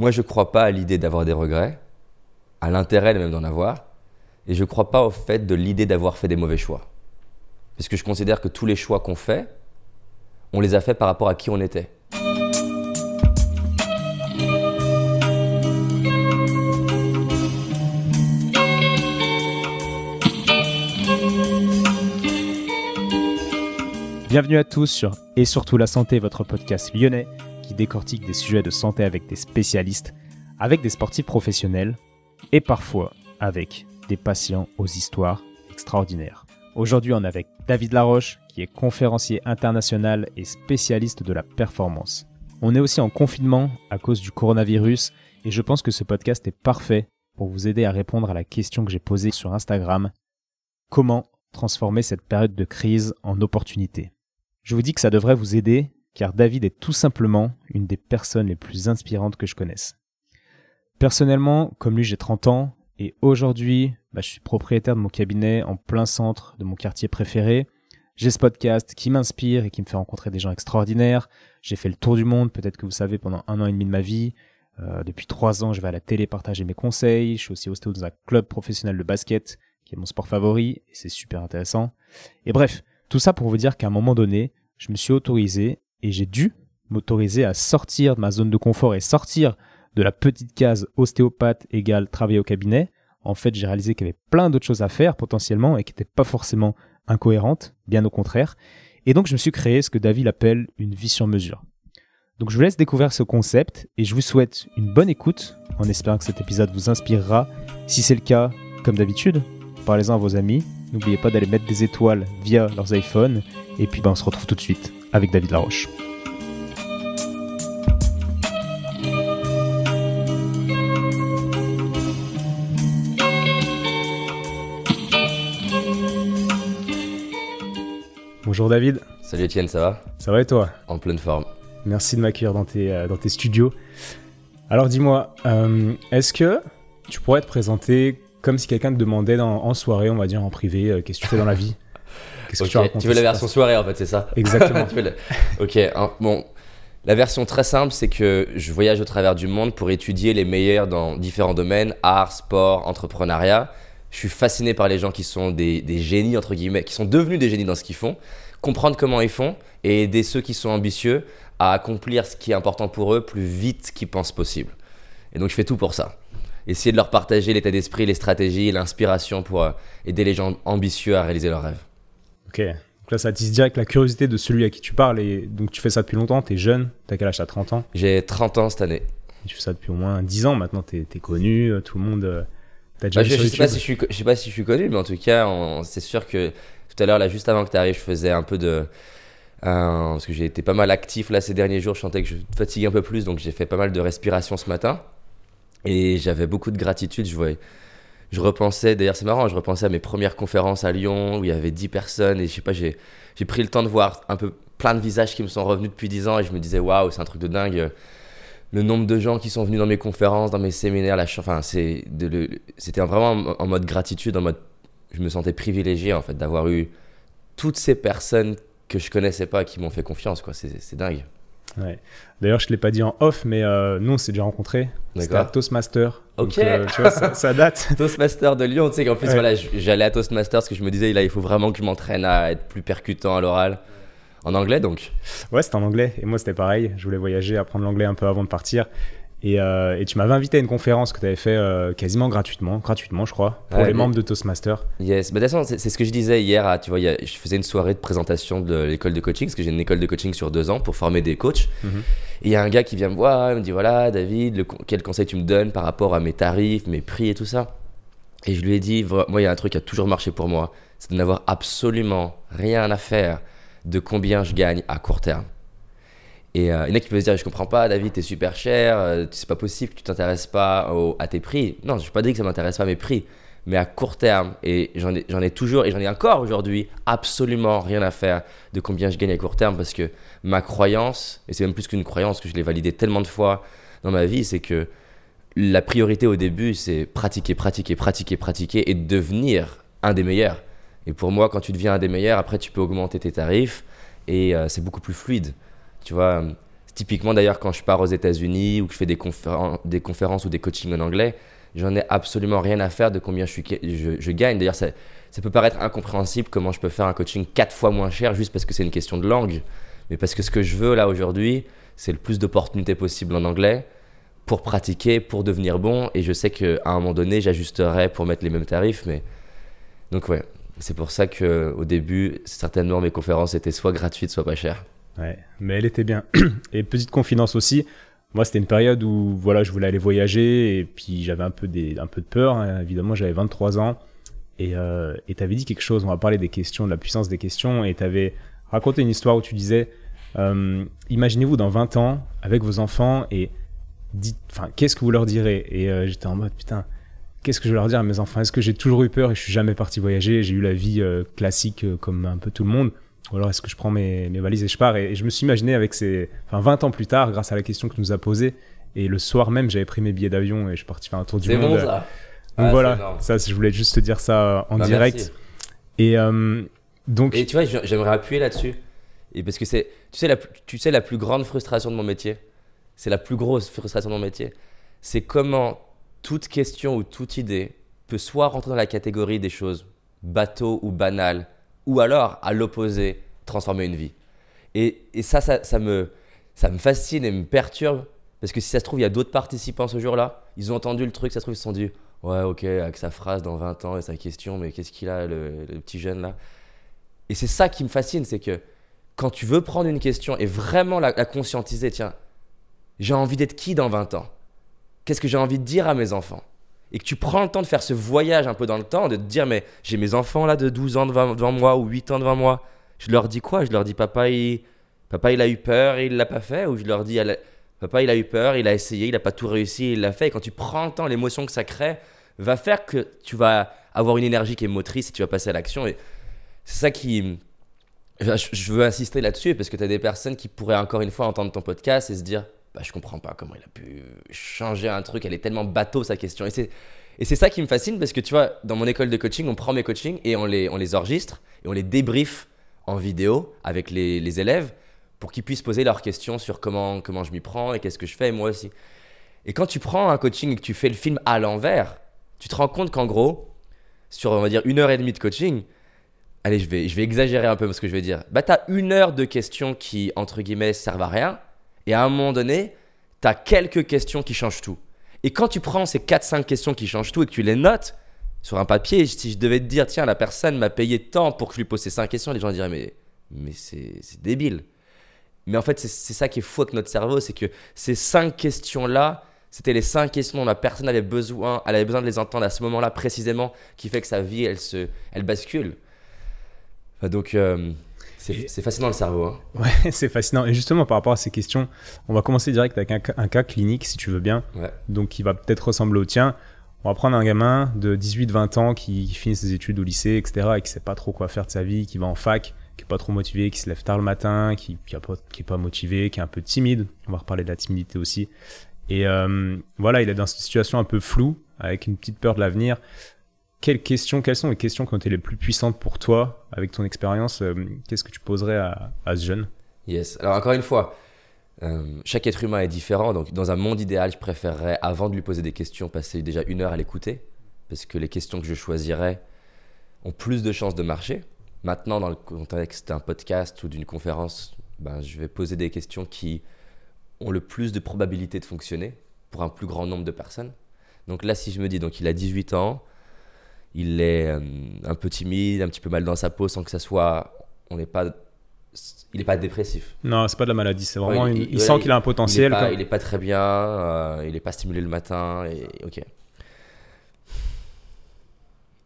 moi, je crois pas à l'idée d'avoir des regrets, à l'intérêt même d'en avoir, et je crois pas au fait de l'idée d'avoir fait des mauvais choix. Parce que je considère que tous les choix qu'on fait, on les a fait par rapport à qui on était. Bienvenue à tous sur Et surtout la santé, votre podcast lyonnais qui décortique des sujets de santé avec des spécialistes, avec des sportifs professionnels et parfois avec des patients aux histoires extraordinaires. Aujourd'hui, on est avec David Laroche, qui est conférencier international et spécialiste de la performance. On est aussi en confinement à cause du coronavirus et je pense que ce podcast est parfait pour vous aider à répondre à la question que j'ai posée sur Instagram. Comment transformer cette période de crise en opportunité? Je vous dis que ça devrait vous aider, car David est tout simplement une des personnes les plus inspirantes que je connaisse. Personnellement, comme lui, j'ai 30 ans, et aujourd'hui, bah, je suis propriétaire de mon cabinet en plein centre de mon quartier préféré. J'ai ce podcast qui m'inspire et qui me fait rencontrer des gens extraordinaires. J'ai fait le tour du monde, peut-être que vous savez, pendant un an et demi de ma vie. Euh, depuis trois ans, je vais à la télé partager mes conseils. Je suis aussi hosté dans un club professionnel de basket, qui est mon sport favori, et c'est super intéressant. Et bref, tout ça pour vous dire qu'à un moment donné, je me suis autorisé et j'ai dû m'autoriser à sortir de ma zone de confort et sortir de la petite case ostéopathe égale travailler au cabinet. En fait, j'ai réalisé qu'il y avait plein d'autres choses à faire potentiellement et qui n'étaient pas forcément incohérentes, bien au contraire. Et donc, je me suis créé ce que David appelle une vie sur mesure. Donc, je vous laisse découvrir ce concept et je vous souhaite une bonne écoute en espérant que cet épisode vous inspirera. Si c'est le cas, comme d'habitude, parlez-en à vos amis, N'oubliez pas d'aller mettre des étoiles via leurs iPhones. Et puis ben, on se retrouve tout de suite avec David Laroche. Bonjour David. Salut Etienne, ça va? Ça va et toi? En pleine forme. Merci de m'accueillir dans tes, euh, dans tes studios. Alors dis-moi, euh, est-ce que tu pourrais te présenter comme si quelqu'un te demandait en soirée, on va dire en privé, euh, qu'est-ce que tu fais dans la vie? Qu'est-ce que tu racontes Tu veux la version soirée en fait, c'est ça Exactement. Ok, bon. La version très simple, c'est que je voyage au travers du monde pour étudier les meilleurs dans différents domaines, art, sport, entrepreneuriat. Je suis fasciné par les gens qui sont des, des génies, entre guillemets, qui sont devenus des génies dans ce qu'ils font, comprendre comment ils font et aider ceux qui sont ambitieux à accomplir ce qui est important pour eux plus vite qu'ils pensent possible. Et donc je fais tout pour ça essayer de leur partager l'état d'esprit, les stratégies, l'inspiration pour euh, aider les gens ambitieux à réaliser leurs rêves. Ok, donc là ça attise direct la curiosité de celui à qui tu parles et donc tu fais ça depuis longtemps, tu es jeune, tu as quel âge T'as 30 ans? J'ai 30 ans cette année. tu fais ça depuis au moins 10 ans maintenant, tu es, connu, euh, tout le monde... Euh, déjà bah, je, sais pas si je, suis, je sais pas si je suis connu, mais en tout cas, c'est sûr que tout à l'heure, là, juste avant que tu arrives, je faisais un peu de... parce que j'ai été pas mal actif là ces derniers jours, je sentais que je fatiguais un peu plus, donc j'ai fait pas mal de respiration ce matin. Et j'avais beaucoup de gratitude. Je, voyais, je repensais, d'ailleurs c'est marrant, je repensais à mes premières conférences à Lyon où il y avait 10 personnes et je sais pas, j'ai, pris le temps de voir un peu plein de visages qui me sont revenus depuis 10 ans et je me disais waouh, c'est un truc de dingue. Le nombre de gens qui sont venus dans mes conférences, dans mes séminaires, la, enfin, c'était vraiment en mode gratitude, en mode je me sentais privilégié en fait d'avoir eu toutes ces personnes que je connaissais pas qui m'ont fait confiance quoi, c'est dingue. Ouais. D'ailleurs, je ne l'ai pas dit en off, mais euh, nous, on s'est déjà rencontrés. C'était à Toastmaster. Ok. Euh, tu vois, ça, date. Toastmaster de Lyon, tu sais qu'en plus, voilà, j'allais à Toastmaster parce que je me disais, là, il faut vraiment que je m'entraîne à être plus percutant à l'oral. En anglais, donc Ouais, c'était en anglais. Et moi, c'était pareil. Je voulais voyager, apprendre l'anglais un peu avant de partir. Euh, et, tu m'avais invité à une conférence que tu avais fait euh, quasiment gratuitement, gratuitement je crois, pour les membres de Toastmaster. Yes, bah, c'est ce que je disais hier. je faisais une soirée de présentation de l'école de coaching, parce que j'ai une école de coaching sur deux ans pour former des coachs. Mhm. Et il y a un gars qui vient me voir, il me dit voilà, David, quel conseil tu me donnes par rapport à mes tarifs, mes prix et tout ça. Et je lui ai dit, moi, il y a un truc qui a toujours marché pour moi, c'est de n'avoir absolument rien à faire de combien je gagne à court terme. Et euh, il y en a qui peuvent se dire Je comprends pas, David, t'es super cher, euh, c'est pas possible que tu t'intéresses pas à tes prix. Non, je n'ai pas dit que ça m'intéresse pas à mes prix, mais à court terme, et j'en ai, ai, toujours, et j'en ai encore aujourd'hui, absolument rien à faire de combien je gagne à court terme parce que ma croyance, et c'est même plus qu'une croyance, que je l'ai validé tellement de fois dans ma vie, c'est que la priorité au début, c'est pratiquer, pratiquer, pratiquer, pratiquer et devenir un des meilleurs. Et pour moi, quand tu deviens un des meilleurs, après, tu peux augmenter tes tarifs et euh, c'est beaucoup plus fluide. Tu vois, Typiquement, d'ailleurs, quand je pars aux États-Unis ou que je fais des, conférences ou des coachings en anglais, j'en ai absolument rien à faire de combien je, gagne. D'ailleurs, ça, peut paraître incompréhensible comment je peux faire un coaching quatre fois moins cher juste parce que c'est une question de langue. Mais parce que ce que je veux là aujourd'hui, c'est le plus d'opportunités possible en anglais pour pratiquer, pour devenir bon. Et je sais qu'à un moment donné, j'ajusterai pour mettre les mêmes tarifs. Mais donc ouais, c'est pour ça qu'au début, certainement mes conférences étaient soit gratuites, soit pas chères. Ouais, mais elle était bien. Et petite confidence aussi, moi c'était une période où voilà, je voulais aller voyager et puis j'avais un peu de peur. Hein. Évidemment, j'avais 23 ans et euh, tu avais dit quelque chose. On va parler des questions, de la puissance des questions et tu avais raconté une histoire où tu disais euh, imaginez-vous dans 20 ans avec vos enfants et dites, enfin, qu'est-ce que vous leur direz? Et euh, j'étais en mode putain qu'est-ce que je vais leur dire à mes enfants? Est-ce que j'ai toujours eu peur et je suis jamais parti voyager? J'ai eu la vie classique comme un peu tout le monde Ou alors est-ce que je prends mes, mes, valises et je pars? Et, je me suis imaginé avec ces... Enfin 20 ans plus tard, grâce à la question que tu nous as posée, et le soir même, j'avais pris mes billets d'avion et je suis parti faire un tour du monde. Bon ça Donc ah, voilà, ça, je voulais juste te dire ça en bah, direct. Et euh, donc... Et tu vois, j'aimerais appuyer là-dessus. Et parce que c'est, tu sais, la, tu sais, la plus grande frustration de mon métier, c'est la plus grosse frustration de mon métier, c'est comment toute question ou toute idée peut soit rentrer dans la catégorie des choses bateau ou banales, ou alors, à l'opposé, transformer une vie. Et, ça, ça, me, ça me fascine et me perturbe, parce que si ça se trouve, il y a d'autres participants ce jour-là, ils ont entendu le truc, ça se trouve, ils se sont dit, ouais, ok, avec sa phrase dans 20 ans et sa question, mais qu'est-ce qu'il a, le, petit jeune là? Et c'est ça qui me fascine, c'est que quand tu veux prendre une question et vraiment la conscientiser, tiens, j'ai envie d'être qui dans 20 ans? Qu'est-ce que j'ai envie de dire à mes enfants? Et que tu prends le temps de faire ce voyage un peu dans le temps, de te dire, mais j'ai mes enfants là de 12 ans devant, moi ou 8 ans devant moi, je leur dis quoi? Je leur dis, papa il, papa, il a eu peur et il l'a pas fait? Ou je leur dis, papa, il a eu peur, il a essayé, il n'a pas tout réussi, il l'a fait? Et quand tu prends le temps, l'émotion que ça crée va faire que tu vas avoir une énergie qui est motrice et tu vas passer à l'action. Et c'est ça qui. Je veux insister là-dessus parce que tu as des personnes qui pourraient encore une fois entendre ton podcast et se dire bah, je comprends pas comment il a pu changer un truc. Elle est tellement bateau sa question. Et c'est, et c'est ça qui me fascine parce que tu vois, dans mon école de coaching, on prend mes coachings et on les, on les enregistre et on les débrief en vidéo avec les, les élèves pour qu'ils puissent poser leurs questions sur comment, comment je m'y prends et qu'est-ce que je fais moi aussi. Et quand tu prends un coaching et que tu fais le film à l'envers, tu te rends compte qu'en gros, sur on va dire une heure et demie de coaching, allez, je vais, je vais exagérer un peu ce que je vais dire. Bah, tu as une heure de questions qui, entre guillemets, servent à rien et à un moment donné, tu as quelques questions qui changent tout. Et quand tu prends ces 4-5 questions qui changent tout et que tu les notes sur un papier, si je devais te dire, tiens, la personne m'a payé tant pour que je lui pose ces 5 questions, les gens diraient, mais, mais c'est débile. Mais en fait, c'est ça qui est fou avec notre cerveau, c'est que ces 5 questions-là, c'était les 5 questions dont la personne avait besoin, elle avait besoin de les entendre à ce moment-là précisément, qui fait que sa vie, elle, se, elle bascule. Donc, euh, c'est fascinant le cerveau. Hein. Ouais, c'est fascinant. Et justement, par rapport à ces questions, on va commencer direct avec un, cas clinique, si tu veux bien. Donc, qui va peut-être ressembler au tien. On va prendre un gamin de 18-20 ans qui, finit ses études au lycée, etc., et qui sait pas trop quoi faire de sa vie, qui va en fac, qui est pas trop motivé, qui se lève tard le matin, qui, qui, pas, est pas motivé, qui est un peu timide. On va reparler de la timidité aussi. Et euh, voilà, il est dans une situation un peu floue, avec une petite peur de l'avenir quelles questions, quelles sont les questions qui ont été les plus puissantes pour toi avec ton expérience euh, Qu'est-ce que tu poserais à, ce jeune? Yes. Alors encore une fois, euh, chaque être humain est différent. Donc dans un monde idéal, je préférerais, avant de lui poser des questions, passer déjà une heure à l'écouter, parce que les questions que je choisirais ont plus de chances de marcher. Maintenant, dans le contexte d'un podcast ou d'une conférence, ben, je vais poser des questions qui ont le plus de probabilité de fonctionner pour un plus grand nombre de personnes. Donc là, si je me dis, donc il a 18 ans, il est euh, un peu timide, un petit peu mal dans sa peau sans que ça soit. On n'est pas. Il n'est pas dépressif. Non, c'est pas de la maladie, c'est vraiment. il, sent qu'il a un potentiel. Il n'est pas, très bien, euh, il n'est pas stimulé le matin, et ok.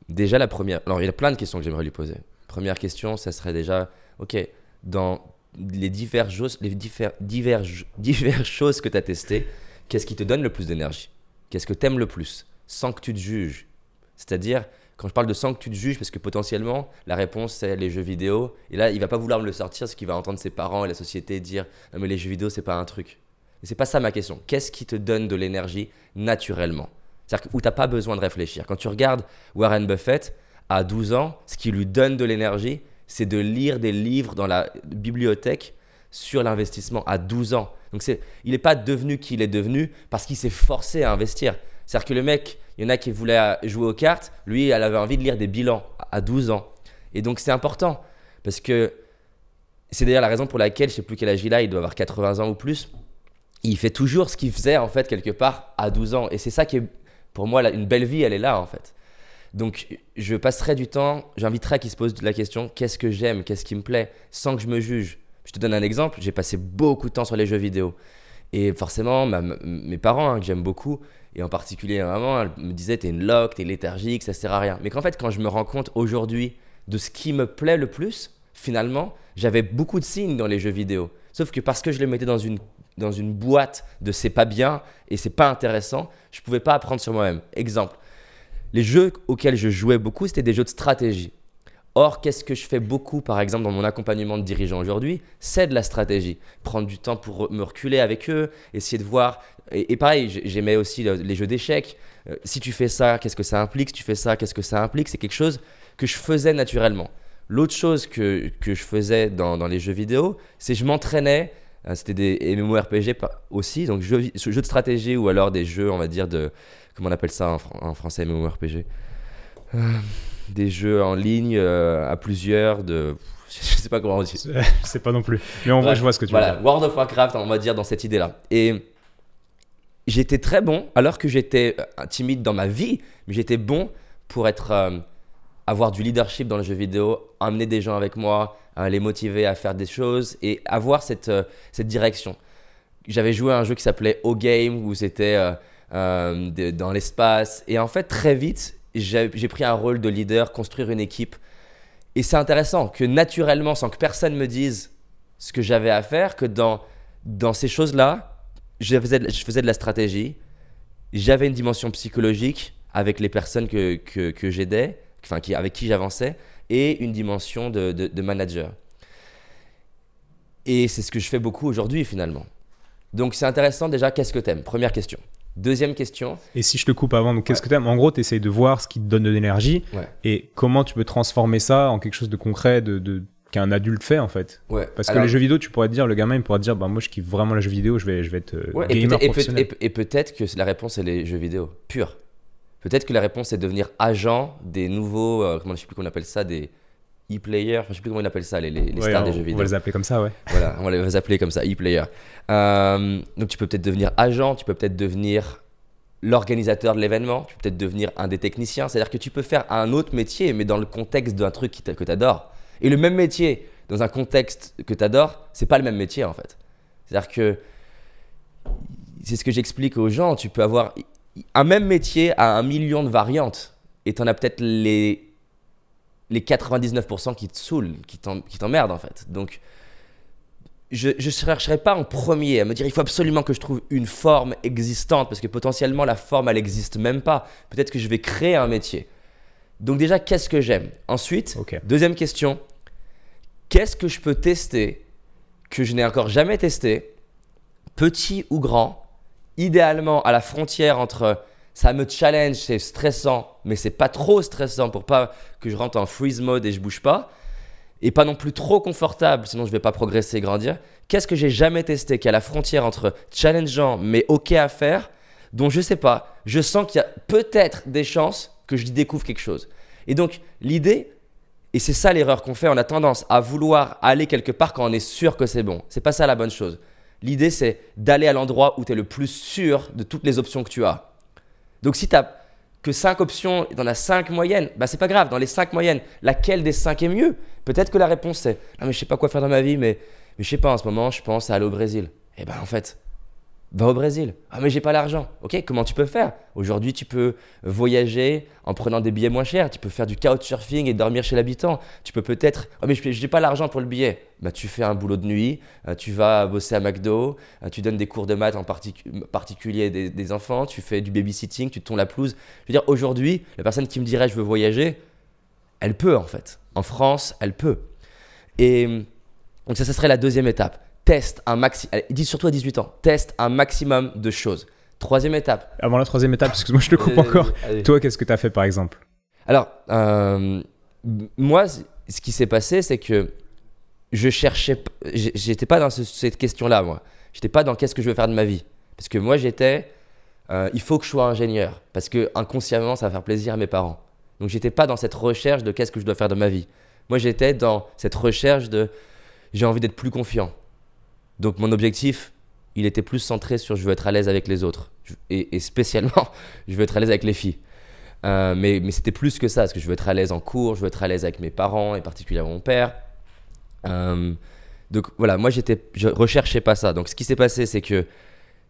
Déjà, la première. Alors, il y a plein de questions que j'aimerais lui poser. Première question, ça serait déjà ok, dans les diverses choses, les divers, divers, diverses choses que tu as testées, qu'est-ce qui te donne le plus d'énergie? Qu'est-ce que tu aimes le plus? Sans que tu te juges c'est-à-dire, quand je parle de que tu te juges, parce que potentiellement, la réponse, c'est les jeux vidéo. Et là, il va pas vouloir me le sortir, parce qu'il va entendre ses parents et la société dire Non, mais les jeux vidéo, c'est pas un truc. Et c'est pas ça ma question. Qu'est-ce qui te donne de l'énergie naturellement? C'est-à-dire où tu n'as pas besoin de réfléchir. Quand tu regardes Warren Buffett, à 12 ans, ce qui lui donne de l'énergie, c'est de lire des livres dans la bibliothèque sur l'investissement à 12 ans. Donc c'est, il n'est pas devenu qui il est devenu parce qu'il s'est forcé à investir. C'est-à-dire que le mec, il y en a qui voulaient jouer aux cartes, lui, elle avait envie de lire des bilans à 12 ans. Et donc c'est important parce que c'est d'ailleurs la raison pour laquelle, je sais plus quel âge il a, il doit avoir 80 ans ou plus. Il fait toujours ce qu'il faisait en fait quelque part à 12 ans. Et c'est ça qui est, pour moi, une belle vie, elle est là en fait. Donc je passerai du temps, j'inviterai qu'il se pose la question qu'est-ce que j'aime, qu'est-ce qui me plaît, sans que je me juge. Je te donne un exemple, j'ai passé beaucoup de temps sur les jeux vidéo. Et forcément, mes parents, hein, que j'aime beaucoup, et en particulier ma maman, elle me disait T'es une loque, t'es léthargique, ça sert à rien. Mais qu'en fait, quand je me rends compte aujourd'hui de ce qui me plaît le plus, finalement, j'avais beaucoup de signes dans les jeux vidéo. Sauf que parce que je les mettais dans une, dans une boîte de c'est pas bien et c'est pas intéressant, je pouvais pas apprendre sur moi-même. Exemple, les jeux auxquels je jouais beaucoup, c'était des jeux de stratégie. Or, qu'est-ce que je fais beaucoup, par exemple, dans mon accompagnement de dirigeants aujourd'hui? C'est de la stratégie. Prendre du temps pour me reculer avec eux, essayer de voir. Et, pareil, j'aimais aussi les jeux d'échecs. Euh, si tu fais ça, qu'est-ce que ça implique? Si tu fais ça, qu'est-ce que ça implique? C'est quelque chose que je faisais naturellement. L'autre chose que, que, je faisais dans, dans les jeux vidéo, c'est je m'entraînais. Euh, c'était des MMORPG aussi, donc jeux, jeux, de stratégie ou alors des jeux, on va dire, de. Comment on appelle ça en, français, MMORPG euh, des jeux en ligne euh, à plusieurs de je sais pas comment on dit. je sais pas non plus. Mais en vrai, je vois ce que tu voilà, veux dire. World of Warcraft, on va dire dans cette idée-là. Et j'étais très bon, alors que j'étais euh, timide dans ma vie, mais j'étais bon pour être euh, avoir du leadership dans le jeu vidéo, amener des gens avec moi, les motiver à faire des choses et avoir cette, cette direction. J'avais joué à un jeu qui s'appelait O-Game où c'était dans l'espace et en fait très vite j'ai pris un rôle de leader, construire une équipe. Et c'est intéressant que naturellement, sans que personne me dise ce que j'avais à faire, que dans, dans ces choses-là, je faisais, de, je faisais de la stratégie, j'avais une dimension psychologique avec les personnes que, que, j'aidais, enfin, avec qui j'avançais, et une dimension de, de, de manager. Et c'est ce que je fais beaucoup aujourd'hui finalement. Donc c'est intéressant déjà, qu'est-ce que tu aimes Première question. Deuxième question. Et si je te coupe avant, qu'est-ce que tu aimes En gros, tu essayes de voir ce qui te donne de l'énergie et comment tu peux transformer ça en quelque chose de concret, de, qu'un adulte fait en fait? Ouais. Parce que les jeux vidéo, tu pourrais te dire, le gamin, il pourrait te dire, bah, moi je kiffe vraiment les jeux vidéo, je vais, je vais être euh, gamer et professionnel. Et, peut-être que la réponse est les jeux vidéo purs. Peut-être que la réponse est devenir agent des nouveaux, euh, comment je sais plus comment on appelle ça, des e-players, enfin, je sais plus comment on appelle ça, les, les, stars des jeux vidéo. On va les appeler comme ça, ouais. Voilà, on va les appeler comme ça, e-players. Euh, donc tu peux peut-être devenir agent, tu peux peut-être devenir l'organisateur de l'événement, tu peux peut-être devenir un des techniciens. C'est-à-dire que tu peux faire un autre métier, mais dans le contexte d'un truc que tu adores. Et le même métier, dans un contexte que tu adores, c'est pas le même métier en fait. C'est-à-dire que c'est ce que j'explique aux gens. Tu peux avoir un même métier à un million de variantes. Et tu en as peut-être les, les 99% qui te saoulent, qui t'emmerdent en fait. Donc, je ne chercherai pas en premier à me dire il faut absolument que je trouve une forme existante parce que potentiellement la forme elle n'existe même pas. Peut-être que je vais créer un métier. Donc déjà qu'est-ce que j'aime? Ensuite, deuxième question, qu'est-ce que je peux tester que je n'ai encore jamais testé, petit ou grand, idéalement à la frontière entre ça me challenge, c'est stressant, mais c'est pas trop stressant pour pas que je rentre en freeze mode et je bouge pas et pas non plus trop confortable, sinon je vais pas progresser et grandir. Qu'est-ce que j'ai jamais testé qui est à la frontière entre challengeant mais ok à faire, dont je sais pas, je sens qu'il y a peut-être des chances que je découvre quelque chose. Et donc l'idée, et c'est ça l'erreur qu'on fait, on a tendance à vouloir aller quelque part quand on est sûr que c'est bon. C'est pas ça la bonne chose. L'idée c'est d'aller à l'endroit où tu es le plus sûr de toutes les options que tu as. Donc si tu as que 5 options, dans la 5 moyenne, bah c'est pas grave, dans les 5 moyennes, laquelle des 5 est mieux? Peut-être que la réponse c'est Ah, mais je sais pas quoi faire dans ma vie, mais, mais je sais pas, en ce moment, je pense à aller au Brésil. Eh ben en fait, Va au Brésil. Ah mais j'ai pas l'argent. Ok, comment tu peux faire? Aujourd'hui, tu peux voyager en prenant des billets moins chers. Tu peux faire du couchsurfing et dormir chez l'habitant. Tu peux peut-être. Ah mais j'ai pas l'argent pour le billet. Bah tu fais un boulot de nuit. Euh, tu vas bosser à McDo. Euh, tu donnes des cours de maths en particulier des, des, enfants. Tu fais du babysitting. Tu tournes la pelouse. Je veux dire, aujourd'hui, la personne qui me dirait je veux voyager, elle peut en fait. En France, elle peut. Et donc ça, ça serait la deuxième étape teste un maximum, dis surtout à 18 ans, teste un maximum de choses. Troisième étape. Avant la troisième étape, excuse-moi, je te coupe encore. Toi, qu'est-ce que tu as fait par exemple? Alors, euh, moi, ce qui s'est passé, c'est que je cherchais, j'étais pas dans cette question-là, moi. J'étais pas dans qu'est-ce que je veux faire de ma vie. Parce que moi, j'étais, euh, il faut que je sois ingénieur. Parce que inconsciemment, ça va faire plaisir à mes parents. Donc, j'étais pas dans cette recherche de qu'est-ce que je dois faire de ma vie. Moi, j'étais dans cette recherche de, j'ai envie d'être plus confiant. Donc, mon objectif, il était plus centré sur je veux être à l'aise avec les autres. Et, spécialement, je veux être à l'aise avec les filles. Euh, mais, mais c'était plus que ça, parce que je veux être à l'aise en cours, je veux être à l'aise avec mes parents, et particulièrement mon père. Euh, donc voilà, moi j'étais, je recherchais pas ça. Donc ce qui s'est passé, c'est que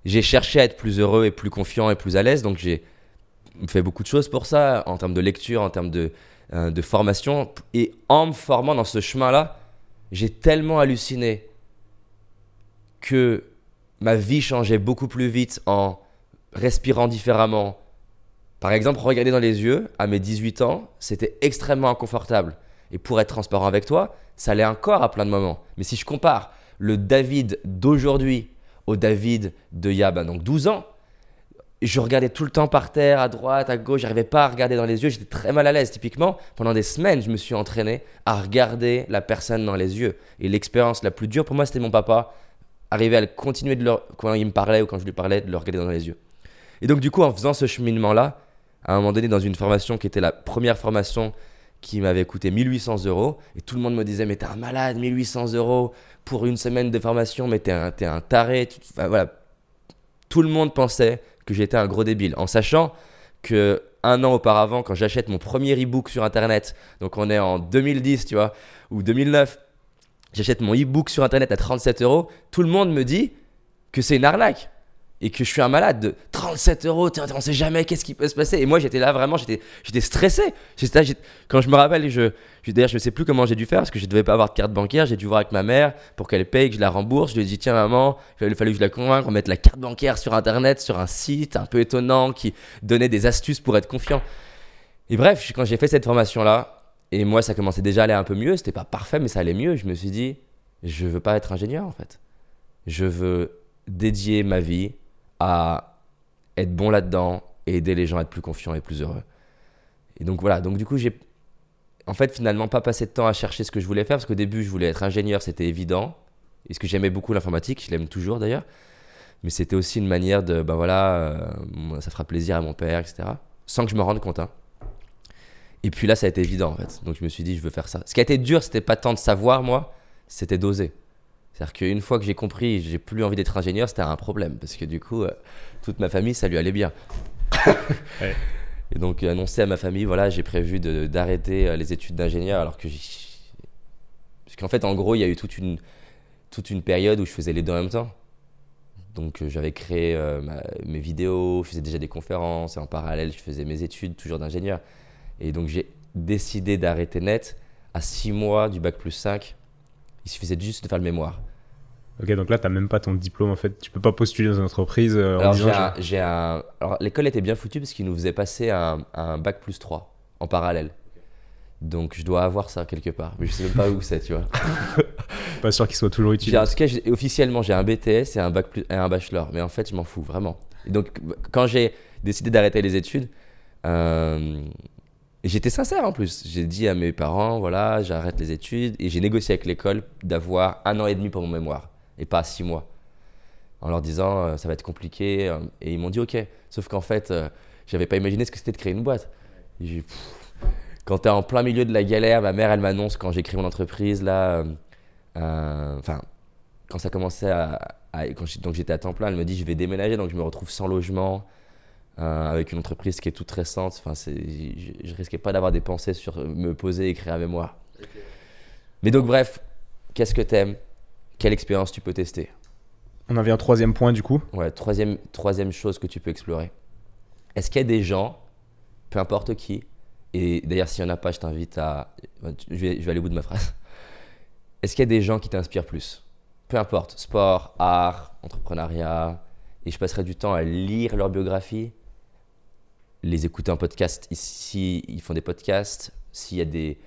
j'ai cherché à être plus heureux et plus confiant et plus à l'aise. Donc j'ai fait beaucoup de choses pour ça, en termes de lecture, en termes de, euh, de formation. Et en me formant dans ce chemin-là, j'ai tellement halluciné que ma vie changeait beaucoup plus vite en respirant différemment. Par exemple, regarder dans les yeux, à mes 18 ans, c'était extrêmement inconfortable. Et pour être transparent avec toi, ça l'est encore à plein de moments. Mais si je compare le David d'aujourd'hui au David de il y a ben, donc 12 ans, je regardais tout le temps par terre, à droite, à gauche, j'arrivais pas à regarder dans les yeux, j'étais très mal à l'aise. Typiquement, pendant des semaines, je me suis entraîné à regarder la personne dans les yeux. Et l'expérience la plus dure pour moi, c'était mon papa, arriver à continuer de quand il me parlait ou quand je lui parlais, de le regarder dans les yeux. Et donc, du coup, en faisant ce cheminement-là, à un moment donné, dans une formation qui était la première formation qui m'avait coûté 1800 euros. Et tout le monde me disait, mais t'es un malade, 1800 euros pour une semaine de formation, mais t'es un, es un taré. voilà. Tout le monde pensait que j'étais un gros débile, en sachant que un an auparavant, quand j'achète mon premier e-book sur Internet, donc on est en 2010, tu vois, ou 2009, j'achète mon e-book sur Internet à 37 euros, tout le monde me dit que c'est une arnaque et que je suis un malade de 37 euros, on sait jamais qu'est-ce qui peut se passer. Et moi, j'étais là vraiment, j'étais, j'étais stressé. quand je me rappelle, je, d'ailleurs, je ne sais plus comment j'ai dû faire parce que je ne devais pas avoir de carte bancaire. J'ai dû voir avec ma mère pour qu'elle paye, que je la rembourse. Je lui ai dit, tiens, maman, il fallu que je la convainque, on mette la carte bancaire sur Internet, sur un site un peu étonnant qui donnait des astuces pour être confiant. Et bref, quand j'ai fait cette formation-là, et moi, ça commençait déjà à aller un peu mieux, c'était pas parfait, mais ça allait mieux. Je me suis dit, je veux pas être ingénieur en fait. Je veux dédier ma vie à être bon là-dedans et aider les gens à être plus confiants et plus heureux. Et donc voilà, donc du coup, j'ai en fait finalement pas passé de temps à chercher ce que je voulais faire parce qu'au début, je voulais être ingénieur, c'était évident. Et ce que j'aimais beaucoup l'informatique, je l'aime toujours d'ailleurs. Mais c'était aussi une manière de, ben voilà, euh, ça fera plaisir à mon père, etc. Sans que je me rende compte. Hein. Et puis là, ça a été évident en fait. Donc je me suis dit, je veux faire ça. Ce qui a été dur, c'était pas tant de savoir, moi, c'était d'oser. C'est-à-dire qu'une fois que j'ai compris, j'ai plus envie d'être ingénieur, c'était un problème. Parce que du coup, euh, toute ma famille, ça lui allait bien. Et donc, annoncer à ma famille, voilà, j'ai prévu d'arrêter euh, les études d'ingénieur, alors que. Parce qu'en fait, en gros, il y a eu toute une, toute une période où je faisais les deux en même temps. Donc, euh, j'avais créé mes vidéos, je faisais déjà des conférences, et en parallèle, je faisais mes études, toujours d'ingénieur. Et donc, j'ai décidé d'arrêter net à six mois du bac plus 5 il suffisait juste de faire le mémoire. Ok, donc là, tu n'as même pas ton diplôme en fait. Tu peux pas postuler dans une entreprise. Euh, Alors, j'ai un, Alors, l'école était bien foutue parce qu'il nous faisait passer un, un bac plus 3 en parallèle. Donc, je dois avoir ça quelque part. Mais je sais même pas où c'est, tu vois. pas sûr qu'il soit toujours utile. En tout cas, officiellement, j'ai un BTS et un, bac plus, et un bachelor. Mais en fait, je m'en fous, vraiment. Et donc, quand j'ai décidé d'arrêter les études, euh, et j'étais sincère en plus. J'ai dit à mes parents, voilà, j'arrête les études. Et j'ai négocié avec l'école d'avoir un an et demi pour mon mémoire et pas six mois. En leur disant, euh, ça va être compliqué. Euh, et ils m'ont dit, ok. Sauf qu'en fait, euh, j'avais pas imaginé ce que c'était de créer une boîte. quand tu es en plein milieu de la galère, ma mère, elle m'annonce quand j'ai créé mon entreprise, là, enfin, quand ça commençait à. quand donc j'étais à temps plein, elle me dit, je vais déménager, donc je me retrouve sans logement. Euh, avec une entreprise qui est toute récente. Enfin, je, je risquais pas d'avoir des pensées sur me poser et écrire un mémoire. Mais donc, bref, qu'est-ce que t'aimes? Quelle expérience tu peux tester? On en vient au troisième point du coup. Ouais, troisième, troisième chose que tu peux explorer. Est-ce qu'il y a des gens, peu importe qui, et d'ailleurs, s'il n'y en a pas, je t'invite à. Je vais, je vais aller au bout de ma phrase. Est-ce qu'il y a des gens qui t'inspirent plus? Peu importe, sport, art, entrepreneuriat, et je passerai du temps à lire leur biographie, les écouter en podcast si ils font des podcasts, s'il y a des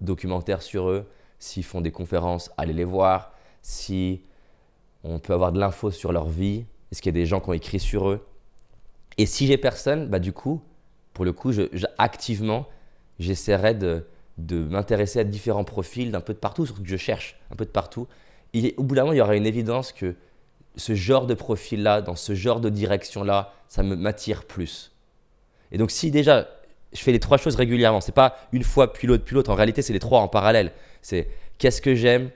documentaires sur eux, s'ils font des conférences, allez les voir, si on peut avoir de l'info sur leur vie, est-ce qu'il y a des gens qui ont écrit sur eux? Et si j'ai personne, bah du coup, pour le coup, je, activement, j'essaierai de de m'intéresser à différents profils d'un peu de partout, surtout que je cherche un peu de partout. Et au bout d'un moment, il y aura une évidence que ce genre de profil-là, dans ce genre de direction-là, ça m'attire plus. Et donc si déjà je fais les trois choses régulièrement, c'est pas une fois puis l'autre puis l'autre, en réalité c'est les trois en parallèle. C'est qu'est-ce que j'aime,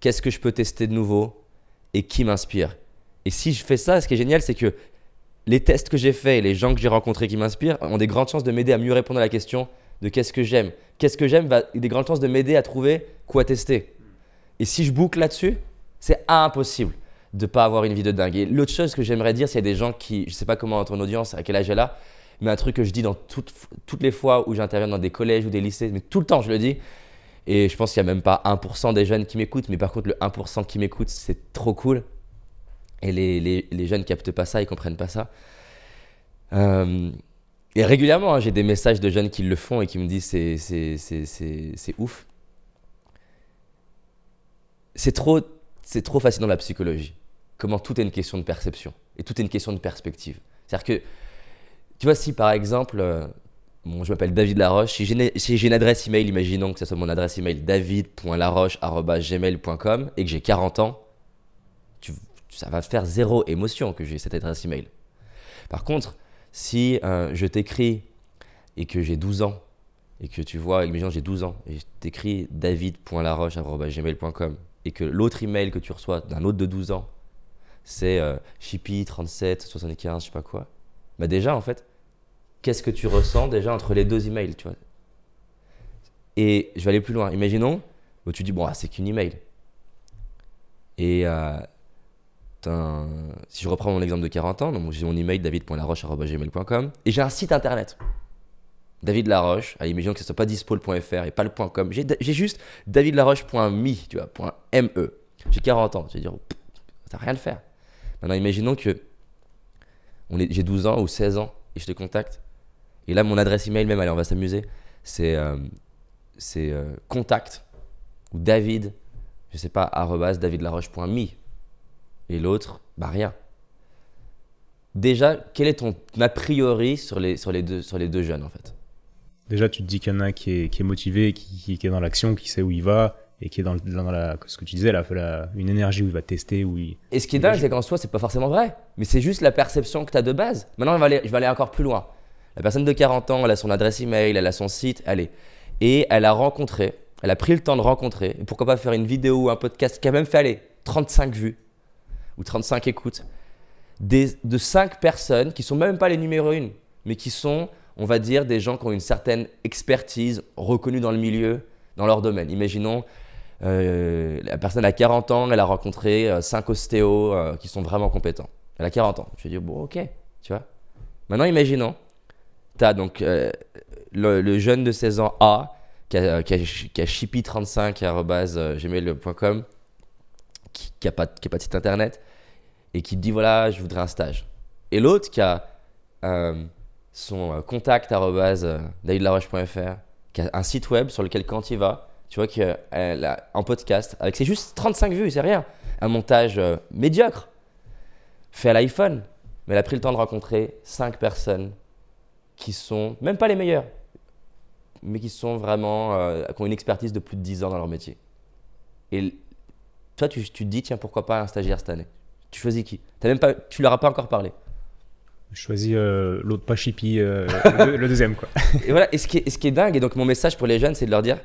qu'est-ce que je peux tester de nouveau et qui m'inspire. Et si je fais ça, ce qui est génial, c'est que les tests que j'ai faits et les gens que j'ai rencontrés qui m'inspirent ont des grandes chances de m'aider à mieux répondre à la question de qu'est-ce que j'aime. Qu'est-ce que j'aime va des grandes chances de m'aider à trouver quoi tester. Et si je boucle là-dessus, c'est impossible de pas avoir une vie de dingue. Et l'autre chose que j'aimerais dire, s'il y a des gens qui, je sais pas comment ton audience, à quel âge elle a, mais un truc que je dis dans toutes, toutes les fois où j'interviens dans des collèges ou des lycées, mais tout le temps je le dis, et je pense qu'il n'y a même pas 1% des jeunes qui m'écoutent, mais par contre le 1% qui m'écoutent, c'est trop cool. Et les, les, les, jeunes captent pas ça, ils comprennent pas ça. Euh, et régulièrement, hein, j'ai des messages de jeunes qui le font et qui me disent c'est, c'est, c'est, c'est ouf. C'est trop, c'est trop fascinant la psychologie. Comment tout est une question de perception et tout est une question de perspective. C'est-à-dire que, tu vois, si par exemple, euh, bon, je m'appelle David Laroche, si j'ai, une adresse email, imaginons que ce soit mon adresse email david.laroche.gmail.com et que j'ai 40 ans, ça va faire zéro émotion que j'ai cette adresse email. Par contre, si euh, je t'écris et que j'ai 12 ans, et que tu vois, imaginons j'ai 12 ans, et je t'écris david.laroche.gmail.com, et que l'autre email que tu reçois d'un autre de 12 ans, c'est euh, chippy3775, je sais pas quoi, bah déjà en fait, qu'est-ce que tu ressens déjà entre les deux emails, tu vois? Et je vais aller plus loin. Imaginons, où tu dis, bon, ah, c'est qu'une email. Et euh, si je reprends mon exemple de 40 ans, donc j'ai mon email david.laroche.gmail.com et j'ai un site internet. David Laroche, imaginons que ce soit pas dispo.fr et pas le .com. J'ai juste davidlaroche.me, tu vois, .me. J'ai 40 ans, tu vas dire, ça n'a rien à faire. Maintenant, imaginons que j'ai 12 ans ou 16 ans et je te contacte. Et là, mon adresse email, même, allez, on va s'amuser, c'est euh, euh, contact ou david, je sais pas, davidlaroche.me et l'autre, bah rien. Déjà, quel est ton a priori sur les, sur les, deux, sur les deux jeunes en fait? Déjà, tu te dis qu'il y en a un qui est, qui est motivé, qui, qui, est dans l'action, qui sait où il va et qui est dans, dans la, ce que tu disais, là, la, une énergie où il va tester. Où il, et ce qui est dingue, c'est qu'en soi, c'est pas forcément vrai, mais c'est juste la perception que tu as de base. Maintenant, je vais, aller, je vais aller encore plus loin. La personne de 40 ans, elle a son adresse email, elle a son site, allez. Et elle a rencontré, elle a pris le temps de rencontrer, et pourquoi pas faire une vidéo ou un podcast qui a même fait, aller 35 vues ou 35 écoutes, des, de 5 personnes qui sont même pas les numéros 1, mais qui sont, on va dire, des gens qui ont une certaine expertise reconnue dans le milieu, dans leur domaine. Imaginons, euh, la personne a 40 ans, elle a rencontré 5 euh, ostéos euh, qui sont vraiment compétents. Elle a 40 ans. Je vais dire, bon, ok, tu vois. Maintenant, imaginons, tu as donc le, jeune de 16 ans A qui a, qui a, qui a chippy35.gmail.com qui pas, qui a pas de site internet et qui te dit voilà, je voudrais un stage. Et l'autre qui a son contact davidlaroche.fr, qui a un site web sur lequel quand il va, tu vois qu'elle a un podcast avec c'est juste 35 vues, c'est rien. Un montage médiocre fait à l'iPhone. Mais elle a pris le temps de rencontrer 5 personnes qui sont même pas les meilleures, mais qui sont vraiment, qui ont une expertise de plus de 10 ans dans leur métier. Et toi, tu, tu te dis, tiens, pourquoi pas un stagiaire cette année? Tu choisis qui? As même pas, Tu leur as pas encore parlé Je choisis euh, l'autre pas chippy, euh, le, deuxième. Quoi. Et voilà, et ce, qui est, ce qui est dingue, et donc mon message pour les jeunes, c'est de leur dire,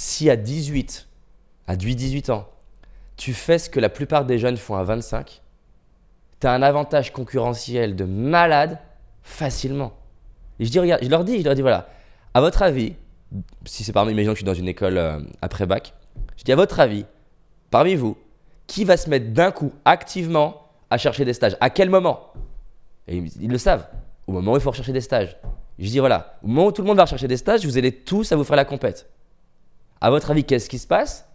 si à 18, à 18 ans, tu fais ce que la plupart des jeunes font à 25, tu as un avantage concurrentiel de malade facilement. Je, dis, regarde, je leur dis, je leur dis, voilà, à votre avis, si c'est par exemple, imaginons que je suis dans une école euh, après bac, je dis, à votre avis, parmi vous, qui va se mettre d'un coup activement à chercher des stages? À quel moment? Et ils, le savent. Au moment où il faut rechercher des stages. Je dis voilà, au moment où tout le monde va rechercher des stages, vous allez tous à vous faire la compète. À votre avis, qu'est-ce qui se passe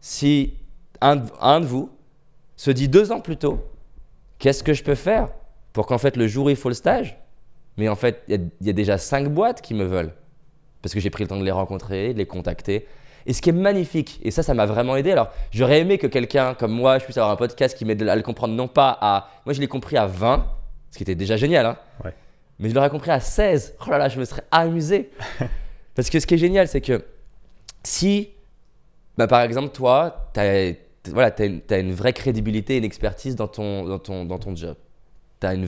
si un, de vous se dit deux ans plus tôt, qu'est-ce que je peux faire pour qu'en fait le jour où il faut le stage, mais en fait il y, y, a déjà cinq boîtes qui me veulent parce que j'ai pris le temps de les rencontrer, de les contacter. Et ce qui est magnifique, et ça, ça m'a vraiment aidé. Alors, j'aurais aimé que quelqu'un comme moi, je puisse avoir un podcast qui m'aide à le comprendre, non pas à. Moi, je l'ai compris à 20, ce qui était déjà génial, hein. Ouais. Mais je l'aurais compris à 16. Oh là là, je me serais amusé. Parce que ce qui est génial, c'est que si, bah, par exemple, toi, tu as, voilà, une, une vraie crédibilité, une expertise dans ton, dans ton, dans ton job, tu as, as une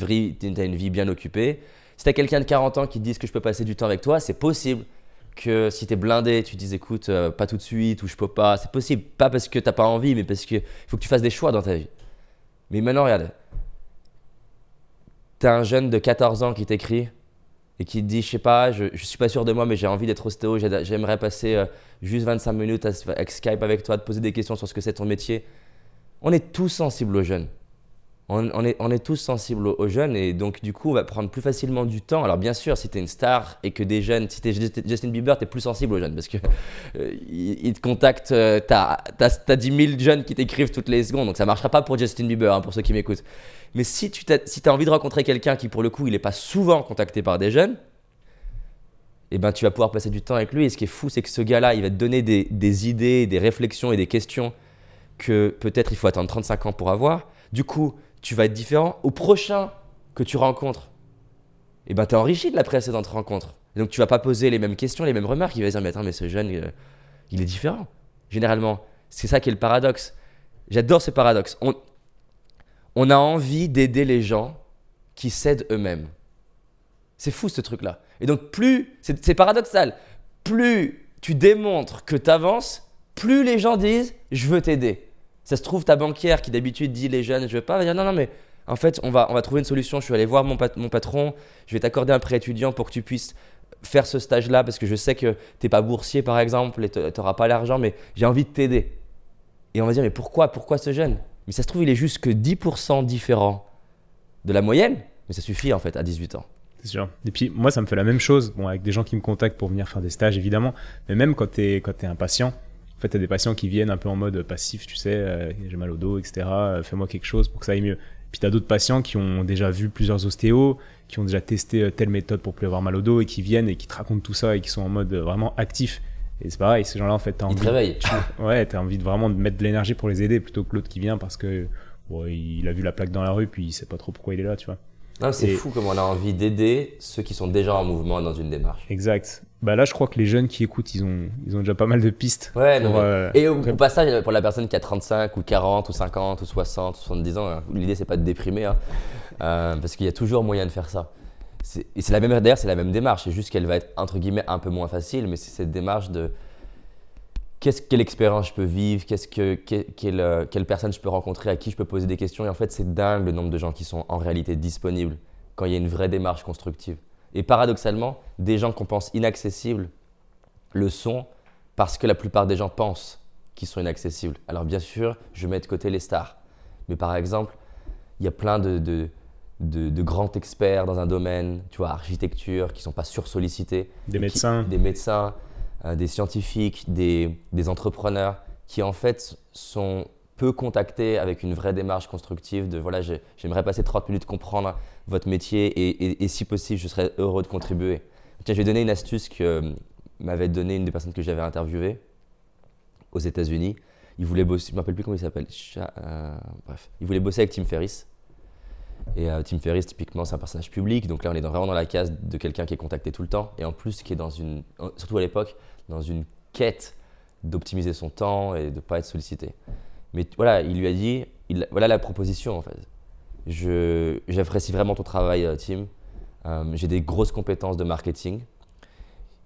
vie bien occupée. Si tu as quelqu'un de 40 ans qui te dit que je peux passer du temps avec toi, c'est possible que si tu es blindé, tu dises écoute, euh, pas tout de suite ou je peux pas. C'est possible. Pas parce que tu pas envie, mais parce qu'il faut que tu fasses des choix dans ta vie. Mais maintenant, regarde. Tu as un jeune de 14 ans qui t'écrit et qui te dit je sais pas, je, je suis pas sûr de moi, mais j'ai envie d'être ostéo, j'aimerais passer euh, juste 25 minutes avec Skype avec toi, te poser des questions sur ce que c'est ton métier. On est tous sensibles aux jeunes on, est, tous sensibles aux, jeunes et donc du coup on va prendre plus facilement du temps. Alors bien sûr si tu es une star et que des jeunes, si tu es Justin Bieber, tu es plus sensible aux jeunes parce que euh, ils, te contactent, euh, tu as, 10 000 jeunes qui t'écrivent toutes les secondes donc ça marchera pas pour Justin Bieber hein, pour ceux qui m'écoutent. Mais si tu as, si envie de rencontrer quelqu'un qui pour le coup il n'est pas souvent contacté par des jeunes, eh ben, tu vas pouvoir passer du temps avec lui. Et ce qui est fou, c'est que ce gars-là, il va te donner des, des idées, des réflexions et des questions que peut-être il faut attendre 35 ans pour avoir. Du coup, tu vas être différent au prochain que tu rencontres. Et eh ben, tu es enrichi de la précédente rencontre. Donc, tu vas pas poser les mêmes questions, les mêmes remarques. Il va dire, mais attends, mais ce jeune, euh, il est différent. Généralement, c'est ça qui est le paradoxe. J'adore ce paradoxe. On, on a envie d'aider les gens qui cèdent eux-mêmes. C'est fou ce truc-là. Et donc, plus, c'est paradoxal, plus tu démontres que tu avances, plus les gens disent, je veux t'aider. Ça se trouve, ta banquière qui d'habitude dit les jeunes, je veux pas, va dire non, non, mais en fait, on va, on va trouver une solution. Je suis allé voir mon, mon patron, je vais t'accorder un prêt étudiant pour que tu puisses faire ce stage-là parce que je sais que tu n'es pas boursier par exemple et tu n'auras pas l'argent, mais j'ai envie de t'aider. Et on va dire, mais pourquoi Pourquoi ce jeune? Mais ça se trouve, il est juste que 10% différent de la moyenne, mais ça suffit en fait à 18 ans. C'est sûr. Et puis moi, ça me fait la même chose, bon, avec des gens qui me contactent pour venir faire des stages évidemment, mais même quand tu es, quand es un en fait, tu as des patients qui viennent un peu en mode passif, tu sais, euh, j'ai mal au dos, etc. Euh, fais-moi quelque chose pour que ça aille mieux. Puis tu as d'autres patients qui ont déjà vu plusieurs ostéos, qui ont déjà testé euh, telle méthode pour plus avoir mal au dos et qui viennent et qui te racontent tout ça et qui sont en mode vraiment actif. Et c'est pareil, ces gens-là, en fait, tu as envie. Ils ouais, as envie de vraiment de mettre de l'énergie pour les aider plutôt que l'autre qui vient parce que il a vu la plaque dans la rue puis il sait pas trop pourquoi il est là, tu vois. c'est fou comme on a envie d'aider ceux qui sont déjà en mouvement dans une démarche. Exact. Bah là, je crois que les jeunes qui écoutent, ils ont, ils ont déjà pas mal de pistes. Ouais, euh, Et au, passage, pour la personne qui a 35 ou 40 ou 50 ou 60 ou 70 ans, hein, l'idée c'est pas de déprimer, hein, euh, parce qu'il y a toujours moyen de faire ça. Et c'est la même d'ailleurs, c'est la même démarche. C'est juste qu'elle va être entre guillemets un peu moins facile, mais c'est cette démarche de qu'est-ce quelle expérience je peux vivre, qu'est-ce que quelle, euh, quelle personne je peux rencontrer, à qui je peux poser des questions. Et en fait, c'est dingue le nombre de gens qui sont en réalité disponibles quand il y a une vraie démarche constructive. Et paradoxalement, des gens qu'on pense inaccessibles le sont parce que la plupart des gens pensent qu'ils sont inaccessibles. Alors bien sûr, je mets de côté les stars. Mais par exemple, il y a plein de, de, grands experts dans un domaine, tu vois, architecture, qui ne sont pas sursollicités. Des médecins. des médecins, euh, des scientifiques, des, des entrepreneurs, qui en fait sont peu contacter avec une vraie démarche constructive de voilà, j'aimerais passer 30 minutes comprendre votre métier et, si possible, je serais heureux de contribuer. Tiens, je vais donner une astuce que euh, m'avait donné une des personnes que j'avais interviewées aux États-Unis. Il voulait bosser, je ne me rappelle plus comment il s'appelle, euh, bref, il voulait bosser avec Tim Ferriss. Et euh, Tim Ferriss, typiquement, c'est un personnage public, donc là, on est vraiment dans la case de quelqu'un qui est contacté tout le temps, et en plus, qui est dans une, surtout à l'époque, dans une quête d'optimiser son temps et de ne pas être sollicité. Mais voilà, il lui a dit, voilà la proposition en fait. J'apprécie vraiment ton travail, euh, Tim. Euh, j'ai des grosses compétences de marketing.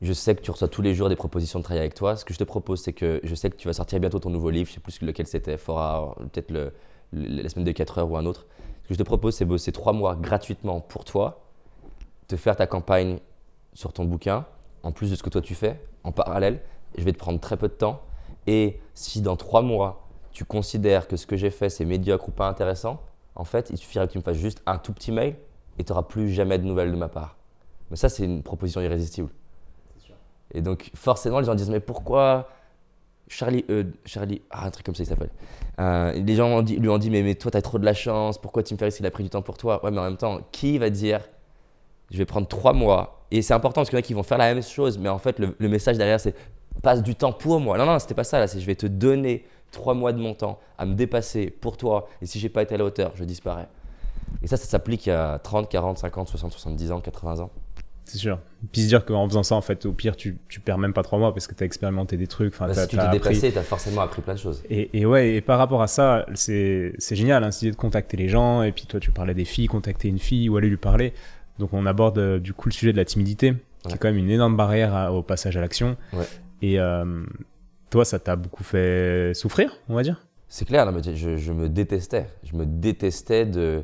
Je sais que tu reçois tous les jours des propositions de travail avec toi. Ce que je te propose, c'est que je sais que tu vas sortir bientôt ton nouveau livre. Je sais plus lequel c'était, Fora, peut-être la semaine de 4 heures ou un autre. Ce que je te propose, c'est bosser 3 mois gratuitement pour toi, te faire ta campagne sur ton bouquin, en plus de ce que toi tu fais, en parallèle. Je vais te prendre très peu de temps. Et si dans 3 mois, tu considères que ce que j'ai fait c'est médiocre ou pas intéressant, en fait, il suffirait que tu me fasses juste un tout petit mail et tu n'auras plus jamais de nouvelles de ma part. Mais ça, c'est une proposition irrésistible. Sûr. Et donc, forcément, les gens disent Mais pourquoi Charlie, euh, Charlie, ah, un truc comme ça, il s'appelle. Euh, les gens lui ont dit mais, mais toi, tu as trop de la chance, pourquoi Tim Ferriss, il a pris du temps pour toi? Ouais, mais en même temps, qui va dire Je vais prendre trois mois? Et c'est important parce qu'il y en a qui vont faire la même chose, mais en fait, le, le message derrière, c'est passe du temps pour moi. Non, non, c'était pas ça, là, c'est je vais te donner trois mois de mon temps à me dépasser pour toi, et si j'ai pas été à la hauteur, je disparais. Et ça, ça s'applique à 30, 40, 50, 60, 70 ans, 80 ans. C'est sûr. Puis se dire qu'en faisant ça, en fait, au pire, tu, tu perds même pas trois mois parce que tu as expérimenté des trucs. Enfin, Bah, si tu t'es dépassé, t'as forcément appris plein de choses. Et, et ouais, et par rapport à ça, c'est génial, hein, cette idée de contacter les gens. Et puis toi, tu parlais des filles, contacter une fille ou aller lui parler. Donc on aborde euh, du coup le sujet de la timidité, qui Ouais. est quand même une énorme barrière à- au passage à l'action. Ouais. Et euh, toi, ça t'a beaucoup fait souffrir, on va dire C'est clair, mais je, je me détestais. Je me détestais de,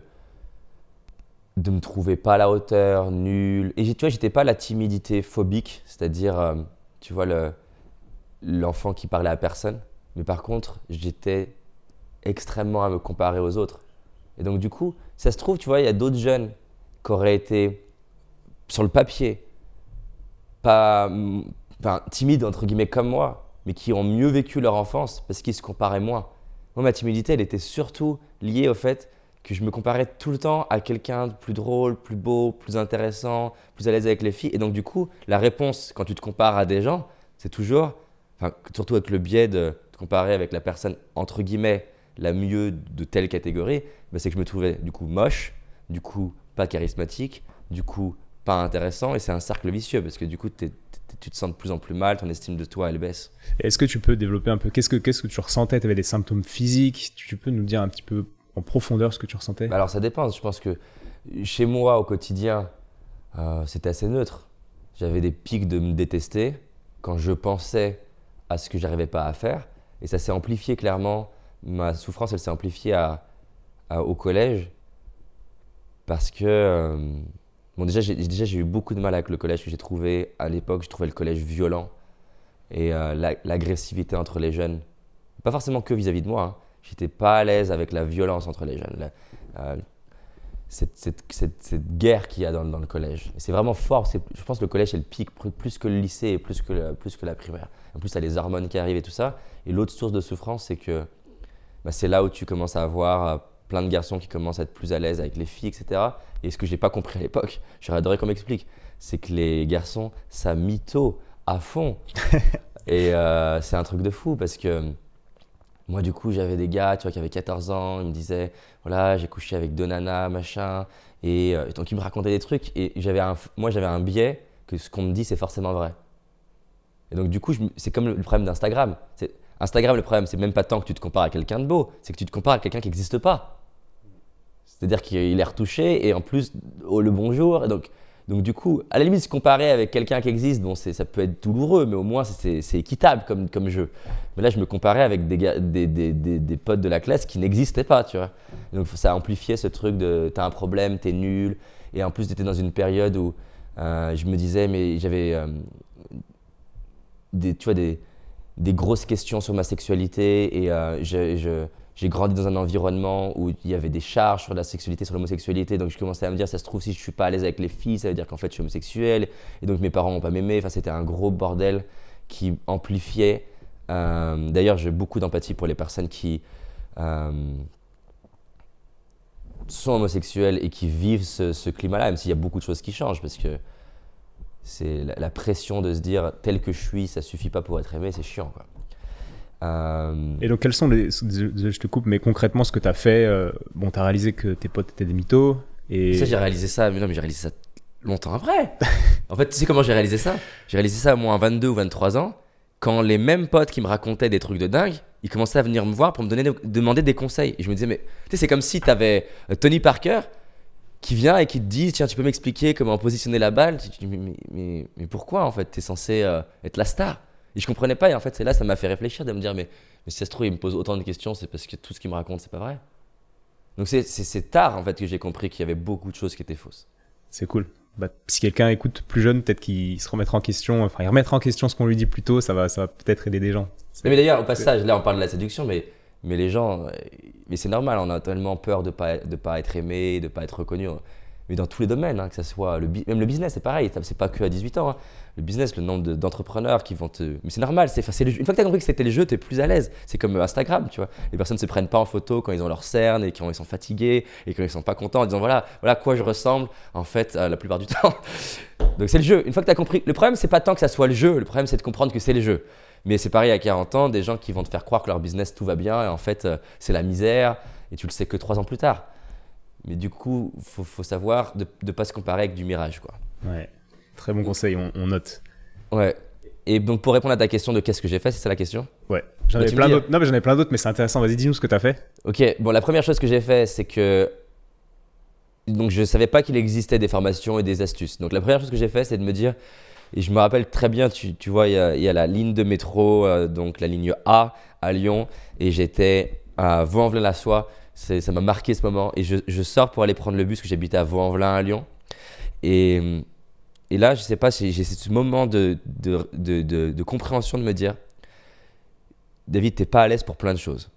de me trouver pas à la hauteur, nul. Et tu vois, j'étais pas la timidité phobique, c'est-à-dire, euh, tu vois, le- l'enfant qui parlait à personne. Mais par contre, j'étais extrêmement à me comparer aux autres. Et donc, du coup, ça se trouve, tu vois, il y a d'autres jeunes qui auraient été, sur le papier, pas enfin, timides, entre guillemets, comme moi, mais qui ont mieux vécu leur enfance parce qu'ils se comparaient moins. Moi, ma timidité, elle était surtout liée au fait que je me comparais tout le temps à quelqu'un de plus drôle, plus beau, plus intéressant, plus à l'aise avec les filles. Et donc, du coup, la réponse, quand tu te compares à des gens, c'est toujours, enfin, surtout avec le biais de te comparer avec la personne, entre guillemets, la mieux de telle catégorie, ben, c'est que je me trouvais, du coup, moche, du coup, pas charismatique, du coup, pas intéressant. Et c'est un cercle vicieux parce que, du coup, t'es- t'es- tu te sens de plus en plus mal, ton estime de toi, elle baisse. Est-ce que tu peux développer un peu Qu'est-ce que qu'est-ce que tu ressentais? Tu avais des symptômes physiques Tu tu peux nous dire un petit peu en profondeur ce que tu ressentais? Bah Alors ça dépend. Je pense que chez moi au quotidien, euh, c'était assez neutre. J'avais des pics de me détester quand je pensais à ce que j'arrivais pas à faire. Et ça s'est amplifié clairement. Ma souffrance, elle s'est amplifiée à, à- au collège. Parce que, euh, bon, déjà, j'ai déjà, j'ai eu beaucoup de mal avec le collège que j'ai trouvé. À l'époque, je trouvais le collège violent. Et euh, la- l'agressivité entre les jeunes. Pas forcément que vis-à-vis de moi. hein. J'étais pas à l'aise avec la violence entre les jeunes. Euh, cette, cette- cette- guerre qu'il y a dans, dans le collège. Et C'est vraiment fort. c'est- Je pense que le collège, c'est le pic plus que le lycée et plus que, plus que la primaire. En plus, tu as les hormones qui arrivent et tout ça. Et l'autre source de souffrance, c'est que bah, c'est là où tu commences à avoir euh, plein de garçons qui commencent à être plus à l'aise avec les filles, etc. Et ce que j'ai pas compris à l'époque, j'aurais adoré qu'on m'explique, c'est que les garçons, ça mytho à fond. et euh, c'est un truc de fou parce que moi, du coup, j'avais des gars, tu vois, qui avaient 14 ans, ils me disaient, voilà, j'ai couché avec deux nanas, machin. Et euh, donc, ils me racontaient des trucs. Et j'avais un, moi, j'avais un biais que ce qu'on me dit, c'est forcément vrai. Et donc, du coup, je c'est comme le, problème d'Instagram. Instagram, le problème, c'est même pas tant que tu te compares à quelqu'un de beau, c'est que tu te compares à quelqu'un qui n'existe pas. C'est-à-dire qu'il est retouché et en plus, oh, le bonjour. Donc, donc, du coup, à la limite, se comparer avec quelqu'un qui existe, bon, ça peut être douloureux, mais au moins, c'est- équitable comme, comme jeu. Mais là, je me comparais avec des, des, des, des, des potes de la classe qui n'existaient pas, tu vois. Donc, ça amplifiait ce truc de t'as un problème, t'es nul. Et en plus, t'étais dans une période où euh, je me disais, mais j'avais euh, des, tu des, grosses questions sur ma sexualité et euh, je- j'ai grandi dans un environnement où il y avait des charges sur la sexualité, sur l'homosexualité. Donc je commençais à me dire, ça se trouve, si je suis pas à l'aise avec les filles, ça veut dire qu'en fait je suis homosexuel. Et donc mes parents vont pas m'aimer. Enfin, c'était un gros bordel qui amplifiait. Euh, D'ailleurs, j'ai beaucoup d'empathie pour les personnes qui euh, sont homosexuels et qui vivent ce, climat-là, même s'il y a beaucoup de choses qui changent, parce que c'est la, la pression de se dire tel que je suis, ça suffit pas pour être aimé, c'est chiant. Quoi. Euh, Et donc, quels sont les. désolé, Je te coupe, mais concrètement, ce que tu as fait, euh, bon, tu as réalisé que tes potes étaient des mythos. Et... Ça, j'ai réalisé ça, mais non, mais j'ai réalisé ça longtemps après. en fait, tu sais comment j'ai réalisé ça? J'ai réalisé ça à moins 22 ou 23 ans, quand les mêmes potes qui me racontaient des trucs de dingue, ils commençaient à venir me voir pour me donner, demander des conseils. Et je me disais, mais tu sais, c'est comme si tu avais Tony Parker qui vient et qui te dit, tiens, tu peux m'expliquer comment positionner la balle? Tu dis, mais, mais, mais, mais pourquoi en fait? Tu es censé euh, être la star. Et je comprenais pas, et en fait, c'est là, ça m'a fait réfléchir de me dire, mais, mais si ça se trouve, il me pose autant de questions, c'est parce que tout ce qu'il me raconte, c'est pas vrai. Donc c'est- tard en fait que j'ai compris qu'il y avait beaucoup de choses qui étaient fausses. C'est cool. Bah, si quelqu'un écoute plus jeune, peut-être qu'il se remettra en question, enfin, il remettra en question ce qu'on lui dit plus tôt, ça va, ça va peut-être aider des gens. Mais, mais d'ailleurs, au passage, là on parle de la séduction, mais, mais les gens, euh, mais c'est normal, on a tellement peur de pas, de pas être aimé, de pas être reconnu. Mais dans tous les domaines, hein, que ce soit le, même le business, c'est pareil, c'est pas que à 18 ans. hein. Le business, le nombre de- d'entrepreneurs qui vont te. Mais c'est normal, c'est, une fois que tu as compris que c'était le jeu, tu es plus à l'aise. C'est comme Instagram, tu vois. Les personnes se prennent pas en photo quand ils ont leur cerne et quand ils sont fatigués et quand ils sont pas contents en disant voilà, voilà à quoi je ressemble, en fait, euh, la plupart du temps. Donc c'est le jeu. Une fois que tu as compris, le problème, c'est pas tant que ça soit le jeu, le problème, c'est de comprendre que c'est le jeu. Mais c'est pareil à 40 ans, des gens qui vont te faire croire que leur business tout va bien et en fait, euh, c'est la misère et tu le sais que trois ans plus tard. Mais du coup, faut, faut savoir de ne pas se comparer avec du mirage. Quoi. Ouais. Très bon conseil, on, on note. Ouais. Et donc, pour répondre à ta question de qu'est-ce que j'ai fait, c'est ça la question? Ouais. J'en Bah, avais tu me plein d'autres. Non, mais j'en ai plein d'autres, mais c'est intéressant. Vas-y, dis-nous ce que t'as fait. Ok, bon, la première chose que j'ai fait, c'est que. Donc, je savais pas qu'il existait des formations et des astuces. Donc, la première chose que j'ai fait, c'est de me dire. Et je me rappelle très bien, tu, tu vois, il y, a, il y a la ligne de métro, euh, donc la ligne A à Lyon, et j'étais à Vaux-en-Velin-la-Soie. Ça m'a marqué ce moment. Et je, je sors pour aller prendre le bus, que j'habitais à Vaux-en-Velin à Lyon. Et, et là, je sais pas, j'ai ce moment de, de, de, de- compréhension de me dire David, t'es pas à l'aise pour plein de choses.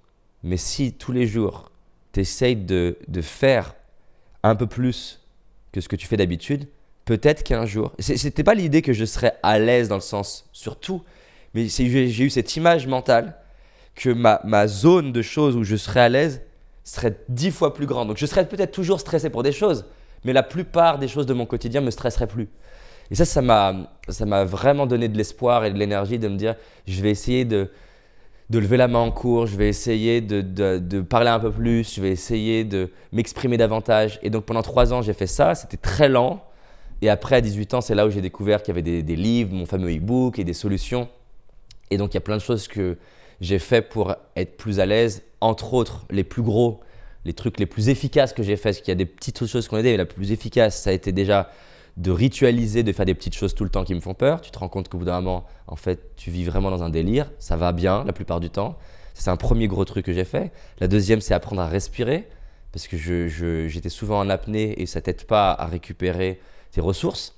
Mais si tous les jours, tu essayes de, de faire un peu plus que ce que tu fais d'habitude, peut-être qu'un jour. C'était pas l'idée que je serais à l'aise dans le sens sur tout, mais j'ai eu cette image mentale que ma, ma zone de choses où je serais à l'aise serait dix fois plus grande. Donc je serais peut-être toujours stressé pour des choses, mais la plupart des choses de mon quotidien me stresseraient plus. Et ça, ça m'a vraiment donné de l'espoir et de l'énergie de me dire, je vais essayer de, de lever la main en cours, je vais essayer de, de- parler un peu plus, je vais essayer de m'exprimer davantage. Et donc pendant trois ans, j'ai fait ça, c'était très lent. Et après, à 18 ans, c'est là où j'ai découvert qu'il y avait des, livres, mon fameux e-book et des solutions. Et donc, il y a plein de choses que j'ai fait pour être plus à l'aise. Entre autres, les plus gros, les trucs les plus efficaces que j'ai fait, parce qu'il y a des petites choses qu'on a aidé, mais la plus efficace, ça a été déjà de ritualiser, de faire des petites choses tout le temps qui me font peur. Tu te rends compte qu'au bout d'un moment, en fait, tu vis vraiment dans un délire. Ça va bien la plupart du temps. C'est un premier gros truc que j'ai fait. La deuxième, c'est apprendre à respirer, parce que j'étais souvent en apnée et ça t'aide pas à récupérer tes ressources.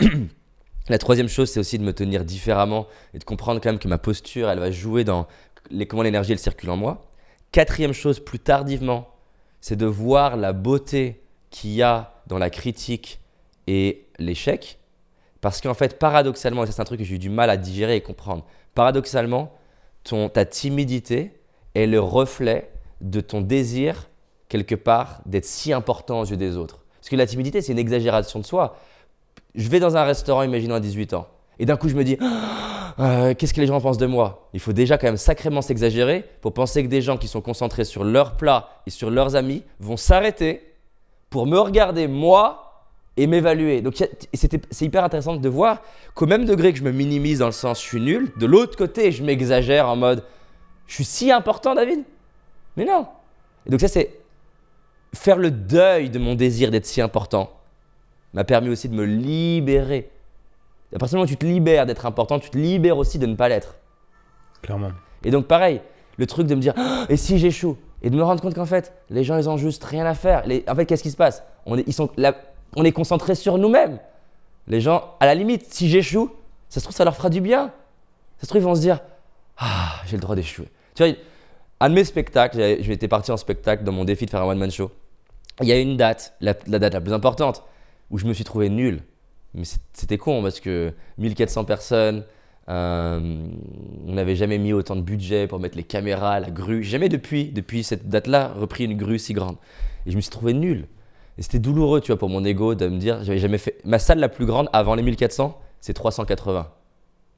La troisième chose, c'est aussi de me tenir différemment et de comprendre quand même que ma posture, elle va jouer dans les, comment l'énergie, circule en moi. Quatrième chose, plus tardivement, c'est de voir la beauté qu'il y a dans la critique et l'échec. Parce qu'en fait, paradoxalement, et ça c'est un truc que j'ai eu du mal à digérer et comprendre, paradoxalement, ton, ta timidité est le reflet de ton désir, quelque part, d'être si important aux yeux des autres. Parce que la timidité, c'est une exagération de soi. Je vais dans un restaurant, imaginons à 18 ans, et d'un coup je me dis, Euh, qu'est-ce que les gens pensent de moi? Il faut déjà quand même sacrément s'exagérer pour penser que des gens qui sont concentrés sur leur plat et sur leurs amis vont s'arrêter pour me regarder moi et m'évaluer. Donc c'est hyper intéressant de voir qu'au même degré que je me minimise dans le sens je suis nul, de l'autre côté je m'exagère en mode je suis si important David Mais non Et donc ça c'est faire le deuil de mon désir d'être si important m'a permis aussi de me libérer. À partir du moment où tu te libères d'être important, tu te libères aussi de ne pas l'être. Clairement. Et donc pareil, le truc de me dire Ah, et si j'échoue? Et de me rendre compte qu'en fait les gens ils ont juste rien à faire. Les- en fait qu'est-ce qui se passe? On est, ils sont on est concentré sur nous-mêmes. Les gens à la limite si j'échoue, ça se trouve ça leur fera du bien. Ça se trouve ils vont se dire ah j'ai le droit d'échouer. Tu vois, un de mes spectacles, j'étais parti en spectacle dans mon défi de faire un one man show. Il y a une date, la, date la plus importante, où je me suis trouvé nul. Mais c'était con parce que 1400 personnes, euh, on n'avait jamais mis autant de budget pour mettre les caméras, la grue. Jamais depuis, depuis cette date-là, repris une grue si grande. Et je me suis trouvé nul. Et c'était douloureux, tu vois, pour mon ego de me dire, j'avais jamais fait. Ma salle la plus grande avant les 1400, c'est 380.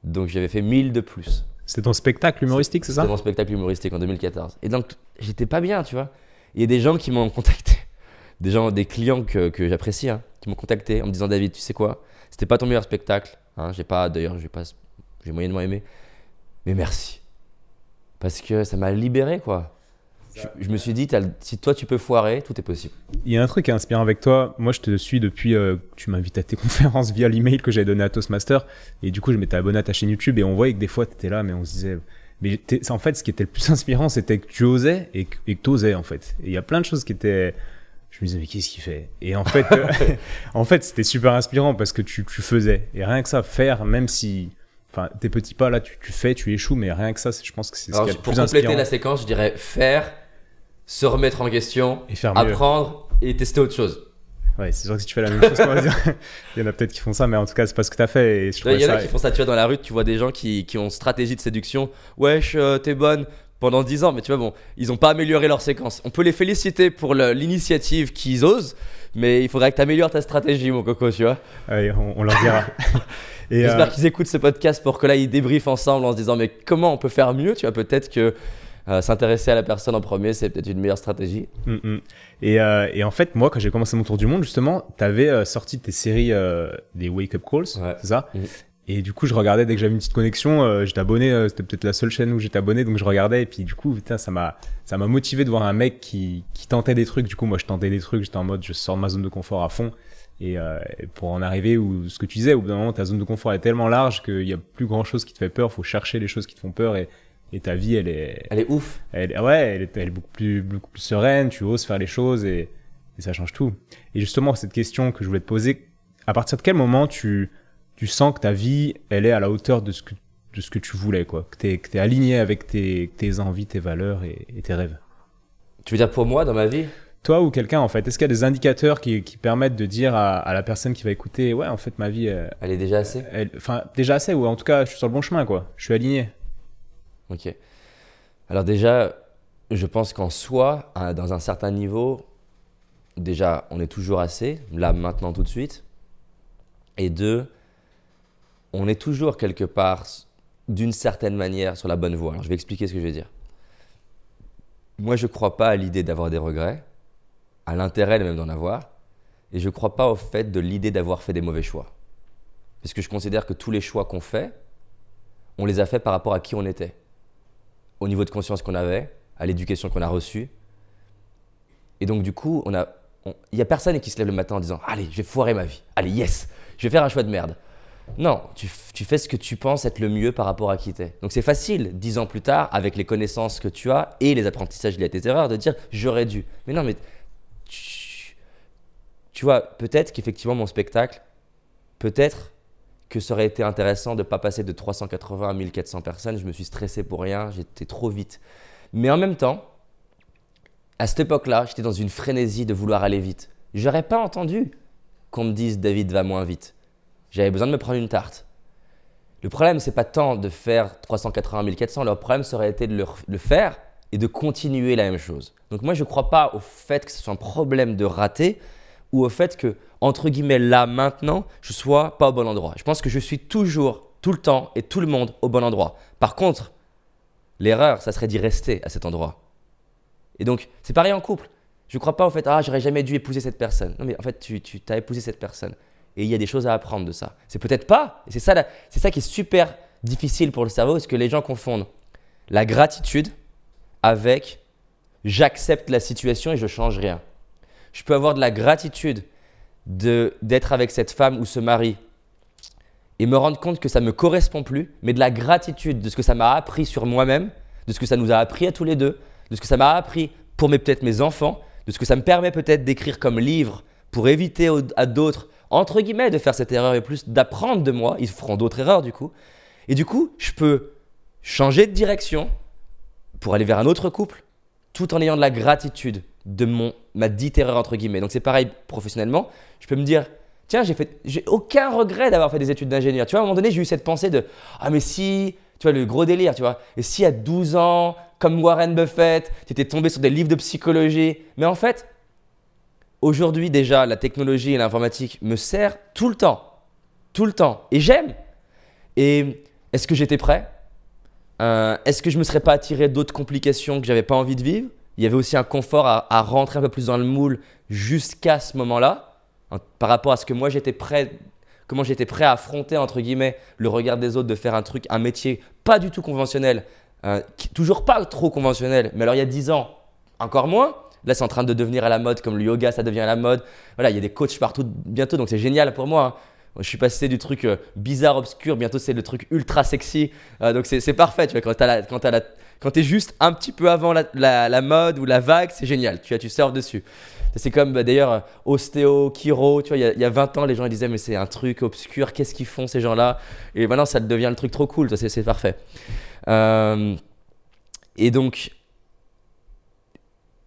Donc j'avais fait 1000 de plus. C'était ton spectacle humoristique, c'est ça? C'était mon spectacle humoristique en 2014. Et donc, j'étais pas bien, tu vois. Il y a des gens qui m'ont contacté, des gens, des clients que, que j'apprécie, hein, qui m'ont contacté en me disant David, tu sais quoi, c'était pas ton meilleur spectacle. Hein, j'ai pas, d'ailleurs, j'ai pas, j'ai moyennement aimé, mais merci, parce que ça m'a libéré, quoi. Je, je me suis dit, si toi tu peux foirer, tout est possible. Il y a un truc qui est inspirant avec toi. Moi, je te suis depuis euh, tu m'invites à tes conférences via l'email que j'avais donné à Toastmaster. Et du coup, je m'étais abonné à ta chaîne YouTube et on voyait que des fois, tu étais là, mais on se disait. Mais en fait, ce qui était le plus inspirant, c'était que tu osais et que, et que t'osais, en fait. Et il y a plein de choses qui étaient. Je me disais, mais qu'est-ce qu'il fait? Et en fait, euh, en fait c'était super inspirant parce que tu, tu faisais. Et rien que ça, faire, même si. Enfin, tes petits pas là, tu, tu fais, tu échoues, mais rien que ça, je pense que c'est ce qui est le pour compléter inspirant. la séquence, je dirais faire, se remettre en question, Et faire mieux. apprendre et tester autre chose. Ouais, c'est sûr que si tu fais la même chose, il y en a peut-être qui font ça, mais en tout cas, c'est pas ce que t'as fait. Et je Il y en a qui font ça, tu vois, dans la rue, tu vois des gens qui, qui ont stratégie de séduction. Wesh, euh, t'es bonne pendant 10 ans, mais tu vois, bon, ils ont pas amélioré leur séquence. On peut les féliciter pour l'initiative qu'ils osent, mais il faudrait que tu améliores ta stratégie, mon coco, tu vois. Allez, on, on leur dira. J'espère euh, qu'ils écoutent ce podcast pour que là, ils débriefent ensemble en se disant, mais comment on peut faire mieux, tu vois, peut-être que. Euh, S'intéresser à la personne en premier, c'est peut-être une meilleure stratégie. Mm, mm. Et, euh, et en fait, moi, quand j'ai commencé mon tour du monde, justement, tu avais sorti tes séries euh, des Wake Up Calls, Ouais. c'est ça Mhm. Et du coup, je regardais dès que j'avais une petite connexion, euh, j'étais abonné, euh, c'était peut-être la seule chaîne où j'étais abonné, donc je regardais, et puis du coup, putain, ça m'a ça m'a motivé de voir un mec qui, qui tentait des trucs. Du coup, moi, je tentais des trucs, j'étais en mode, je sors de ma zone de confort à fond. Et, euh, pour en arriver où ce que tu disais, au bout d'un moment, ta zone de confort est tellement large qu'il y a plus grand chose qui te fait peur. Faut chercher les choses qui te font peur et, et ta vie, elle est, Elle est ouf. elle, ouais, elle est, elle est beaucoup plus, beaucoup plus sereine. Tu oses faire les choses et, et ça change tout. Et justement, cette question que je voulais te poser, à partir de quel moment tu, tu sens que ta vie, elle est à la hauteur de ce que, de ce que tu voulais, quoi, que t'es, que t'es aligné avec tes, tes envies, tes valeurs et, et tes rêves? Tu veux dire pour moi dans ma vie? Toi ou quelqu'un, en fait, est-ce qu'il y a des indicateurs qui, qui permettent de dire à, à la personne qui va écouter, ouais, en fait, ma vie, euh, Elle est déjà assez elle, enfin, déjà assez, ou en tout cas, je suis sur le bon chemin, quoi. Je suis aligné. Ok. Alors déjà, je pense qu'en soi, dans un certain niveau, déjà, on est toujours assez, là, maintenant, tout de suite. Et deux, on est toujours quelque part, d'une certaine manière, sur la bonne voie. Alors, je vais expliquer ce que je veux dire. Moi, je ne crois pas à l'idée d'avoir des regrets, à l'intérêt même d'en avoir, et je ne crois pas au fait de l'idée d'avoir fait des mauvais choix. Parce que je considère que tous les choix qu'on fait, on les a fait par rapport à qui on était au niveau de conscience qu'on avait, à l'éducation qu'on a reçue. Et donc, du coup, il n'y a personne qui se lève le matin en disant Allez, je vais foirer ma vie. Allez, yes, je vais faire un choix de merde. Non, tu, tu fais ce que tu penses être le mieux par rapport à qui t'es. Donc, c'est facile, dix ans plus tard, avec les connaissances que tu as et les apprentissages liés à tes erreurs, de dire J'aurais dû. Mais non, mais tu, tu vois, peut-être qu'effectivement, mon spectacle, peut-être que ça aurait été intéressant de ne pas passer de 380 à 1400 personnes. Je me suis stressé pour rien, j'étais trop vite. Mais en même temps, à cette époque-là, j'étais dans une frénésie de vouloir aller vite. J'aurais pas entendu qu'on me dise David va moins vite. J'avais besoin de me prendre une tarte. Le problème, c'est pas tant de faire 380 1400, le problème, ça aurait été de le faire et de continuer la même chose. Donc moi, je ne crois pas au fait que ce soit un problème de rater ou au fait que, entre guillemets, là, maintenant, je sois pas au bon endroit. Je pense que je suis toujours, tout le temps et tout le monde au bon endroit. Par contre, l'erreur, ça serait d'y rester à cet endroit. Et donc, c'est pareil en couple. Je ne crois pas au fait, ah, j'aurais jamais dû épouser cette personne. Non, mais en fait, tu, tu as épousé cette personne. Et il y a des choses à apprendre de ça. C'est peut-être pas. Et c'est ça, c'est ça qui est super difficile pour le cerveau, parce que les gens confondent la gratitude avec j'accepte la situation et je change rien. Je peux avoir de la gratitude de d'être avec cette femme ou ce mari et me rendre compte que ça me correspond plus, mais de la gratitude de ce que ça m'a appris sur moi-même, de ce que ça nous a appris à tous les deux, de ce que ça m'a appris pour peut-être mes enfants, de ce que ça me permet peut-être d'écrire comme livre pour éviter à d'autres entre guillemets de faire cette erreur et plus d'apprendre de moi, ils feront d'autres erreurs du coup. Et du coup, je peux changer de direction pour aller vers un autre couple tout en ayant de la gratitude de mon, ma dite erreur entre guillemets. Donc c'est pareil professionnellement, je peux me dire tiens, j'ai fait j'ai aucun regret d'avoir fait des études d'ingénieur. Tu vois, à un moment donné, j'ai eu cette pensée de ah mais si, tu vois le gros délire, tu vois. Et si à 12 ans, comme Warren Buffett, tu étais tombé sur des livres de psychologie, mais en fait, aujourd'hui déjà, la technologie et l'informatique me sert tout le temps. Tout le temps. Et j'aime. Et est-ce que j'étais prêt? Euh, Est-ce que je me serais pas attiré d'autres complications que j'avais pas envie de vivre? Il y avait aussi un confort à, rentrer un peu plus dans le moule jusqu'à ce moment-là, hein, par rapport à ce que moi j'étais prêt, comment j'étais prêt à affronter entre guillemets le regard des autres, de faire un truc, un métier pas du tout conventionnel, qui- toujours pas trop conventionnel. Mais alors il y a 10 ans, encore moins. Là, c'est en train de devenir à la mode, comme le yoga, ça devient à la mode. Voilà, il y a des coachs partout bientôt, donc c'est génial pour moi. hein. Je suis passé du truc euh, bizarre, obscur, bientôt c'est le truc ultra sexy. Euh, donc c'est parfait, tu vois, quand quand t'es juste un petit peu avant la, mode ou la vague, c'est génial, tu vois, tu surfes dessus. C'est comme bah, d'ailleurs ostéo, chiro, tu vois, il y, a, il y a 20 ans, les gens ils disaient mais c'est un truc obscur, qu'est-ce qu'ils font ces gens-là? Et maintenant ça devient le truc trop cool, c'est parfait. Euh, et donc,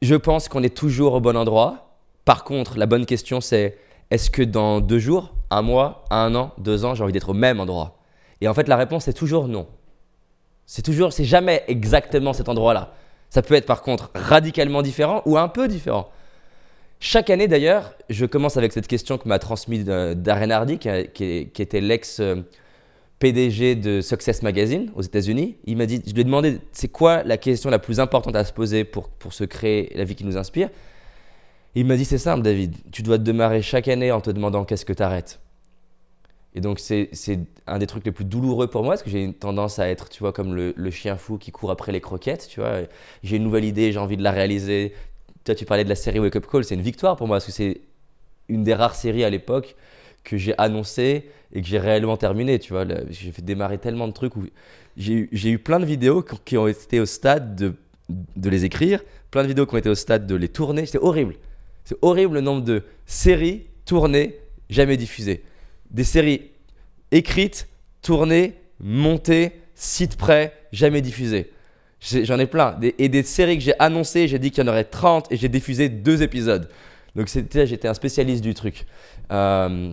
je pense qu'on est toujours au bon endroit. Par contre, la bonne question c'est est-ce que dans deux jours, un mois, un an, deux ans, j'ai envie d'être au même endroit Et en fait, la réponse est toujours non. C'est toujours, c'est jamais exactement cet endroit-là. Ça peut être par contre radicalement différent ou un peu différent. Chaque année d'ailleurs, je commence avec cette question que m'a transmise euh, Darren Hardy, qui, qui était l'ex, euh, PDG de Success Magazine aux États-Unis. Il m'a dit, je lui ai demandé, c'est quoi la question la plus importante à se poser pour, pour se créer la vie qui nous inspire? Il m'a dit, c'est simple, David. Tu dois te démarrer chaque année en te demandant qu'est-ce que tu arrêtes. Et donc, c'est un des trucs les plus douloureux pour moi, parce que j'ai une tendance à être, tu vois, comme le, le, chien fou qui court après les croquettes, tu vois. J'ai une nouvelle idée, j'ai envie de la réaliser. Toi, tu parlais de la série Wake Up Call, c'est une victoire pour moi, parce que c'est une des rares séries à l'époque que j'ai annoncé et que j'ai réellement terminé, tu vois. J'ai fait démarrer tellement de trucs où j'ai eu plein de vidéos qui ont été au stade de, de les écrire, plein de vidéos qui ont été au stade de les tourner. C'était horrible. C'est horrible le nombre de séries tournées, jamais diffusées. Des séries écrites, tournées, montées, site prêt, jamais diffusées. J'en ai plein. et des séries que j'ai annoncées, j'ai dit qu'il y en aurait 30 et j'ai diffusé deux épisodes. Donc j'étais un spécialiste du truc. Euh,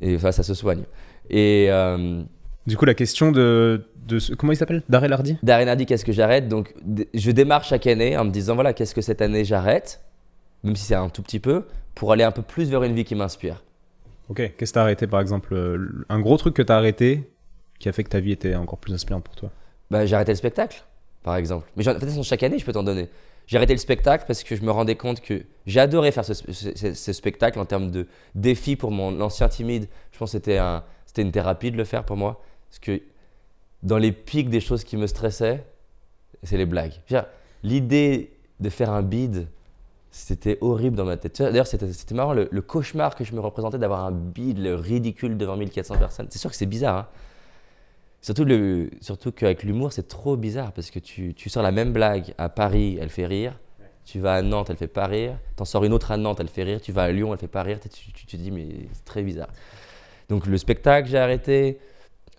et enfin, ça se soigne. Et euh, du coup, la question de, de comment il s'appelle? Darrell Hardy? Darrell Hardy, qu'est-ce que j'arrête? Donc, je démarre chaque année en me disant voilà, qu'est-ce que cette année j'arrête, même si c'est un tout petit peu, pour aller un peu plus vers une vie qui m'inspire. Ok, qu'est-ce que tu as arrêté par exemple euh, Un gros truc que tu as arrêté qui a fait que ta vie était encore plus inspirante pour toi? Bah, J'ai arrêté le spectacle, par exemple. Mais en fait, chaque année, je peux t'en donner. J'ai arrêté le spectacle parce que je me rendais compte que adoré faire ce, ce, spectacle en termes de défi pour mon ancien timide. Je pense que c'était un, une thérapie de le faire pour moi. Parce que dans les pics des choses qui me stressaient, c'est les blagues. L'idée de faire un bide, c'était horrible dans ma tête. D'ailleurs, c'était marrant, le, cauchemar que je me représentais d'avoir un bide, le ridicule devant 1400 personnes. C'est sûr que c'est bizarre. Hein Surtout, surtout qu'avec l'humour, c'est trop bizarre parce que tu, sors la même blague à Paris, elle fait rire. Tu vas à Nantes, elle fait pas rire. Tu en sors une autre à Nantes, elle fait rire. Tu vas à Lyon, elle fait pas rire. Tu, tu te dis, mais c'est très bizarre. Donc, le spectacle, j'ai arrêté.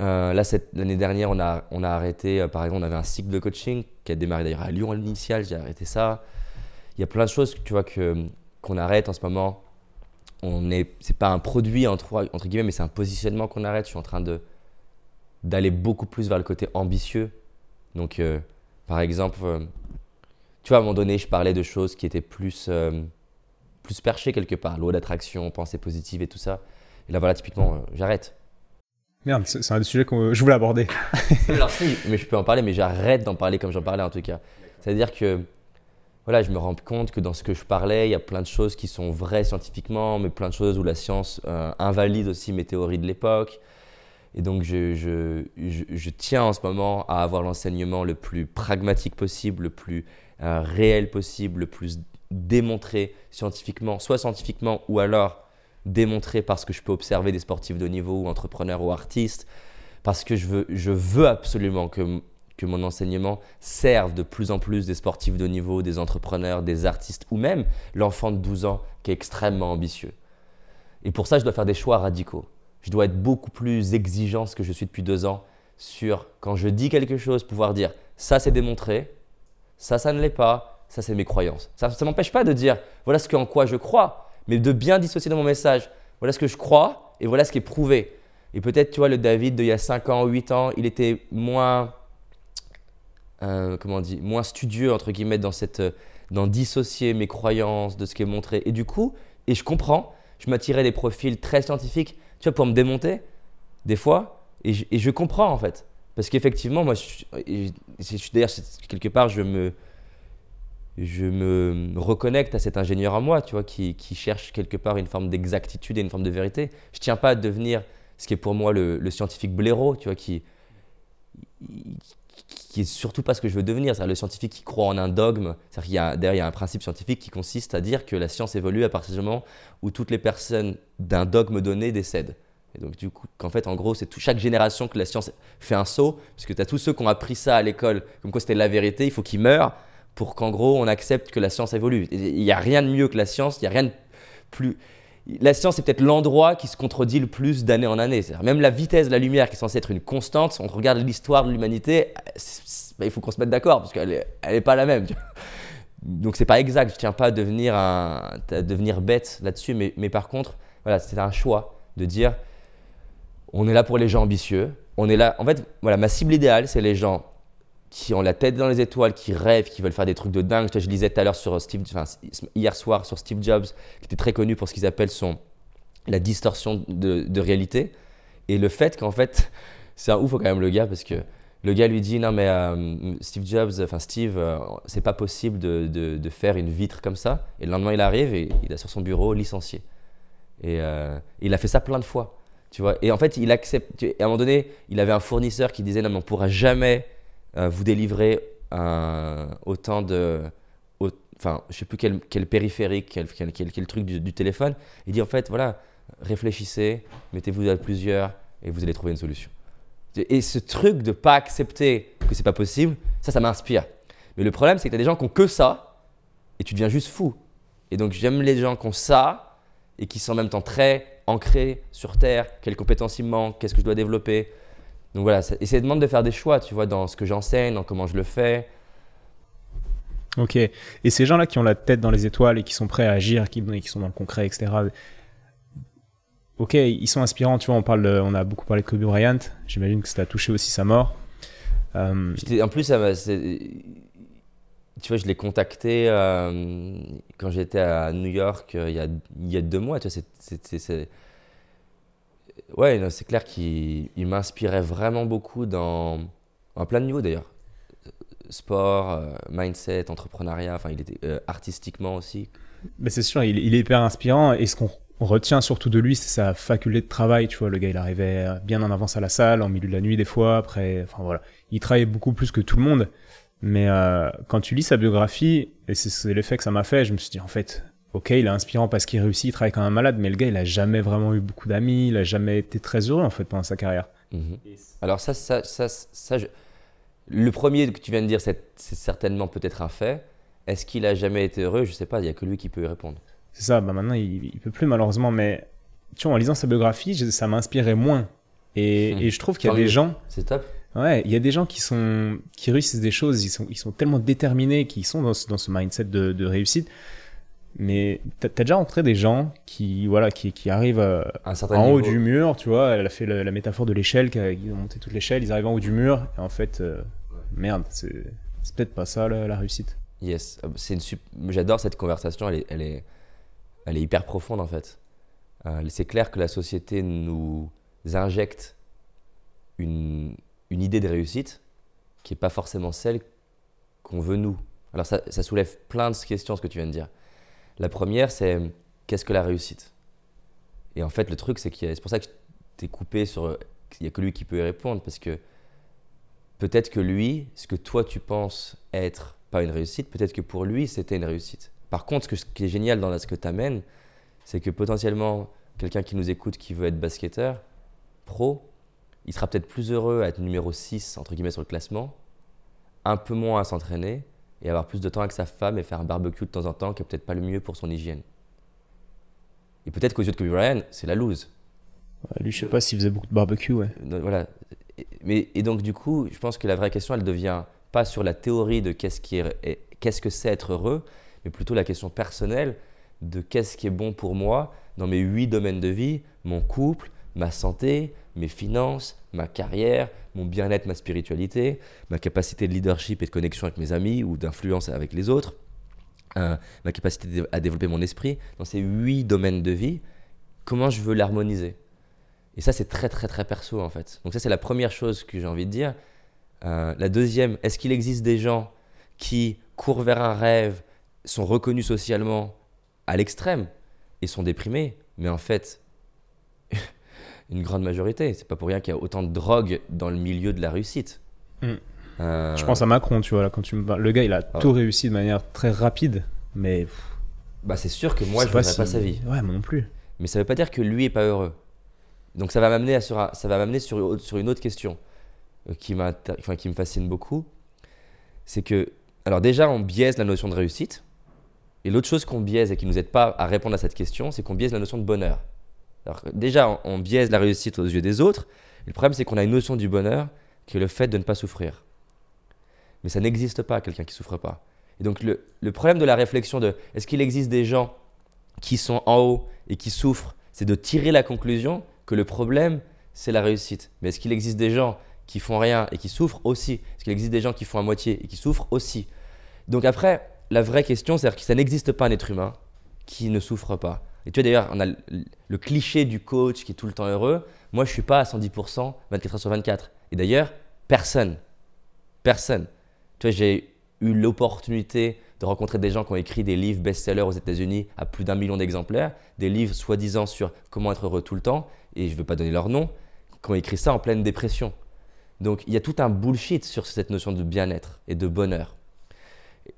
Euh, là, l'année dernière, on a, on a arrêté. Euh, par exemple, on avait un cycle de coaching qui a démarré d'ailleurs à Lyon à l'initial. J'ai arrêté ça. Il y a plein de choses, tu vois, qu'on arrête en ce moment. On est, c'est pas un produit entre, entre guillemets, mais c'est un positionnement qu'on arrête. Je suis en train de d'aller beaucoup plus vers le côté ambitieux. Donc, euh, par exemple, euh, tu vois, à un moment donné, je parlais de choses qui étaient plus, euh, plus perchées quelque part, loi d'attraction, pensée positive et tout ça. Et là, voilà, typiquement, j'arrête. Merde, c'est un sujet que je voulais aborder. Alors, si, mais je peux en parler, mais j'arrête d'en parler comme j'en parlais en tout cas. C'est-à-dire que, voilà, je me rends compte que dans ce que je parlais, il y a plein de choses qui sont vraies scientifiquement, mais plein de choses où la science invalide aussi mes théories de l'époque. Et donc, je, je, je, tiens en ce moment à avoir l'enseignement le plus pragmatique possible, le plus euh, réel possible, le plus démontré scientifiquement, soit scientifiquement ou alors démontré parce que je peux observer des sportifs de niveau ou entrepreneurs ou artistes, parce que je veux, je veux absolument que, que mon enseignement serve de plus en plus des sportifs de niveau, des entrepreneurs, des artistes ou même l'enfant de 12 ans qui est extrêmement ambitieux. Et pour ça, je dois faire des choix radicaux je dois être beaucoup plus exigeant ce que je suis depuis deux ans sur quand je dis quelque chose, pouvoir dire ça c'est démontré, ça ça ne l'est pas, ça c'est mes croyances. Ça ne m'empêche pas de dire voilà ce en quoi je crois, mais de bien dissocier dans mon message voilà ce que je crois et voilà ce qui est prouvé. Et peut-être, tu vois, le David d'il y a 5 ans, 8 ans, il était moins, euh, comment on dit, moins studieux, entre guillemets, dans, cette, dans dissocier mes croyances de ce qui est montré. Et du coup, et je comprends, je m'attirais des profils très scientifiques tu vois, pour me démonter, des fois, et je, et je comprends en fait. Parce qu'effectivement, moi, je, je, d'ailleurs, quelque part, je me, je me reconnecte à cet ingénieur en moi, tu vois, qui, qui cherche quelque part une forme d'exactitude et une forme de vérité. Je tiens pas à devenir ce qui est pour moi le, le scientifique blaireau, tu vois, qui, qui est surtout pas ce que je veux devenir. C'est-à-dire le scientifique qui croit en un dogme. C'est-à-dire qu'il y a, derrière, un principe scientifique qui consiste à dire que la science évolue à partir du moment où toutes les personnes d'un dogme donné décèdent. Et donc, du coup, qu'en fait, en gros, c'est chaque génération que la science fait un saut, puisque tu as tous ceux qui ont appris ça à l'école, comme quoi c'était la vérité, il faut qu'ils meurent pour qu'en gros, on accepte que la science évolue. Il n'y a rien de mieux que la science, il n'y a rien de plus. La science, c'est peut-être l'endroit qui se contredit le plus d'année en année. Même la vitesse de la lumière, qui est censée être une constante, on regarde l'histoire de l'humanité, bah, il faut qu'on se mette d'accord, parce qu'elle n'est est pas la même. Donc, c'est pas exact. Je tiens pas à devenir, bête là-dessus, mais, mais par contre, voilà, c'est un choix de dire on est là pour les gens ambitieux. On est là. En fait, voilà, ma cible idéale, c'est les gens qui ont la tête dans les étoiles, qui rêvent, qui veulent faire des trucs de dingue. Je lisais tout à l'heure sur Steve, enfin, hier soir sur Steve Jobs, qui était très connu pour ce qu'ils appellent son la distorsion de, réalité et le fait qu'en fait c'est un ouf quand même le gars parce que le gars lui dit non mais euh, Steve Jobs, Steve, euh, c'est pas possible de, faire une vitre comme ça. Et le lendemain il arrive et il a sur son bureau licencié. Et euh, il a fait ça plein de fois, tu vois. Et en fait il accepte. Et à un moment donné, il avait un fournisseur qui disait non mais on pourra jamais vous délivrer un, autant de, enfin je sais plus quel, périphérique, quel, truc du, téléphone. Il dit en fait voilà réfléchissez, mettez-vous à plusieurs et vous allez trouver une solution. Et ce truc de pas accepter que c'est pas possible, ça, ça m'inspire. Mais le problème, c'est que tu as des gens qui ont que ça et tu deviens juste fou. Et donc, j'aime les gens qui ont ça et qui sont en même temps très ancrés sur terre, quelles compétences il manque, qu'est-ce que je dois développer? Donc voilà, et ça demande de faire des choix, tu vois, dans ce que j'enseigne, dans comment je le fais. Ok. Et ces gens-là qui ont la tête dans les étoiles et qui sont prêts à agir, qui, qui sont dans le concret, etc., ok, ils sont inspirants, tu vois, on, parle on a beaucoup parlé de Kobe Bryant, j'imagine que ça a touché aussi sa mort. Euh, en plus, ça tu vois, je l'ai contacté euh, quand j'étais à New York euh, il, y a, il, y a, deux mois. Tu vois, c'est, ouais, c'est clair qu'il m'inspirait vraiment beaucoup dans, en plein de niveaux d'ailleurs. Sport, mindset, entrepreneuriat, enfin, il était artistiquement aussi. Mais c'est sûr, il, est hyper inspirant. Et ce qu'on on retient surtout de lui, c'est sa faculté de travail. Tu vois, le gars, il arrivait bien en avance à la salle, en milieu de la nuit des fois. Après, enfin voilà, il travaillait beaucoup plus que tout le monde. Mais euh, quand tu lis sa biographie, et c'est l'effet que ça m'a fait, je me suis dit en fait, ok, il est inspirant parce qu'il réussit, il travaille comme un malade, mais le gars, il a jamais vraiment eu beaucoup d'amis, il a jamais été très heureux en fait pendant sa carrière. Mhm. Alors ça, ça, ça, ça le premier que tu viens de dire, c'est certainement peut-être un fait. Est-ce qu'il a jamais été heureux? Je sais pas, il y a que lui qui peut y répondre. C'est ça, bah maintenant il, il peut plus malheureusement, mais tu vois, en lisant sa biographie, ça m'inspirait moins. Et, hmm. et, je trouve qu'il y a des gens. C'est top. Ouais, il y a des gens qui sont qui réussissent des choses, ils sont ils sont tellement déterminés, qui sont dans ce, dans ce mindset de, de réussite. Mais t'as as déjà rencontré des gens qui voilà qui, qui arrivent euh, en haut du mur, tu vois? Elle a fait la, métaphore de l'échelle, qui ont monté toute l'échelle, ils arrivent en haut du mur et en fait, euh, merde, c'est peut-être pas ça la, réussite. Yes, c'est une j'adore cette conversation, elle est, elle est elle est hyper profonde en fait. Euh, c'est clair que la société nous injecte une, une idée de réussite qui n'est pas forcément celle qu'on veut nous. Alors ça, ça, soulève plein de questions ce que tu viens de dire. La première, c'est qu'est-ce que la réussite? Et en fait, le truc, c'est que c'est pour ça que tu es coupé sur... Il n'y a que lui qui peut y répondre, parce que peut-être que lui, ce que toi tu penses être pas une réussite, peut-être que pour lui, c'était une réussite. Par contre, ce, qui est génial dans ce que tu amènes, c'est que potentiellement, quelqu'un qui nous écoute, qui veut être basketteur, pro, il sera peut-être plus heureux à être numéro 6, entre guillemets, sur le classement, un peu moins à s'entraîner et avoir plus de temps avec sa femme et faire un barbecue de temps en temps qui est peut-être pas le mieux pour son hygiène. Et peut-être qu'aux yeux de Kobe Bryant, c'est la loose. lui, je sais pas s'il faisait beaucoup de barbecue, ouais. Euh, voilà. Mais, et donc, du coup, je pense que la vraie question, elle devient pas sur la théorie de qu'est-ce qui est, qu'est-ce que c'est être heureux, mais plutôt la question personnelle de qu'est-ce qui est bon pour moi dans mes huit domaines de vie, mon couple, ma santé, mes finances, ma carrière, mon bien-être, ma spiritualité, ma capacité de leadership et de connexion avec mes amis ou d'influence avec les autres, euh, ma capacité à développer mon esprit, dans ces huit domaines de vie, comment je veux l'harmoniser? Et ça, c'est très, très, très perso en fait. Donc ça, c'est la première chose que j'ai envie de dire. Euh, la deuxième, est-ce qu'il existe des gens qui courent vers un rêve, sont reconnus socialement à l'extrême et sont déprimés? Mais en fait, une grande majorité, c'est pas pour rien qu'il y a autant de drogue dans le milieu de la réussite. Hmm. Euh, Je pense à Macron, tu vois, là, quand tu me Le gars, il a ah. tout réussi de manière très rapide, mais. Bah, c'est sûr que moi, je ne pas, pas sa vie. Ouais, moi non plus. Mais ça veut pas dire que lui est pas heureux. Donc ça va m'amener sur, ça va m'amener sur, sur une autre question euh, qui, enfin, qui me fascine beaucoup. C'est que, alors déjà, on biaise la notion de réussite. Et l'autre chose qu'on biaise et qui ne nous aide pas à répondre à cette question, c'est qu'on biaise la notion de bonheur. Alors, déjà, on biaise la réussite aux yeux des autres. Le problème, c'est qu'on a une notion du bonheur qui est le fait de ne pas souffrir. Mais ça n'existe pas, quelqu'un qui ne souffre pas. Et donc, le, le problème de la réflexion de est-ce qu'il existe des gens qui sont en haut et qui souffrent, c'est de tirer la conclusion que le problème, c'est la réussite. Mais est-ce qu'il existe des gens qui font rien et qui souffrent aussi? Est-ce qu'il existe des gens qui font à moitié et qui souffrent aussi? Donc après, la vraie question, c'est que ça n'existe pas un être humain qui ne souffre pas. Et tu vois, d'ailleurs, on a le, cliché du coach qui est tout le temps heureux. Moi, je suis pas à 110% 24 heures sur 24. Et d'ailleurs, personne, personne. Tu vois, j'ai eu l'opportunité de rencontrer des gens qui ont écrit des livres best-sellers aux États-Unis à plus d'un million d'exemplaires, des livres soi-disant sur comment être heureux tout le temps, et je ne veux pas donner leur nom, qui ont écrit ça en pleine dépression. Donc il y a tout un bullshit sur cette notion de bien-être et de bonheur.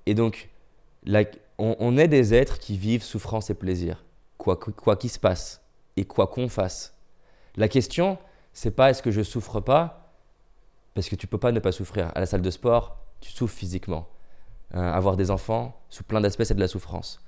Et donc, on, est des êtres qui vivent souffrance et plaisir, quoi qu'il se passe et quoi qu'on fasse. La question, c'est pas est-ce que je souffre pas, parce que tu peux pas ne pas souffrir. À la salle de sport, tu souffres physiquement. Euh, avoir des enfants, sous plein d'aspects, c'est de la souffrance.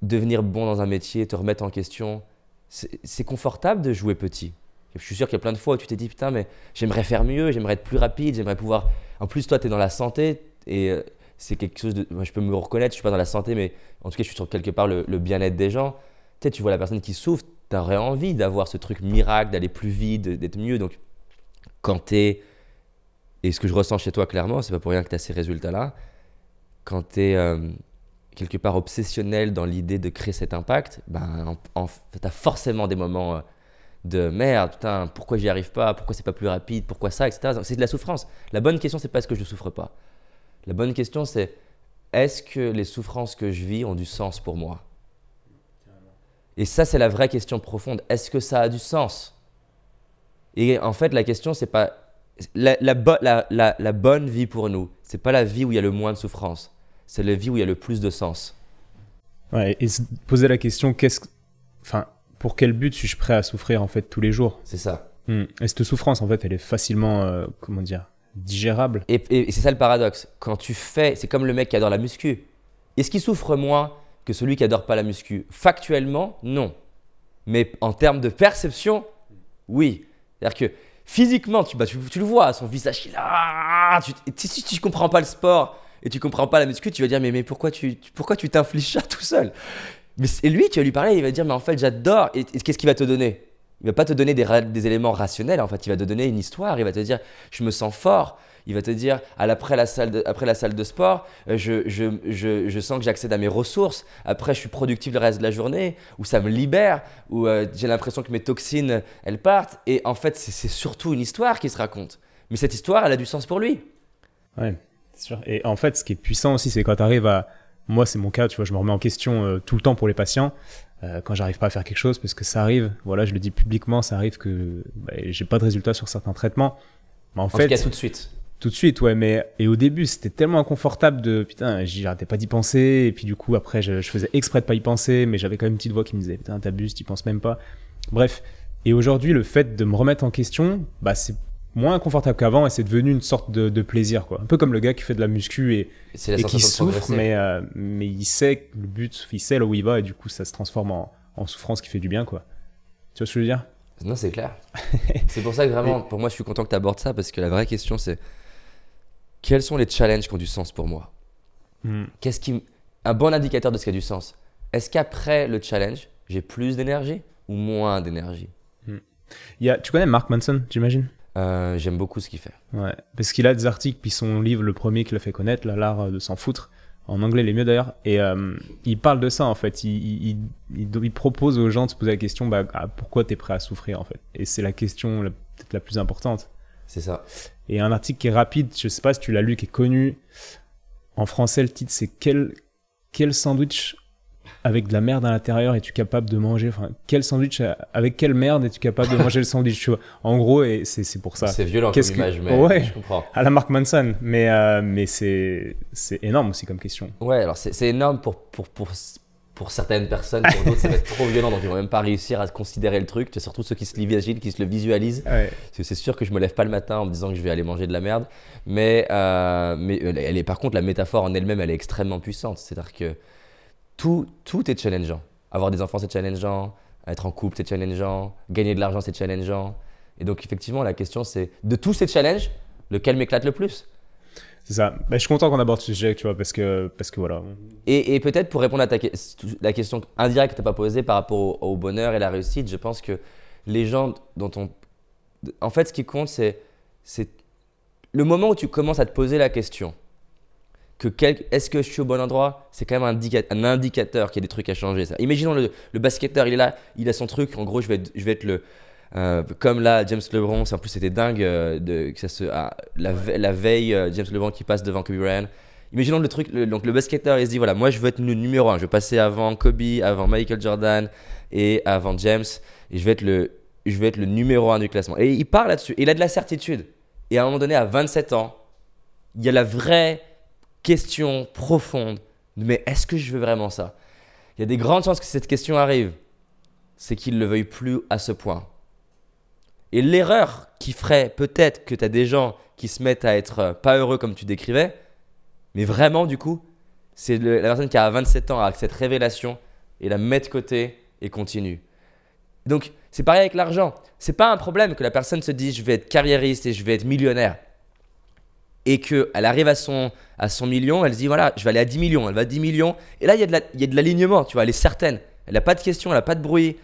Devenir bon dans un métier, te remettre en question, c'est confortable de jouer petit. Je suis sûr qu'il y a plein de fois où tu t'es dit putain, mais j'aimerais faire mieux, j'aimerais être plus rapide, j'aimerais pouvoir. En plus, toi, tu es dans la santé et euh, c'est quelque chose de. Moi, je peux me reconnaître, je suis pas dans la santé, mais en tout cas, je suis sur quelque part le, bien-être des gens. Tu sais, tu vois la personne qui souffre, tu aurais envie d'avoir ce truc miracle, d'aller plus vite, d'être mieux. Donc, quand tu es et ce que je ressens chez toi, clairement, c'est pas pour rien que tu as ces résultats-là. Quand tu es euh, quelque part obsessionnel dans l'idée de créer cet impact, ben, tu as forcément des moments euh, de merde, putain, pourquoi j'y arrive pas, pourquoi c'est pas plus rapide, pourquoi ça, etc. C'est de la souffrance. La bonne question, c'est pas est-ce que je souffre pas. La bonne question, c'est est-ce que les souffrances que je vis ont du sens pour moi? Et ça, c'est la vraie question profonde. Est-ce que ça a du sens? Et en fait, la question, c'est pas la, la, bonne vie pour nous, c'est pas la vie où il y a le moins de souffrance, c'est la vie où il y a le plus de sens. Ouais, et se poser la question, qu'est-ce, enfin, pour quel but suis-je prêt à souffrir en fait tous les jours? C'est ça. Hmm. Et cette souffrance, en fait, elle est facilement, euh, comment dire, digérable. Et, et c'est ça le paradoxe. Quand tu fais, c'est comme le mec qui adore la muscu. Est-ce qu'il souffre moins que celui qui adore pas la muscu? Factuellement, non. Mais en termes de perception, oui. C'est-à-dire que physiquement, tu, bah, tu, le vois, son visage, il a. Tu, si tu comprends pas le sport et tu comprends pas la muscu, tu vas dire, mais, pourquoi tu tu t'infliges ça tout seul? Mais, Et lui, tu vas lui parler, il va dire, mais en fait, j'adore. Et, qu'est-ce qu'il va te donner? Il va pas te donner des, éléments rationnels, en fait, il va te donner une histoire, il va te dire, je me sens fort, il va te dire, après la salle de, après la salle de sport, euh, je sens que j'accède à mes ressources. Après, je suis productif le reste de la journée, ou ça me libère, ou euh, j'ai l'impression que mes toxines, elles partent. Et en fait, c'est surtout une histoire qui se raconte. Mais cette histoire, elle a du sens pour lui. Ouais, c'est sûr. Et en fait, ce qui est puissant aussi, c'est quand tu arrives à. Moi, c'est mon cas, tu vois, je me remets en question euh, tout le temps pour les patients. quand j'arrive pas à faire quelque chose, parce que ça arrive, voilà, je le dis publiquement, ça arrive que bah, j'ai pas de résultat sur certains traitements. Mais en, en fait, tout cas, tout de suite. Tout de suite, ouais, mais et au début c'était tellement inconfortable de putain, j'arrêtais pas d'y penser et puis du coup après je, faisais exprès de pas y penser, mais j'avais quand même une petite voix qui me disait putain t'abuses, t'y penses même pas. Bref, et aujourd'hui le fait de me remettre en question, bah c'est moins inconfortable qu'avant et c'est devenu une sorte de, plaisir quoi. Un peu comme le gars qui fait de la muscu et, et qui souffre, mais euh, mais il sait le but, il sait là où il va et du coup ça se transforme en, en souffrance qui fait du bien quoi. Tu vois ce que je veux dire? Non, c'est clair. c'est pour ça que vraiment, pour moi, je suis content que tu abordes ça parce que la vraie question, c'est quels sont les challenges qui ont du sens pour moi? Hmm. Qu'est-ce qui un bon indicateur de ce qui a du sens Est-ce qu'après le challenge, j'ai plus d'énergie ou moins d'énergie? Il Tu connais Mark Manson, j'imagine? Euh, J'aime beaucoup ce qu'il fait. Ouais, parce qu'il a des articles, puis son livre, le premier qu'il a fait connaître, l'art de s'en foutre, en anglais les mieux d'ailleurs, et euh, il parle de ça en fait. Il, il, propose aux gens de se poser la question bah, ah, pourquoi tu es prêt à souffrir en fait Et c'est la question peut-être la plus importante. C'est ça. Et un article qui est rapide, je sais pas si tu l'as lu, qui est connu. En français, le titre, c'est quel, quel sandwich avec de la merde à l'intérieur es-tu capable de manger Enfin, quel sandwich avec quelle merde es-tu capable de manger le sandwich tu vois? En gros, et c'est, c'est pour ça. C'est violent comme image, mais ouais, je comprends. À la Mark Manson, mais euh, mais c'est c'est énorme aussi comme question. Ouais, alors c'est, c'est énorme pour pour pour pour certaines personnes, pour d'autres, ça va être trop violent, donc ils vont même pas réussir à considérer le truc. C'est surtout ceux qui se l'imaginent, qui se le visualisent. Parce que c'est sûr que je me lève pas le matin en me disant que je vais aller manger de la merde. Mais, euh, mais elle est, par contre, la métaphore en elle-même, elle est extrêmement puissante. C'est-à-dire que tout, tout est challengeant. Avoir des enfants, c'est challengeant. Être en couple, c'est challengeant. Gagner de l'argent, c'est challengeant. Et donc, effectivement, la question, c'est de tous ces challenges, lequel m'éclate le plus? C'est ça. Bah, je suis content qu'on aborde ce sujet, tu vois, parce que, parce que voilà. Et, et peut-être pour répondre à ta, la question indirecte que tu n'as pas posée par rapport au, bonheur et la réussite, je pense que les gens dont on. En fait, ce qui compte, c'est, c'est le moment où tu commences à te poser la question que quel- est-ce que je suis au bon endroit? C'est quand même un, indica- un indicateur qu'il y a des trucs à changer. Ça. Imaginons le, le basketteur, il est là, il a son truc. En gros, je vais être, je vais être le. euh, comme là, James LeBron, c'est- en plus c'était dingue euh, de, que ça se, ah, la, ve- la veille, euh, James LeBron qui passe devant Kobe Bryant. Imaginons le truc, le- donc le basketteur il se dit voilà, moi je veux être le numéro 1, je veux passer avant Kobe, avant Michael Jordan et avant James, et je vais être le, je vais être le numéro 1 du classement. Et il parle là-dessus, il a de la certitude. Et à un moment donné, à 27 ans, il y a la vraie question profonde de, mais est-ce que je veux vraiment ça? Il y a des grandes chances que cette question arrive, c'est qu'il ne le veuille plus à ce point. Et l'erreur qui ferait peut-être que tu as des gens qui se mettent à être euh, pas heureux comme tu décrivais, mais vraiment du coup, c'est la personne qui a 27 ans a cette révélation et la met de côté et continue. Donc c'est pareil avec l'argent. C'est pas un problème que la personne se dise je vais être carriériste et je vais être millionnaire et qu'elle arrive à son, à son million, elle se dit voilà, je vais aller à 10 millions, elle va à 10 millions. Et là, il y a de l'alignement, tu vois, elle est certaine. Elle n'a pas de questions, elle n'a pas de bruit.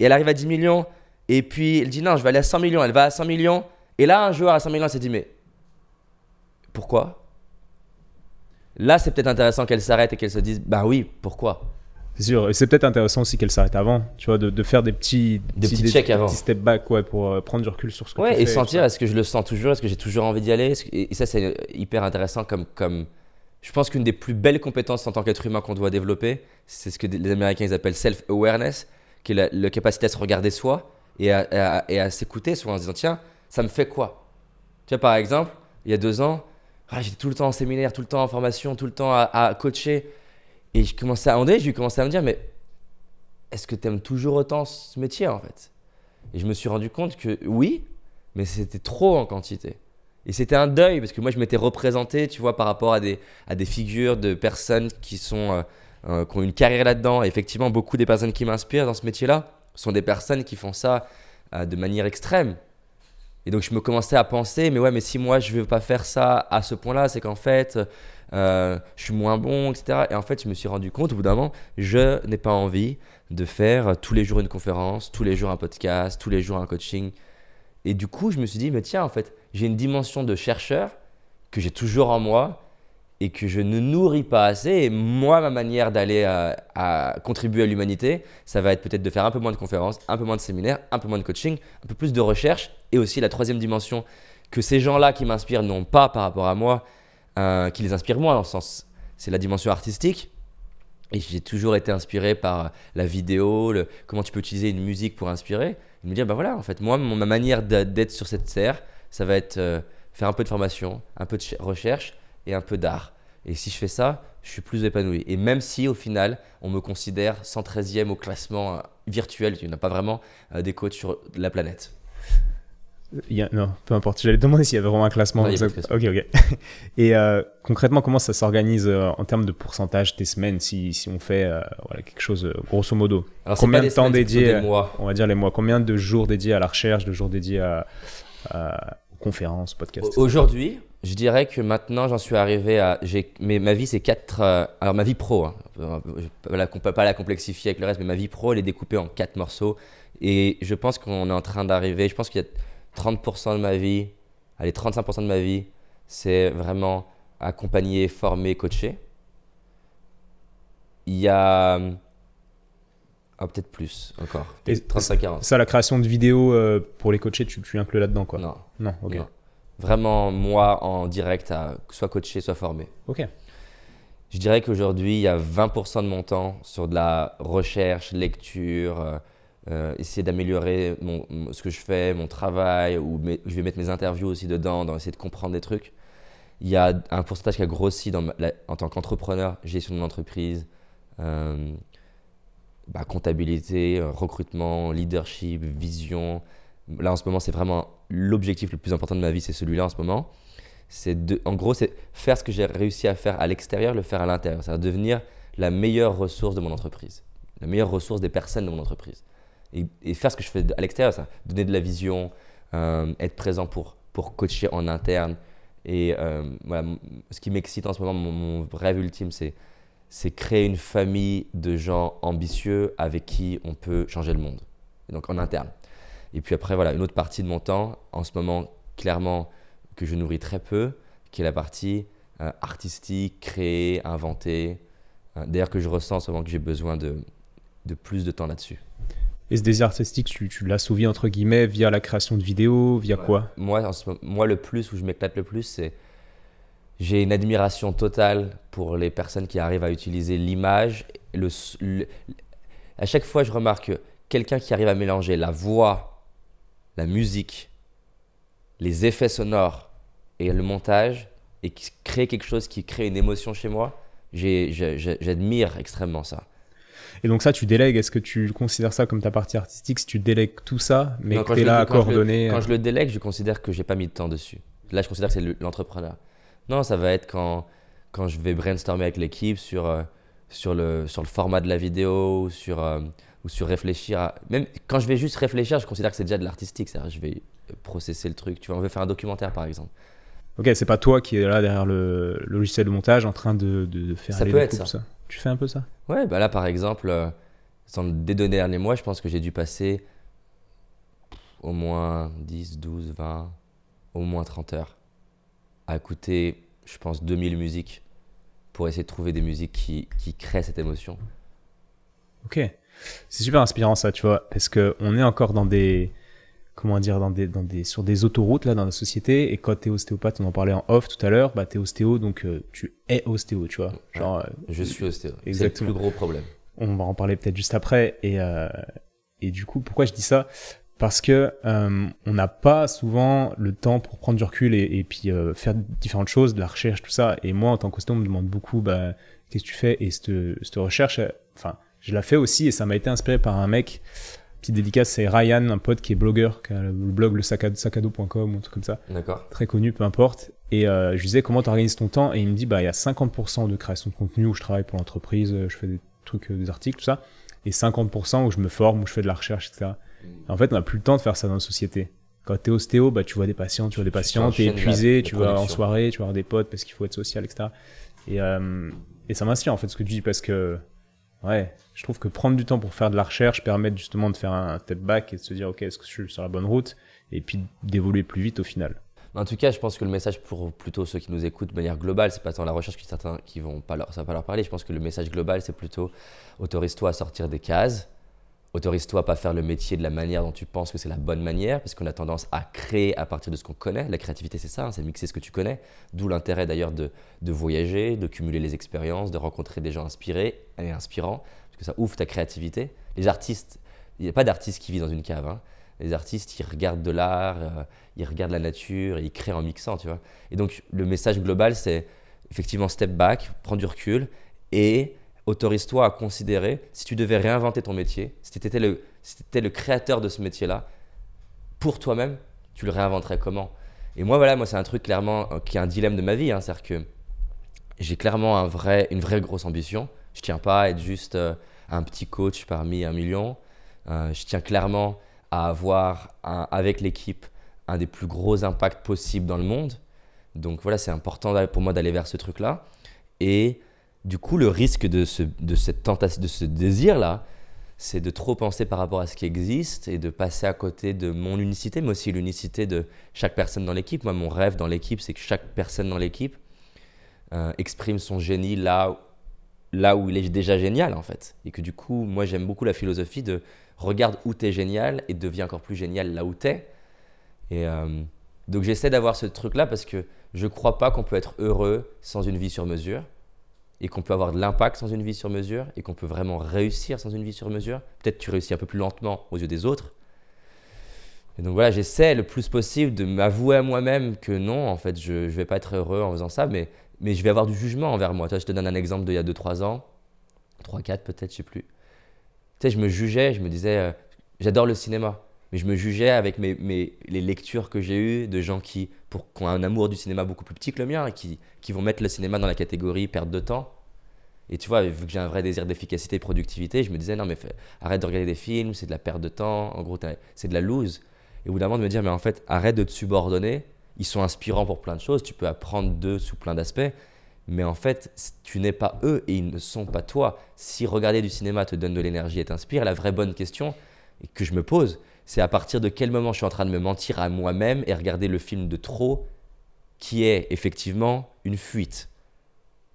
Et elle arrive à 10 millions. Et puis elle dit non, je vais aller à 100 millions. Elle va à 100 millions. Et là, un joueur à 100 millions, elle s'est dit mais pourquoi? Là, c'est peut-être intéressant qu'elle s'arrête et qu'elle se dise bah oui, pourquoi? C'est sûr. Et c'est peut-être intéressant aussi qu'elle s'arrête avant, tu vois, de, de faire des petits, Des petits checks avant. petits step back, ouais, pour euh, prendre du recul sur ce que Ouais, tu et fais, sentir est-ce que je le sens toujours, est-ce que j'ai toujours envie d'y aller que- Et ça, c'est hyper intéressant comme, comme. Je pense qu'une des plus belles compétences en tant qu'être humain qu'on doit développer, c'est ce que les Américains ils appellent self-awareness, qui est la, la capacité à se regarder soi et à, s'écouter soi en se disant tiens, ça me fait quoi? Tu vois, par exemple, il y a deux ans, ah, j'étais tout le temps en séminaire, tout le temps en formation, tout le temps à, à coacher. Et je commençais à, donné, j'ai commencé à me dire mais est-ce que tu aimes toujours autant ce métier en fait? Et je me suis rendu compte que oui, mais c'était trop en quantité. Et c'était un deuil parce que moi je m'étais représenté, tu vois, par rapport à des, à des figures de personnes qui, sont, euh, euh, qui ont une carrière là-dedans. Effectivement, beaucoup des personnes qui m'inspirent dans ce métier-là sont des personnes qui font ça euh, de manière extrême. Et donc je me commençais à penser, mais ouais, mais si moi je veux pas faire ça à ce point-là, c'est qu'en fait, euh, je suis moins bon, etc. Et en fait, je me suis rendu compte au bout d'un moment, je n'ai pas envie de faire tous les jours une conférence, tous les jours un podcast, tous les jours un coaching. Et du coup, je me suis dit, mais tiens, en fait, j'ai une dimension de chercheur que j'ai toujours en moi et que je ne nourris pas assez. Et moi, ma manière d'aller à, à contribuer à l'humanité, ça va être peut-être de faire un peu moins de conférences, un peu moins de séminaires, un peu moins de coaching, un peu plus de recherche. Et aussi la troisième dimension que ces gens-là qui m'inspirent n'ont pas par rapport à moi, euh, qui les inspirent moi dans le sens, c'est la dimension artistique. Et j'ai toujours été inspiré par la vidéo, comment tu peux utiliser une musique pour inspirer. Et me dire, bah voilà, en fait, moi, ma manière d'être sur cette serre, ça va être euh, faire un peu de formation, un peu de ch- recherche et un peu d'art. Et si je fais ça, je suis plus épanoui. Et même si au final, on me considère 113e au classement euh, virtuel, il n'y en a pas vraiment des coachs sur la planète. Il y a- non, peu importe. J'allais demander s'il y avait vraiment un classement. Non, de Ok, ok. Et euh, concrètement, comment ça s'organise euh, en termes de pourcentage tes semaines si, si on fait euh, voilà, quelque chose grosso modo? Alors, Combien de des temps semaines, dédié des mois On va dire les mois. Combien de jours dédiés à la recherche, de jours dédiés à, à conférences, podcasts. Aujourd'hui, je dirais que maintenant j'en suis arrivé à. Mais ma vie, c'est quatre. alors ma vie pro, hein, la- pas, pas la complexifier avec le reste, mais ma vie pro, elle est découpée en quatre morceaux. Et je pense qu'on est en train d'arriver. Je pense qu'il y a 30% de ma vie, allez, 35% de ma vie, c'est vraiment accompagner, former, coacher. Il y a. Ah, peut-être plus encore. Peut-être 35-40. Ça, la création de vidéos euh, pour les coachés, tu, tu inclus là-dedans quoi? Non. Non, ok. non. Vraiment, moi, en direct, à soit coacher, soit former. Ok. Je dirais qu'aujourd'hui, il y a 20% de mon temps sur de la recherche, lecture, euh, euh, essayer d'améliorer ce que je fais, mon travail, ou je vais mettre mes interviews aussi dedans, dans essayer de comprendre des trucs. Il y a un pourcentage qui a grossi en tant qu'entrepreneur, gestion de l'entreprise, euh, bah, comptabilité, euh, recrutement, leadership, vision. Là, en ce moment, c'est vraiment l'objectif le plus important de ma vie, c'est celui-là en ce moment. C'est en gros, c'est faire ce que j'ai réussi à faire à l'extérieur, le faire à l'intérieur. C'est-à-dire devenir la meilleure ressource de mon entreprise, la meilleure ressource des personnes de mon entreprise. Et, faire ce que je fais à l'extérieur, ça, donner de la vision, euh, être présent pour, pour coacher en interne. Et euh, voilà, ce qui m'excite en ce moment, mon, rêve ultime, c'est c'est créer une famille de gens ambitieux avec qui on peut changer le monde. Donc en interne. Et puis après, voilà, une autre partie de mon temps, en ce moment, clairement, que je nourris très peu, qui est la partie euh, artistique, créer, inventer. D'ailleurs, que je ressens souvent que j'ai besoin de, de plus de temps là-dessus. Et ce désir artistique, tu, tu l'assouvis entre guillemets via la création de vidéos, via quoi? Moi, ce moi, le plus, où je m'éclate le plus, c'est j'ai une admiration totale pour les personnes qui arrivent à utiliser l'image. Le, à chaque fois, je remarque que quelqu'un qui arrive à mélanger la voix, la musique, les effets sonores et le montage et qui crée quelque chose qui crée une émotion chez moi, j'admire extrêmement ça. Et donc ça, tu délègues. Est-ce que tu considères ça comme ta partie artistique? Si tu délègues tout ça, mais Non, que tu es là à coordonner Quand je le délègue, je considère que j'ai pas mis de temps dessus. Là, je considère que c'est le- l'entrepreneur. Non, ça va être quand, quand je vais brainstormer avec l'équipe sur, euh, sur, le, sur le format de la vidéo ou sur, euh, ou sur réfléchir à... Même quand je vais juste réfléchir, je considère que c'est déjà de l'artistique. C'est-à-dire, je vais processer le truc. Tu vois, on veut faire un documentaire, par exemple. Ok, c'est pas toi qui es là derrière le logiciel de montage en train de, de, de faire Ça les peut être ça. Tu fais un peu ça? Ouais, bah là, par exemple, euh, dans les deux derniers mois, je pense que j'ai dû passer au moins 10, 12, 20, au moins 30 heures à écouter, je pense, 2000 musiques pour essayer de trouver des musiques qui, qui créent cette émotion. Ok. C'est super inspirant ça, tu vois, parce que on est encore dans des comment dire dans des dans des sur des autoroutes là dans la société et quand t'es ostéopathe, on en parlait en off tout à l'heure, bah t'es ostéo donc euh, tu es ostéo, tu vois. Genre euh, Je suis ostéo. C'est le Exactement. plus gros problème. on va en parler peut-être juste après et euh, et du coup pourquoi je dis ça? Parce que euh, on n'a pas souvent le temps pour prendre du recul et, et puis euh, faire différentes choses, de la recherche, tout ça. Et moi, en tant qu'ostéo, on me demande beaucoup, bah, qu'est-ce que tu fais? Et cette, cette recherche, euh, enfin, je la fais aussi et ça m'a été inspiré par un mec. Petite dédicace, c'est Ryan, un pote qui est blogueur, qui a le blog le sacado- sacado.com ou un truc comme ça, D'accord très connu, peu importe. Et euh, je lui disais comment tu organises ton temps? Et il me dit bah il y a 50% de création de contenu où je travaille pour l'entreprise, euh, je fais des trucs, euh, des articles, tout ça, et 50% où je me forme, où je fais de la recherche, etc. Et en fait, on n'a plus le temps de faire ça dans la société. Quand t'es ostéo, bah, tu vois des patients, tu vois des patients, t'es épuisé, tu vas en soirée, tu vas avoir des potes parce qu'il faut être social, etc. Et, euh, et ça m'inspire en fait ce que tu dis parce que, ouais, je trouve que prendre du temps pour faire de la recherche permet justement de faire un step back et de se dire, ok, est-ce que je suis sur la bonne route? Et puis d'évoluer plus vite au final. En tout cas, je pense que le message pour plutôt ceux qui nous écoutent de manière globale, c'est pas tant la recherche que certains qui vont pas leur, ça va pas leur parler. Je pense que le message global, c'est plutôt autorise-toi à sortir des cases, autorise-toi à pas faire le métier de la manière dont tu penses que c'est la bonne manière, parce qu'on a tendance à créer à partir de ce qu'on connaît. La créativité, c'est ça, hein, c'est mixer ce que tu connais. D'où l'intérêt d'ailleurs de, de voyager, de cumuler les expériences, de rencontrer des gens inspirés et inspirants, parce que ça ouvre ta créativité. Les artistes, il n'y a pas d'artiste qui vit dans une cave. hein. Les artistes, ils regardent de l'art, euh, ils regardent la nature, et ils créent en mixant, tu vois. Et donc, le message global, c'est effectivement step back, prends du recul et autorise-toi à considérer si tu devais réinventer ton métier, si tu étais le, si le créateur de ce métier-là, pour toi-même, tu le réinventerais comment? Et moi, voilà, moi, c'est un truc clairement euh, qui est un dilemme de ma vie. hein, C'est-à-dire que j'ai clairement un vrai, une vraie grosse ambition. Je tiens pas à être juste euh, un petit coach parmi un million. Euh, je tiens clairement à avoir, avec l'équipe, un des plus gros impacts possibles dans le monde. Donc voilà, c'est important pour moi d'aller vers ce truc-là. Et du coup, le risque de ce, cette tentation, de ce désir-là, c'est de trop penser par rapport à ce qui existe et de passer à côté de mon unicité, mais aussi l'unicité de chaque personne dans l'équipe. Moi, mon rêve dans l'équipe, c'est que chaque personne dans l'équipe euh, exprime son génie là, où- il est déjà génial, en fait. Et que du coup, moi, j'aime beaucoup la philosophie de regarde où tu es génial et deviens encore plus génial là où tu es. Et euh, donc, j'essaie d'avoir ce truc-là parce que je crois pas qu'on peut être heureux sans une vie sur mesure et qu'on peut avoir de l'impact sans une vie sur mesure et qu'on peut vraiment réussir sans une vie sur mesure. Peut-être tu réussis un peu plus lentement aux yeux des autres. Et donc voilà, j'essaie le plus possible de m'avouer à moi-même que non, en fait, je ne vais pas être heureux en faisant ça, mais, mais je vais avoir du jugement envers moi. Tu vois, je te donne un exemple d'il y a 2-3 ans, 3-4 peut-être, je sais plus. Tu sais, je me jugeais, je me disais, euh, j'adore le cinéma, mais je me jugeais avec mes, mes- les lectures que j'ai eues de gens qui, pour, qui ont un amour du cinéma beaucoup plus petit que le mien qui, qui vont mettre le cinéma dans la catégorie perte de temps. Et tu vois, vu que j'ai un vrai désir d'efficacité et productivité, je me disais, non, mais arrête de regarder des films, c'est de la perte de temps, en gros, c'est de la lose. Et au bout d'un moment, de me dire, mais en fait, arrête de te subordonner. Ils sont inspirants pour plein de choses, tu peux apprendre d'eux sous plein d'aspects. Mais en fait, tu n'es pas eux et ils ne sont pas toi. Si regarder du cinéma te donne de l'énergie et t'inspire, la vraie bonne question que je me pose, c'est à partir de quel moment je suis en train de me mentir à moi-même et regarder le film de trop qui est effectivement une fuite.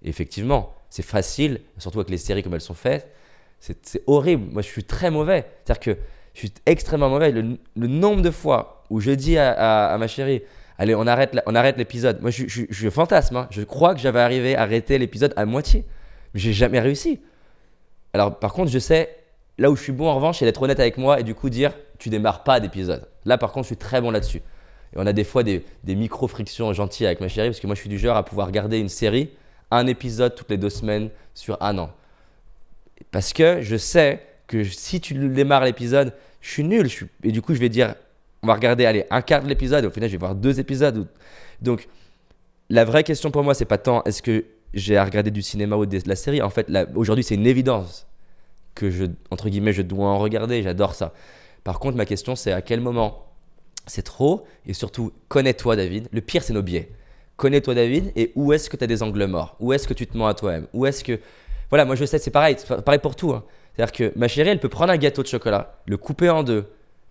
effectivement, c'est facile, surtout avec les séries comme elles sont faites. C'est horrible. Moi, je suis très mauvais. C'est-à-dire que je suis extrêmement mauvais. Le, nombre de fois où je dis à, ma chérie, allez, on arrête, l'épisode. Moi, je, fantasme. Hein. Je crois que j'avais arrivé à arrêter l'épisode à moitié. Mais j'ai jamais réussi. Alors, par contre, je sais, là où je suis bon en revanche, c'est d'être honnête avec moi et du coup dire, tu démarres pas d'épisode. Là, par contre, je suis très bon là-dessus. Et on a des fois des, des micro-frictions gentilles avec ma chérie, parce que moi, je suis du genre à pouvoir regarder une série, un épisode toutes les deux semaines sur un an. Parce que je sais que si tu démarres l'épisode, je suis nul. et du coup, je vais dire, on va regarder, allez, un quart de l'épisode. Au final, je vais voir deux épisodes. Donc, la vraie question pour moi, c'est pas tant est-ce que j'ai à regarder du cinéma ou de la série? En fait, aujourd'hui, c'est une évidence que je, entre guillemets, je dois en regarder. J'adore ça. Par contre, ma question, c'est à quel moment c'est trop Et surtout, connais-toi, David. Le pire, c'est nos biais. Connais-toi, David, et où est-ce que tu as des angles morts? Où est-ce que tu te mens à toi-même? Où est-ce que. Voilà, moi, je sais, c'est pareil. C'est pareil pour tout. Hein. C'est-à-dire que ma chérie, elle peut prendre un gâteau de chocolat, le couper en deux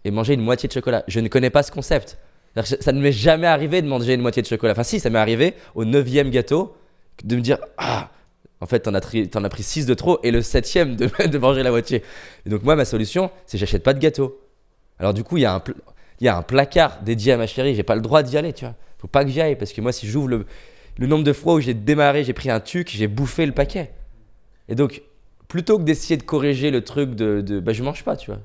et manger une moitié de chocolat. Je ne connais pas ce concept. Ça ne m'est jamais arrivé de manger une moitié de chocolat. Enfin, si, ça m'est arrivé au neuvième gâteau de me dire Ah, en fait, t'en as, en as pris 6 de trop et le septième de, de manger la moitié. Et donc, moi, ma solution, c'est j'achète pas de gâteau. Alors, du coup, il y, a un, il y a un placard dédié à ma chérie. J'ai pas le droit d'y aller, tu vois. Faut pas que j'y aille parce que moi, si j'ouvre le, le nombre de fois où j'ai démarré, j'ai pris un tuc, j'ai bouffé le paquet. Et donc, plutôt que d'essayer de corriger le truc de, de bah, je mange pas, tu vois.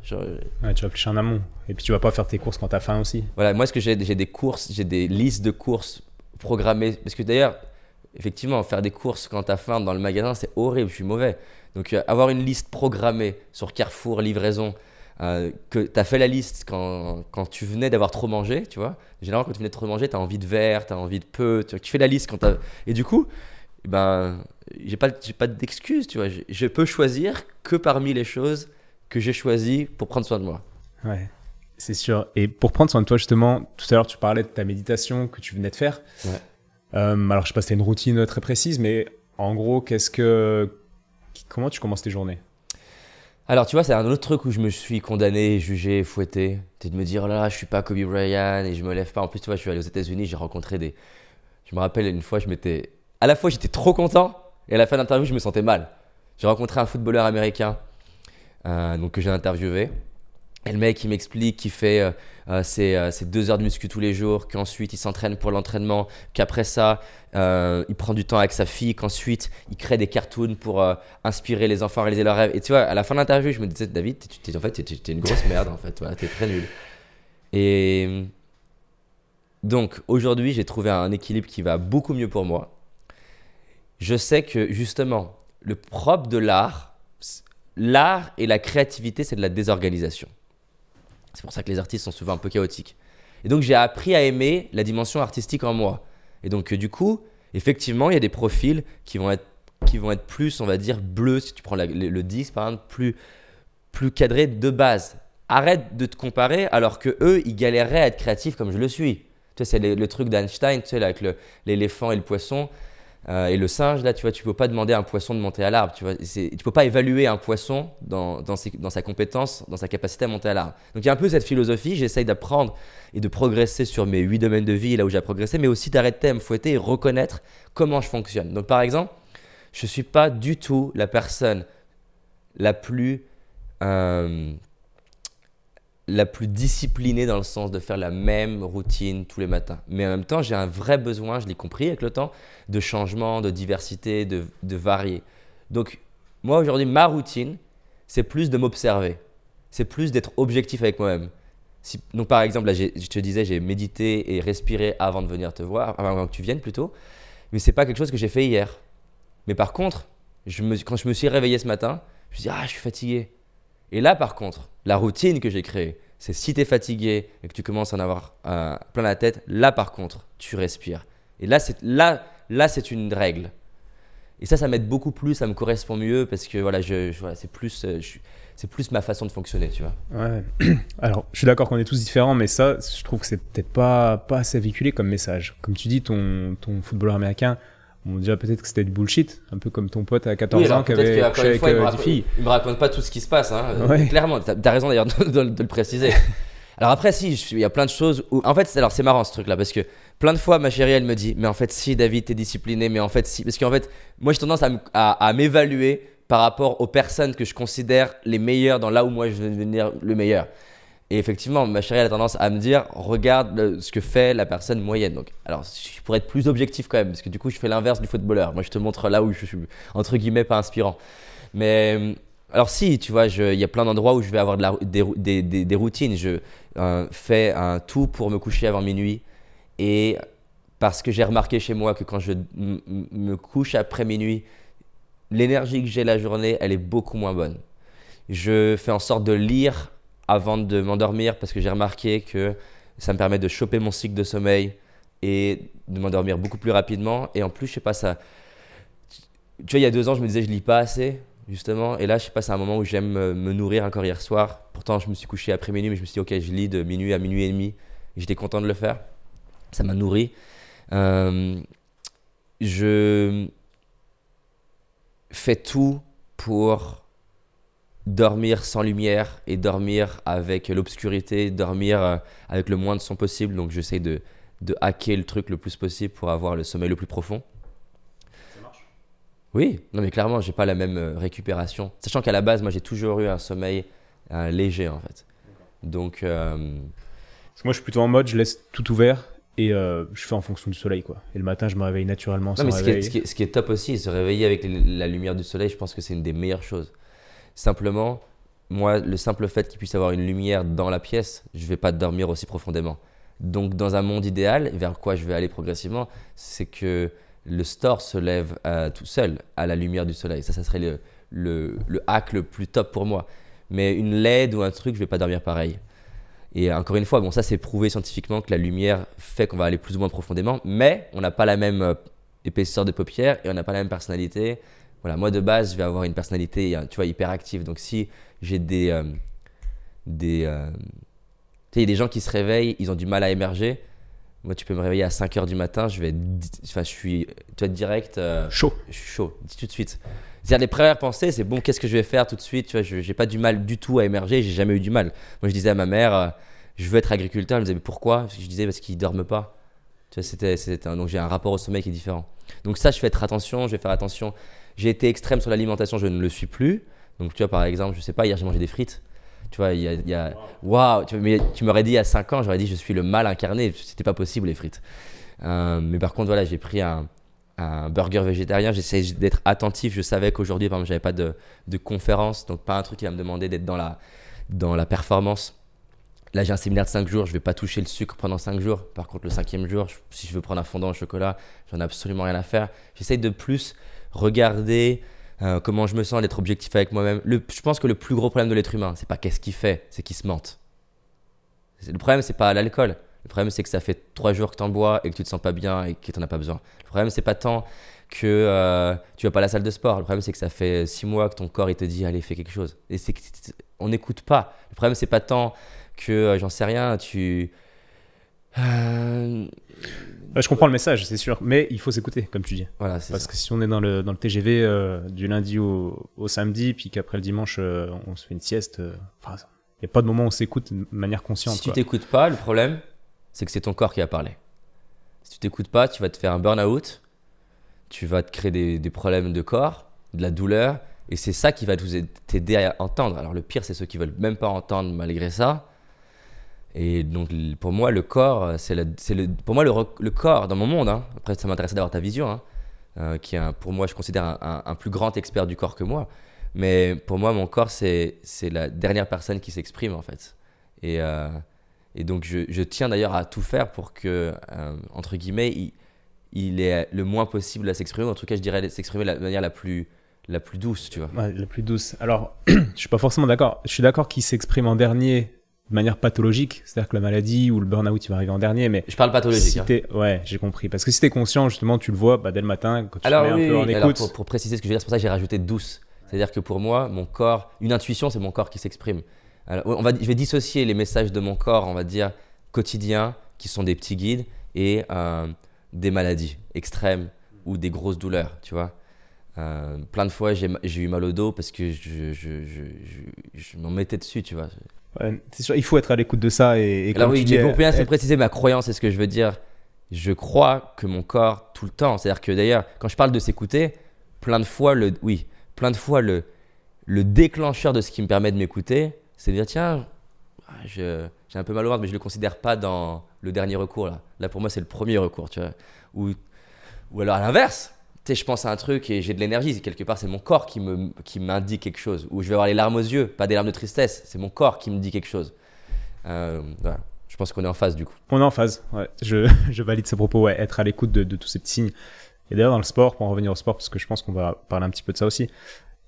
ouais, tu réfléchis en amont. Et puis, tu vas pas faire tes courses quand t'as faim aussi. Voilà, moi, ce que j'ai, j'ai des courses, j'ai des listes de courses programmées. Parce que d'ailleurs, effectivement, faire des courses quand tu as faim dans le magasin, c'est horrible, je suis mauvais. Donc, euh, avoir une liste programmée sur Carrefour, livraison, euh, que tu as fait la liste quand, quand tu venais d'avoir trop mangé, tu vois. Généralement, quand tu venais de trop manger, tu as envie de verre, tu as envie de peu. Tu, tu, fais la liste quand tu Et du coup, eh ben, j'ai pas, pas d'excuses, tu vois. Je, je, peux choisir que parmi les choses que j'ai choisies pour prendre soin de moi. Ouais, c'est sûr. Et pour prendre soin de toi, justement, tout à l'heure, tu parlais de ta méditation que tu venais de faire. Ouais. Euh, alors, je sais pas si une routine très précise, mais en gros, qu'est-ce que, comment tu commences tes journées? Alors, tu vois, c'est un autre truc où je me suis condamné, jugé, fouetté. C'est de me dire, oh là, je suis pas Kobe Bryant et je me lève pas. En plus, tu vois, je suis allé aux États-Unis, j'ai rencontré des. Je me rappelle une fois, je m'étais. À la fois, j'étais trop content et à la fin de l'interview, je me sentais mal. J'ai rencontré un footballeur américain euh, donc, que j'ai interviewé. Et le mec, il m'explique qu'il fait euh, euh, euh, ses, deux heures de muscu tous les jours, qu'ensuite il s'entraîne pour l'entraînement, qu'après ça, il prend du temps avec sa fille, qu'ensuite il crée des cartoons pour inspirer les enfants à réaliser leurs rêves. Et tu vois, à la fin de l'interview, je me disais, David, es, en fait, es, une grosse merde, en fait, tu es très nul. Et donc, aujourd'hui, j'ai trouvé un équilibre qui va beaucoup mieux pour moi. Je sais que justement, le propre de l'art, l'art et la créativité, c'est de la désorganisation. C'est pour ça que les artistes sont souvent un peu chaotiques. Et donc j'ai appris à aimer la dimension artistique en moi. Et donc euh, du coup, effectivement, il y a des profils qui vont être qui vont être plus, on va dire, bleus, si tu prends le, disque par exemple, plus, plus cadré de base. Arrête de te comparer alors que eux, ils galéreraient à être créatifs comme je le suis. Tu sais, c'est le, truc d'Einstein, tu sais, avec l'éléphant et le poisson. Euh, et le singe, là, tu vois, tu peux pas demander à un poisson de monter à l'arbre. Tu vois, tu peux pas évaluer un poisson dans, dans, sa compétence, dans sa capacité à monter à l'arbre. Donc il y a un peu cette philosophie. J'essaye d'apprendre et de progresser sur mes huit domaines de vie, là où j'ai progressé, mais aussi d'arrêter à me fouetter et reconnaître comment je fonctionne. Donc par exemple, je suis pas du tout la personne la plus euh, la plus disciplinée dans le sens de faire la même routine tous les matins. Mais en même temps, j'ai un vrai besoin, je l'ai compris avec le temps, de changement, de diversité, de, de varier. Donc, moi aujourd'hui, ma routine, c'est plus de m'observer. C'est plus d'être objectif avec moi-même. Si, donc, par exemple, là, je te disais, j'ai médité et respiré avant de venir te voir, avant que tu viennes plutôt. Mais c'est pas quelque chose que j'ai fait hier. Mais par contre, quand je me suis réveillé ce matin, je me suis dit, ah, je suis fatigué. Et là, par contre, la routine que j'ai créée, c'est si tu es fatigué et que tu commences à en avoir plein la tête, là, par contre, tu respires. Et là, c'est là, là, une règle. Et ça, ça m'aide beaucoup plus, ça me correspond mieux parce que voilà, je, c'est plus, euh, c'est plus ma façon de fonctionner, tu vois. Alors, je suis d'accord qu'on est tous différents, mais ça, je trouve que c'est peut-être pas, pas assez véhiculé comme message. Comme tu dis, ton, ton footballeur américain, Bon, déjà, peut-être que c'était du bullshit, un peu comme ton pote à 14 ans qui avait couché avec euh, des filles. Il me raconte pas tout ce qui se passe, hein. clairement. Tu as, raison d'ailleurs de, le préciser. Alors après, si, il y a plein de choses où. En fait, c'est- alors c'est marrant ce truc-là, parce que plein de fois, ma chérie, elle me dit Mais en fait, si, David, t'es discipliné, mais en fait, si. Parce qu'en fait, moi, j'ai tendance à m'évaluer par rapport aux personnes que je considère les meilleures dans là où moi je veux devenir le meilleur. Et effectivement, ma chérie, elle a tendance à me dire Regarde euh, ce que fait la personne moyenne. Donc, alors, je pourrais être plus objectif quand même, parce que du coup, je fais l'inverse du footballeur. Moi, je te montre là où je suis, entre guillemets, pas inspirant. Mais. euh, alors si, tu vois, il y a plein d'endroits où je vais avoir des, rou- des- des- des routines. Je euh, fais un tout pour me coucher avant minuit. Et parce que j'ai remarqué chez moi que quand je me couche après minuit, l'énergie que j'ai la journée, elle est beaucoup moins bonne. Je fais en sorte de lire avant de m'endormir parce que j'ai remarqué que ça me permet de choper mon cycle de sommeil et de m'endormir beaucoup plus rapidement. Et en plus, je sais pas, ça. Tu vois, il y a deux ans, je me disais, je lis pas assez, justement. Et là, je sais pas, c'est un moment où j'aime me, nourrir encore hier soir. Pourtant, je me suis couché après minuit, mais je me suis dit, ok, je lis de minuit à minuit et demi. J'étais content de le faire. Ça m'a nourri. Euh, je fais tout pour dormir sans lumière et dormir avec l'obscurité, dormir euh, avec le moins de son possible. Donc, j'essaie de, de hacker le truc le plus possible pour avoir le sommeil le plus profond. Oui, non mais clairement, j'ai pas la même euh, récupération. Sachant qu'à la base, moi, j'ai toujours eu un sommeil euh, léger en fait. Donc, euh, Parce que moi, je suis plutôt en mode, je laisse tout ouvert et euh, je fais en fonction du soleil, quoi. Et le matin, je me réveille naturellement non sans mais ce qui, est, réveil. ce, qui est, ce qui est top aussi, se réveiller avec la lumière du soleil, je pense que c'est une des meilleures choses. Simplement, moi, le simple fait qu'il puisse avoir une lumière dans la pièce, je vais pas dormir aussi profondément. Donc, dans un monde idéal, vers quoi je vais aller progressivement, c'est que le store se lève euh, tout seul à la lumière du soleil. Ça, ça serait le, le, le hack le plus top pour moi. Mais une LED ou un truc, je vais pas dormir pareil. Et encore une fois, bon, ça c'est prouvé scientifiquement que la lumière fait qu'on va aller plus ou moins profondément, mais on n'a pas la même euh, épaisseur de paupières et on n'a pas la même personnalité. Voilà, moi de base, je vais avoir une personnalité, euh, tu vois, hyper active. Donc si j'ai des, euh, des, euh, tu sais, il y a des gens qui se réveillent, ils ont du mal à émerger. Moi, tu peux me réveiller à 5 heures du matin, je vais, enfin, je suis, tu vois, direct. euh, Chaud. je suis chaud, dis tout de suite. C'est-à-dire, les premières pensées, c'est bon, qu'est-ce que je vais faire tout de suite Tu vois, je n'ai pas du mal du tout à émerger, j'ai jamais eu du mal. Moi, je disais à ma mère, je veux être agriculteur. Elle me disait, mais pourquoi? Je disais, parce qu'ils dorment pas. Tu vois, c'était, donc j'ai un rapport au sommeil qui est différent. Donc, ça, je fais être attention, je vais faire attention. J'ai été extrême sur l'alimentation, je ne le suis plus. Donc, tu vois, par exemple, je sais pas, hier, j'ai mangé des frites. Tu vois, il y a. il y a- Waouh tu, mais tu m'aurais dit il y a 5 ans, j'aurais dit, je suis le mal incarné. C'était pas possible, les frites. Euh, mais par contre, voilà, j'ai pris un, un burger végétarien. J'essaie d'être attentif. Je savais qu'aujourd'hui, par exemple, j'avais pas de, de conférence, donc pas un truc qui va me demander d'être dans la, dans la performance. Là, j'ai un séminaire de 5 jours. Je vais pas toucher le sucre pendant 5 jours. Par contre, le cinquième jour, je- si je veux prendre un fondant au chocolat, j'en ai absolument rien à faire. J'essaie de plus regarder euh, comment je me sens, d'être objectif avec moi-même. Je pense que le plus gros problème de l'être humain, c'est pas qu'est-ce qu'il fait, c'est qu'il se mente. Le problème, c'est pas l'alcool. Le problème, c'est que ça fait trois jours que t'en bois et que tu te sens pas bien et que t'en as pas besoin. Le problème, c'est pas tant que euh, tu vas pas à la salle de sport. Le problème, c'est que ça fait six mois que ton corps il te dit allez fais quelque chose. Et c'est on n'écoute pas. Le problème, c'est pas tant que euh, j'en sais rien. Tu Bah, je comprends le message, c'est sûr, mais il faut s'écouter, comme tu dis. voilà, Parce ça. que si on est dans le, dans le TGV euh, du lundi au, au samedi, puis qu'après le dimanche, euh, on se fait une sieste, euh, il n'y a pas de moment où on s'écoute de manière consciente. Si tu quoi. t'écoutes pas, le problème, c'est que c'est ton corps qui va parler. Si tu t'écoutes pas, tu vas te faire un burn-out, tu vas te créer des, des problèmes de corps, de la douleur, et c'est ça qui va t'aider à entendre. Alors le pire, c'est ceux qui veulent même pas entendre malgré ça. Et donc pour moi, le corps, c'est le, c'est le, pour moi le, le corps dans mon monde. hein, après, ça m'intéresse d'avoir ta vision, hein, euh, qui est pour moi, je considère un, plus grand expert du corps que moi. Mais pour moi, mon corps, c'est la dernière personne qui s'exprime en fait. Et, euh, et donc, je, tiens d'ailleurs à tout faire pour que, euh, entre guillemets, il, il ait le moins possible à s'exprimer. En tout cas, je dirais s'exprimer de la manière la plus, la plus douce, tu vois. Ouais, la plus douce. Alors, je suis pas forcément d'accord. Je suis d'accord qu'il s'exprime en dernier de manière pathologique, c'est-à-dire que la maladie ou le burn-out, il va arriver en dernier, mais Je parle pathologique. si hein. ouais, j'ai compris. Parce que si t'es conscient, justement, tu le vois bah, dès le matin, quand tu Alors, te mets oui, un peu oui, en oui. Alors, écoute. pour, pour préciser ce que je veux dire, c'est pour ça que j'ai rajouté douce. C'est-à-dire que pour moi, mon corps, une intuition, c'est mon corps qui s'exprime. Alors, on va, je vais dissocier les messages de mon corps, on va dire, quotidiens, qui sont des petits guides, et euh, des maladies extrêmes ou des grosses douleurs, tu vois. Euh, plein de fois, j'ai eu mal au dos parce que je, je, je, je, je m'en mettais dessus, tu vois. C'est sûr, il faut être à l'écoute de ça. Et, Alors oui, mais pour bien se préciser ma croyance, c'est ce que je veux dire. Je crois que mon corps, tout le temps, c'est-à-dire que d'ailleurs, quand je parle de s'écouter, plein de fois, le, oui, plein de fois, le, le déclencheur de ce qui me permet de m'écouter, c'est de dire tiens, j'ai un peu mal au ventre, mais je ne le considère pas dans le dernier recours. Là, là pour moi, c'est le premier recours. Tu vois. Ou, ou alors à l'inverse, sais, je pense à un truc et j'ai de l'énergie. Quelque part, c'est mon corps qui m'indique me, qui quelque chose. Ou je vais avoir les larmes aux yeux, pas des larmes de tristesse. C'est mon corps qui me dit quelque chose. Euh, voilà. Je pense qu'on est en phase du coup. On est en phase, ouais. Je, je valide ces propos, ouais. Être à l'écoute de, de, tous ces petits signes. Et d'ailleurs, dans le sport, pour en revenir au sport, parce que je pense qu'on va parler un petit peu de ça aussi,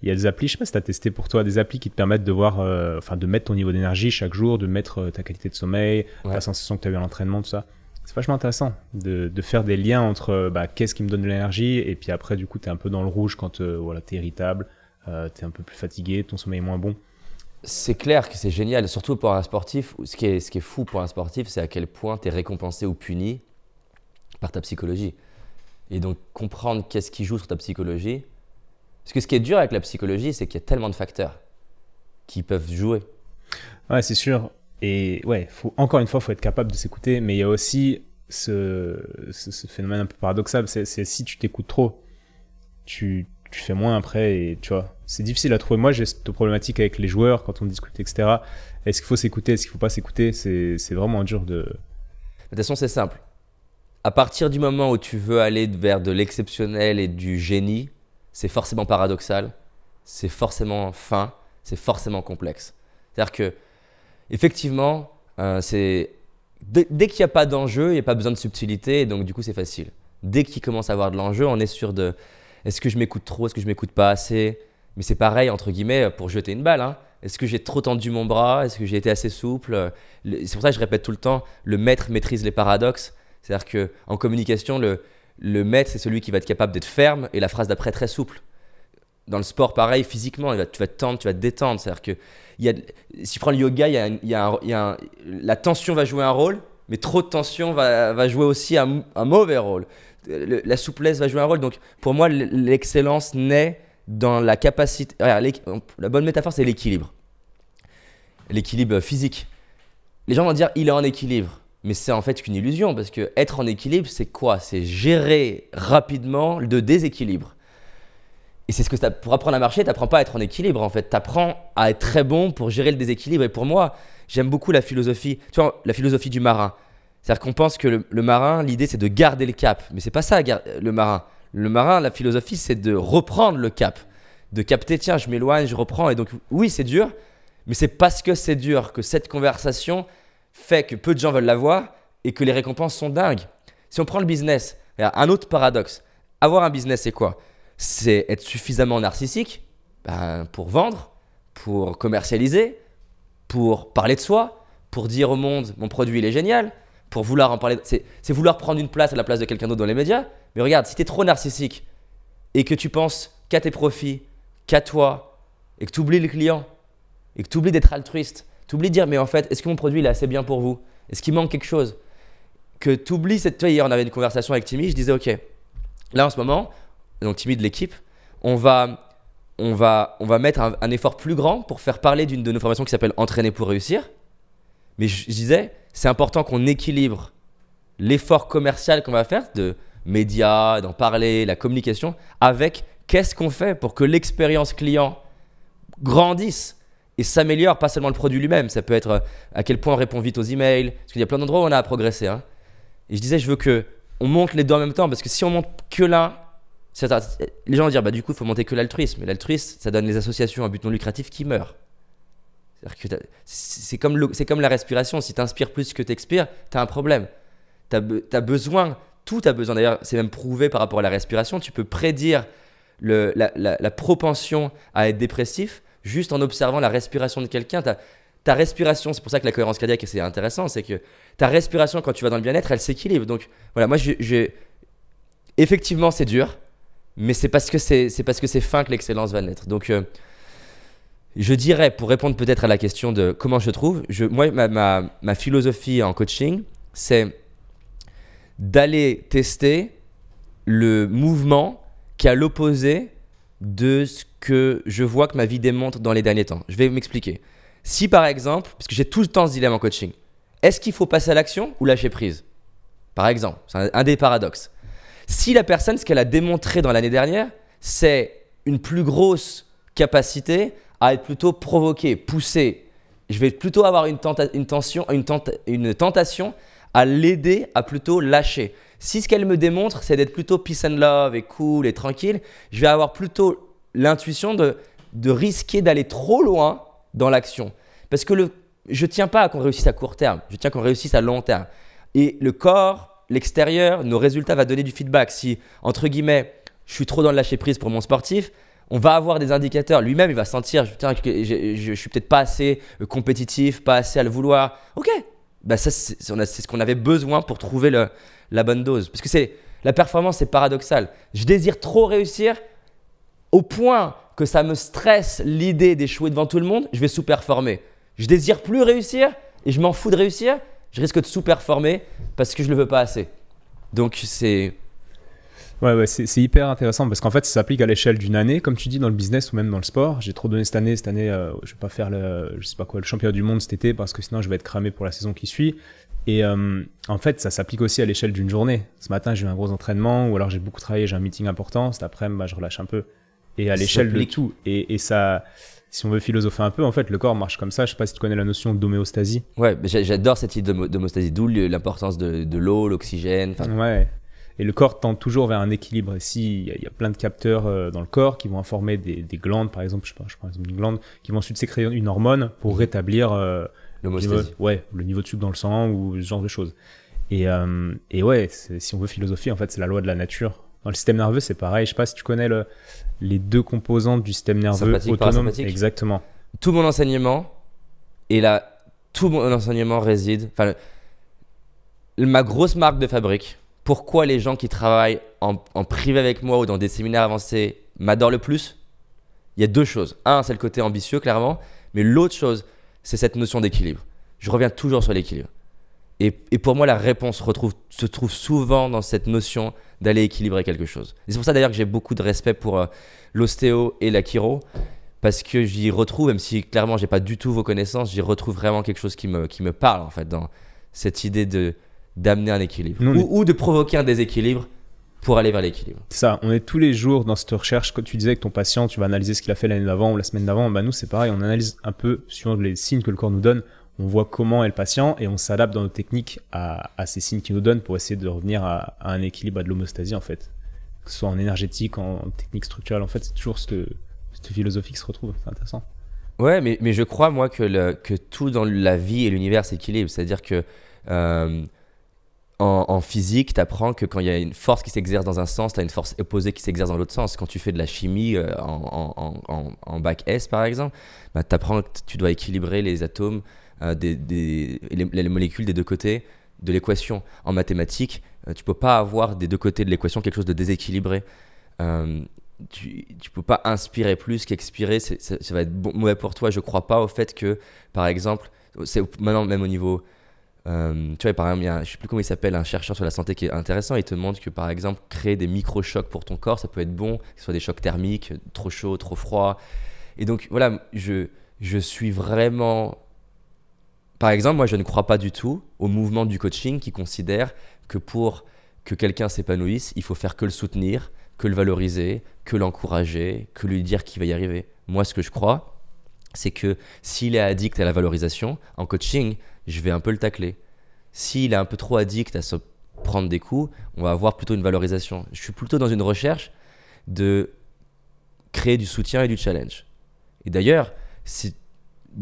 il y a des applis, je sais pas si tu as testé pour toi, des applis qui te permettent de voir, euh, enfin, de mettre ton niveau d'énergie chaque jour, de mettre euh, ta qualité de sommeil, la sensation que tu as eu à l'entraînement, tout ça. C'est vachement intéressant de, de, faire des liens entre euh, bah, qu'est-ce qui me donne de l'énergie et puis après, du coup, tu es un peu dans le rouge quand voilà, tu es irritable, euh, tu es un peu plus fatigué, ton sommeil est moins bon. C'est clair que c'est génial, surtout pour un sportif. Ce qui est, ce qui est fou pour un sportif, c'est à quel point tu es récompensé ou puni par ta psychologie. Et donc, comprendre qu'est-ce qui joue sur ta psychologie, parce que ce qui est dur avec la psychologie, c'est qu'il y a tellement de facteurs qui peuvent jouer. Ouais, c'est sûr. Et ouais, encore une fois, il faut être capable de s'écouter. Mais il y a aussi ce, phénomène un peu paradoxal. C'est si tu t'écoutes trop, tu, tu, fais moins après. Et tu vois, c'est difficile à trouver. Moi, j'ai cette problématique avec les joueurs quand on discute, etc. Est-ce qu'il faut s'écouter Est-ce qu'il faut pas s'écouter? C'est vraiment dur de. De toute façon, c'est simple. À partir du moment où tu veux aller vers de l'exceptionnel et du génie, c'est forcément paradoxal, c'est forcément fin, c'est forcément complexe. C'est-à-dire que, effectivement, euh, c'est dès, qu'il n'y a pas d'enjeu, il n'y a pas besoin de subtilité, donc du coup, c'est facile. Dès qu'il commence à avoir de l'enjeu, on est sûr de est-ce que je m'écoute trop, est-ce que je m'écoute pas assez? Mais c'est pareil, entre guillemets, pour jeter une balle. Hein. Est-ce que j'ai trop tendu mon bras? Est-ce que j'ai été assez souple? C'est pour ça que je répète tout le temps le maître maîtrise les paradoxes. C'est-à-dire qu'en communication, le, le maître, c'est celui qui va être capable d'être ferme et la phrase d'après très souple. Dans le sport, pareil, physiquement, tu vas te tendre, tu vas te détendre. C'est-à-dire que si tu prends le yoga, la tension va jouer un rôle, mais trop de tension va, jouer aussi un, un, mauvais rôle. la souplesse va jouer un rôle. Donc, pour moi, l'excellence naît dans la capacité. la bonne métaphore, c'est l'équilibre. L'équilibre physique. Les gens vont dire il est en équilibre. Mais c'est en fait qu'une illusion parce que être en équilibre, c'est quoi? C'est gérer rapidement le déséquilibre. Et c'est ce que pour apprendre à marcher, tu n'apprends pas à être en équilibre en fait. Tu apprends à être très bon pour gérer le déséquilibre. Et pour moi, j'aime beaucoup la philosophie, tu vois, la philosophie du marin. C'est-à-dire qu'on pense que le, marin, l'idée c'est de garder le cap. Mais c'est pas ça le marin. Le marin, la philosophie, c'est de reprendre le cap. De capter, tiens, je m'éloigne, je reprends. Et donc, oui, c'est dur, mais c'est parce que c'est dur que cette conversation, fait que peu de gens veulent l'avoir et que les récompenses sont dingues. Si on prend le business, un autre paradoxe. Avoir un business, c'est quoi? C'est être suffisamment narcissique ben, pour vendre, pour commercialiser, pour parler de soi, pour dire au monde mon produit il est génial, pour vouloir en parler. C'est vouloir prendre une place à la place de quelqu'un d'autre dans les médias. Mais regarde, si tu es trop narcissique et que tu penses qu'à tes profits, qu'à toi, et que tu oublies le client, et que tu oublies d'être altruiste, tu oublies de dire, mais en fait, est-ce que mon produit il est assez bien pour vous? Est-ce qu'il manque quelque chose? Que tu oublies cette. Tu hier, on avait une conversation avec Timmy, je disais, ok, là en ce moment, donc Timmy l'équipe, on va, on, va, on va mettre un, effort plus grand pour faire parler d'une de nos formations qui s'appelle Entraîner pour réussir. Mais je, je disais, c'est important qu'on équilibre l'effort commercial qu'on va faire de médias, d'en parler, la communication, avec qu'est-ce qu'on fait pour que l'expérience client grandisse et s'améliore, pas seulement le produit lui-même, ça peut être euh, à quel point on répond vite aux emails, parce qu'il y a plein d'endroits où on a à progresser. Hein. Et je disais, je veux que on monte les deux en même temps, parce que si on monte que l'un, les gens vont dire, bah du coup, il faut monter que l'altruisme. Mais l'altruisme, ça donne les associations à but non lucratif qui meurent. C'est comme, comme la respiration, si tu inspires plus que tu expires, tu as un problème. Tu as, besoin, tout a besoin, d'ailleurs, c'est même prouvé par rapport à la respiration, tu peux prédire le, la, la propension à être dépressif juste en observant la respiration de quelqu'un. Ta, respiration, c'est pour ça que la cohérence cardiaque c'est intéressant, c'est que ta respiration quand tu vas dans le bien-être, elle s'équilibre. Donc voilà, moi j'ai effectivement c'est dur, mais c'est parce que c'est fin que l'excellence va naître. Donc euh, je dirais, pour répondre peut-être à la question de comment je trouve, moi, ma, philosophie en coaching, c'est d'aller tester le mouvement qui a l'opposé de ce que je vois que ma vie démontre dans les derniers temps. Je vais m'expliquer. Si par exemple, parce que j'ai tout le temps ce dilemme en coaching, est-ce qu'il faut passer à l'action ou lâcher prise? Par exemple, c'est un, des paradoxes. Si la personne, ce qu'elle a démontré dans l'année dernière, c'est une plus grosse capacité à être plutôt provoquée, poussée, je vais plutôt avoir une, une, tension, une, tentation à l'aider à plutôt lâcher. Si ce qu'elle me démontre, c'est d'être plutôt peace and love et cool et tranquille, je vais avoir plutôt l'intuition de, de risquer d'aller trop loin dans l'action. Parce que le, je ne tiens pas à qu'on réussisse à court terme, je tiens qu'on réussisse à long terme. Et le corps, l'extérieur, nos résultats va donner du feedback. Si, entre guillemets, je suis trop dans le lâcher prise pour mon sportif, on va avoir des indicateurs. Lui-même, il va sentir, je, je, suis peut-être pas assez euh, compétitif, pas assez à le vouloir. Ok, bah ça, c'est ce qu'on avait besoin pour trouver le, la bonne dose. Parce que c'est la performance, c'est paradoxal. Je désire trop réussir au point que ça me stresse l'idée d'échouer devant tout le monde, je vais sous-performer. Je désire plus réussir et je m'en fous de réussir, je risque de sous-performer parce que je le veux pas assez. Donc c'est Ouais, ouais c'est hyper intéressant parce qu'en fait, ça s'applique à l'échelle d'une année, comme tu dis, dans le business ou même dans le sport. J'ai trop donné cette année. Cette année, euh, je vais pas faire le, je sais pas quoi, le championnat du monde cet été parce que sinon je vais être cramé pour la saison qui suit. Et euh, en fait, ça s'applique aussi à l'échelle d'une journée. Ce matin, j'ai eu un gros entraînement ou alors j'ai beaucoup travaillé, j'ai un meeting important. Cet après-midi, bah, je relâche un peu. Et à l'échelle de tout. Et, et ça, si on veut philosopher un peu, en fait, le corps marche comme ça. Je sais pas si tu connais la notion d'homéostasie. Ouais, j'adore cette idée d'homéostasie, d'où l'importance de, de l'eau, l'oxygène. Ouais. Et le corps tend toujours vers un équilibre. Ici, il y, a plein de capteurs euh, dans le corps qui vont informer des, glandes, par exemple, je, sais pas, je prends une glande, qui vont ensuite sécréter une hormone pour rétablir euh, le, niveau, ouais, le niveau de sucre dans le sang ou ce genre de choses. Et, euh, et ouais, si on veut philosopher, en fait, c'est la loi de la nature. Dans le système nerveux, c'est pareil. Je sais pas si tu connais le, les deux composantes du système nerveux autonome. Exactement. Tout mon enseignement, et là, tout mon enseignement réside. Enfin, ma grosse marque de fabrique, pourquoi les gens qui travaillent en, privé avec moi ou dans des séminaires avancés m'adorent le plus? Il y a deux choses. Un, c'est le côté ambitieux, clairement. Mais l'autre chose, c'est cette notion d'équilibre. Je reviens toujours sur l'équilibre. Et, pour moi, la réponse se trouve souvent dans cette notion d'aller équilibrer quelque chose. c'est pour ça d'ailleurs que j'ai beaucoup de respect pour euh, l'ostéo et la chiro, parce que j'y retrouve, même si clairement j'ai pas du tout vos connaissances, j'y retrouve vraiment quelque chose qui me, qui me parle en fait dans cette idée de d'amener un équilibre ou, de provoquer un déséquilibre pour aller vers l'équilibre. Ça, on est tous les jours dans cette recherche. Quand tu disais que ton patient, tu vas analyser ce qu'il a fait l'année d'avant ou la semaine d'avant, bah nous c'est pareil, on analyse un peu suivant les signes que le corps nous donne. On voit comment est le patient et on s'adapte dans nos techniques à, ces signes qu'il nous donne pour essayer de revenir à, un équilibre, à de l'homostasie en fait. Que ce soit en énergétique, en technique structurelle, en fait, c'est toujours cette, cette philosophie qui se retrouve. C'est intéressant. Ouais, mais, mais je crois moi que, que tout dans la vie et l'univers s'équilibre. C'est-à-dire que euh, en, physique, tu apprends que quand il y a une force qui s'exerce dans un sens, tu as une force opposée qui s'exerce dans l'autre sens. Quand tu fais de la chimie euh, en, bac S, par exemple, bah, tu apprends que tu dois équilibrer les atomes, euh, des, les, molécules des deux côtés de l'équation. En mathématiques, euh, tu peux pas avoir des deux côtés de l'équation quelque chose de déséquilibré. tu ne peux pas inspirer plus qu'expirer. Ça va être mauvais pour toi. Je crois pas au fait que, par exemple, c'est maintenant même au niveau euh, tu vois, par exemple, il y a, je sais plus comment il s'appelle, un chercheur sur la santé qui est intéressant. Il te montre que, par exemple, créer des micro-chocs pour ton corps, ça peut être bon, que ce soit des chocs thermiques, trop chaud, trop froid. Et donc, voilà, je, je suis vraiment. Par exemple, moi, je ne crois pas du tout au mouvement du coaching qui considère que pour que quelqu'un s'épanouisse, il faut faire que le soutenir, que le valoriser, que l'encourager, que lui dire qu'il va y arriver. Moi, ce que je crois, c'est que s'il est addict à la valorisation, en coaching, je vais un peu le tacler. S'il est un peu trop addict à se prendre des coups, on va avoir plutôt une valorisation. Je suis plutôt dans une recherche de créer du soutien et du challenge. Et d'ailleurs, si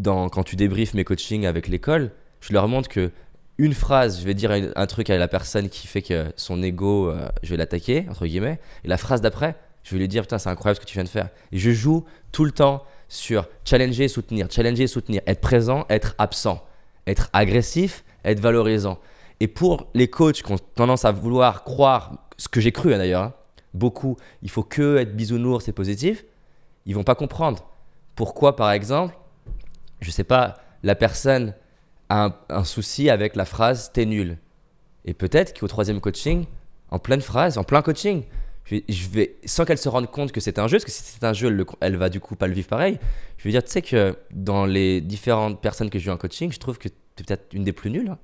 quand tu débriefes mes coachings avec l'école, je leur montre que une phrase, je vais dire un, truc à la personne qui fait que son ego, euh, je vais l'attaquer, entre guillemets, et la phrase d'après, je vais lui dire, putain, c'est incroyable ce que tu viens de faire. Et je joue tout le temps sur challenger soutenir, challenger soutenir, être présent, être absent être agressif, être valorisant. Et pour les coachs qui ont tendance à vouloir croire, ce que j'ai cru hein, d'ailleurs, hein, beaucoup, il faut que être bisounours, c'est positif, ils vont pas comprendre. Pourquoi, par exemple, je sais pas, la personne a un, souci avec la phrase t'es nul. Et peut-être qu'au troisième coaching, en pleine phrase, en plein coaching, je vais, sans qu'elle se rende compte que c'est un jeu, parce que si c'est un jeu, elle, le- elle va du coup pas le vivre pareil. Je vais dire, tu sais que dans les différentes personnes que j'ai eu en coaching, je trouve que tu es peut-être une des plus nulles. hein.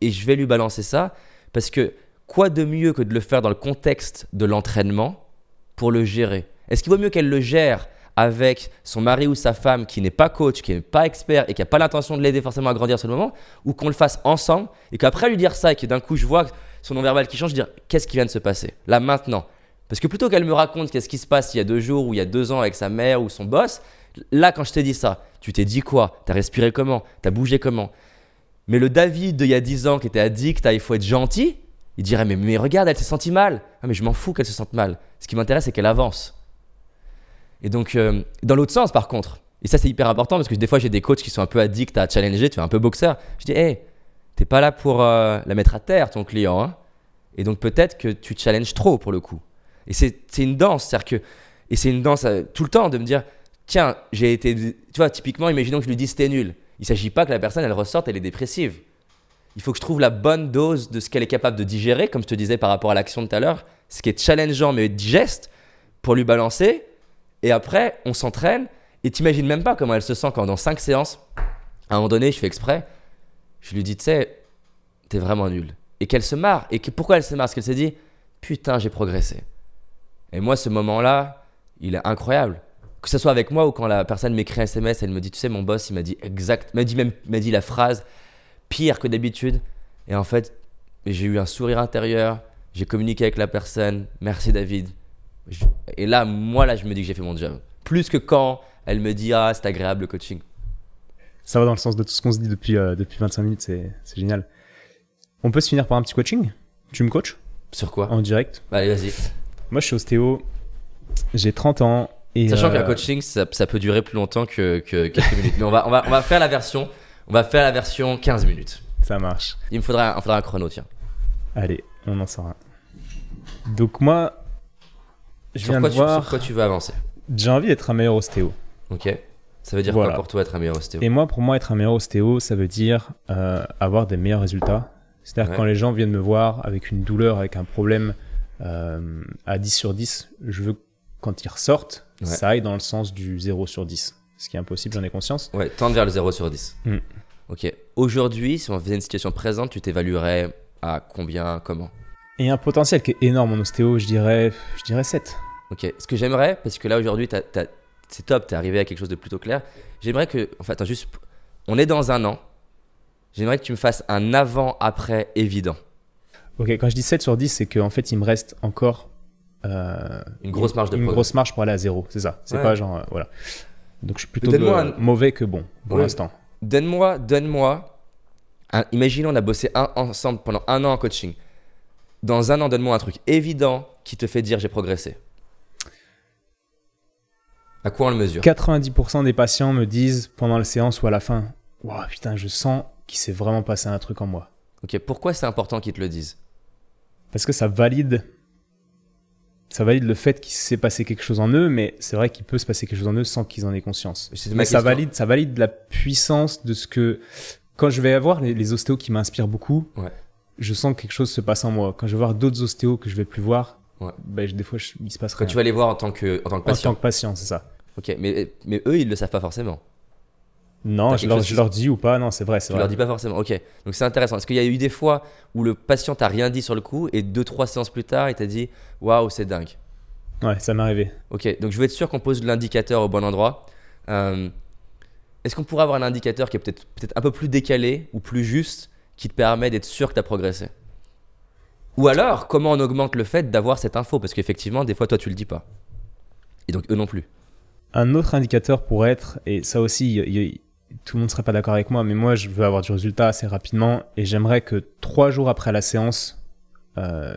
Et je vais lui balancer ça, parce que quoi de mieux que de le faire dans le contexte de l'entraînement pour le gérer? Est-ce qu'il vaut mieux qu'elle le gère avec son mari ou sa femme qui n'est pas coach, qui n'est pas expert et qui n'a pas l'intention de l'aider forcément à grandir sur le moment, ou qu'on le fasse ensemble et qu'après lui dire ça et que d'un coup je vois son non-verbal qui change, je dire qu'est-ce qui vient de se passer? Là maintenant Parce que plutôt qu'elle me raconte qu'est-ce qui se passe il y a deux jours ou il y a deux ans avec sa mère ou son boss, là quand je t'ai dit ça, tu t'es dit quoi? T'as respiré comment? T'as bougé comment? Mais le David d'il y a 10 ans qui était addict à il faut être gentil, il dirait mais, mais regarde, elle s'est sentie mal. Ah mais je m'en fous qu'elle se sente mal. Ce qui m'intéresse c'est qu'elle avance. Et donc, euh, dans l'autre sens, par contre, et ça c'est hyper important parce que des fois j'ai des coachs qui sont un peu addicts à challenger, tu fais un peu boxeur. Je dis, hé, t'es pas là pour euh, la mettre à terre, ton client. hein. Et donc peut-être que tu challenges trop pour le coup. Et c'est une danse, c'est-à-dire que. Et c'est une danse euh, tout le temps de me dire, tiens, j'ai été. Tu vois, typiquement, imaginons que je lui dise c'était nul. Il s'agit pas que la personne, elle ressorte, elle est dépressive. Il faut que je trouve la bonne dose de ce qu'elle est capable de digérer, comme je te disais par rapport à l'action de tout à l'heure, ce qui est challengeant mais digeste, pour lui balancer. Et après, on s'entraîne. Et t'imagines même pas comment elle se sent quand dans 5 séances, à un moment donné, je fais exprès, je lui dis, tu sais, t'es vraiment nul. Et qu'elle se marre. Et que, pourquoi elle se marre? Parce qu'elle s'est dit, putain, j'ai progressé. Et moi, ce moment-là, il est incroyable. Que ce soit avec moi ou quand la personne m'écrit un SMS, elle me dit, tu sais, mon boss, il m'a dit exact, m'a dit même, m'a dit la phrase pire que d'habitude. Et en fait, j'ai eu un sourire intérieur, j'ai communiqué avec la personne, merci David. Je- Et là, moi, là, je me dis que j'ai fait mon job. Plus que quand elle me dit, ah, c'est agréable le coaching. Ça va dans le sens de tout ce qu'on se dit depuis, euh, depuis 25 minutes, c'est c'est génial. On peut se finir par un petit coaching? Tu me coaches? Sur quoi? En direct Bah, Allez, vas-y. Moi, je suis ostéo, j'ai 30 ans. Et Sachant euh, qu'un coaching, ça, ça peut durer plus longtemps que, que quelques minutes. Mais on va, on, va, on va faire la version. On va faire la version 15 minutes. Ça marche. Il me faudra, il me faudra un chrono, tiens. Allez, on en sort un. Donc, moi, je viens de tu, sur quoi tu veux avancer J'ai envie d'être un meilleur ostéo. Ok Ça veut dire Voilà. quoi pour toi être un meilleur ostéo Et moi, pour moi, être un meilleur ostéo, ça veut dire euh, avoir des meilleurs résultats. C'est-à-dire Ouais. quand les gens viennent me voir avec une douleur, avec un problème euh, à 10 sur 10, je veux quand ils ressortent, Ouais. ça aille dans le sens du 0 sur 10. Ce qui est impossible, j'en ai conscience. Ouais, tendre vers le 0 sur 10. Mm. Ok. Aujourd'hui, si on faisait une situation présente, tu t'évaluerais à combien, comment? Et un potentiel qui est énorme en ostéo, je dirais, je dirais 7. Ok. Ce que j'aimerais, parce que là aujourd'hui, c'est top, t'es arrivé à quelque chose de plutôt clair. J'aimerais que, en fait, attends, juste, on est dans un an. J'aimerais que tu me fasses un avant-après évident. Ok, quand je dis 7 sur 10, c'est qu'en fait, il me reste encore euh, Une grosse marge de une progrès. grosse marge pour aller à 0. C'est ça. C'est Ouais. pas genre, euh, voilà. Donc je suis plutôt de- un- mauvais que bon pour Ouais. l'instant. Donne-moi, donne-moi. un- imaginons, on a bossé un- ensemble pendant un an en coaching. Dans un an, donne-moi un truc évident qui te fait dire j'ai progressé. À quoi on le mesure? 90% des patients me disent pendant la séance ou à la fin Waouh, putain, je sens qu'il s'est vraiment passé un truc en moi. Ok, pourquoi c'est important qu'ils te le disent? Parce que ça valide. Ça valide le fait qu'il s'est passé quelque chose en eux, mais c'est vrai qu'il peut se passer quelque chose en eux sans qu'ils en aient conscience. Mais ça valide, ça valide la puissance de ce que. Quand je vais avoir les, les ostéos qui m'inspirent beaucoup, Ouais. Je sens que quelque chose se passe en moi. Quand je vais voir d'autres ostéos que je vais plus voir, Ouais. ben, je- des fois, je- il se passe Quand rien. tu vas les voir en tant que, en tant que en patient. tant que patient, c'est ça. Ok, mais, mais eux, ils le savent pas forcément. Non, je leur, je dis ou pas, non, c'est vrai, Tu vrai. leur dis pas forcément. Ok, donc c'est intéressant. Est-ce qu'il y a eu des fois où le patient t'a rien dit sur le coup et deux, trois séances plus tard, il t'a dit Waouh, c'est dingue. Ouais, ça m'est arrivé. Ok, donc je veux être sûr qu'on pose l'indicateur au bon endroit. Euh, Est-ce qu'on pourrait avoir un indicateur qui est peut-être peut un peu plus décalé ou plus juste qui te permet d'être sûr que tu as progressé Ou alors, comment on augmente le fait d'avoir cette info? Parce qu'effectivement, des fois, toi, tu le dis pas. Et donc, eux non plus. Un autre indicateur pourrait être, et ça aussi, tout le monde ne serait pas d'accord avec moi, mais moi je veux avoir du résultat assez rapidement et j'aimerais que trois jours après la séance, euh,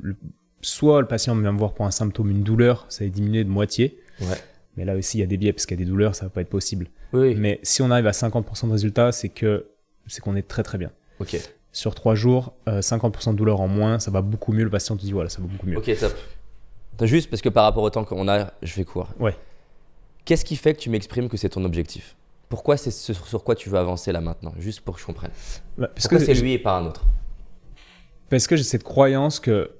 le- soit le patient vient me voir pour un symptôme, une douleur, ça est diminué de moitié. Ouais. Mais là aussi, il y a des biais parce qu'il y a des douleurs, ça va pas être possible. Oui, Mais si on arrive à 50% de résultats, c'est que c'est qu'on est très très bien. Ok, Sur trois jours, euh, 50% de douleur en moins, ça va beaucoup mieux. Le patient te dit voilà, ça va beaucoup mieux. ok, top. T'as juste parce que par rapport au temps qu'on a, je fais court. Ouais. Qu'est-ce qui fait que tu m'exprimes que c'est ton objectif? Pourquoi c'est ce sur quoi tu veux avancer là maintenant? Juste pour que je comprenne. Bah, parce Pourquoi que c'est lui et pas un autre? Parce que j'ai cette croyance que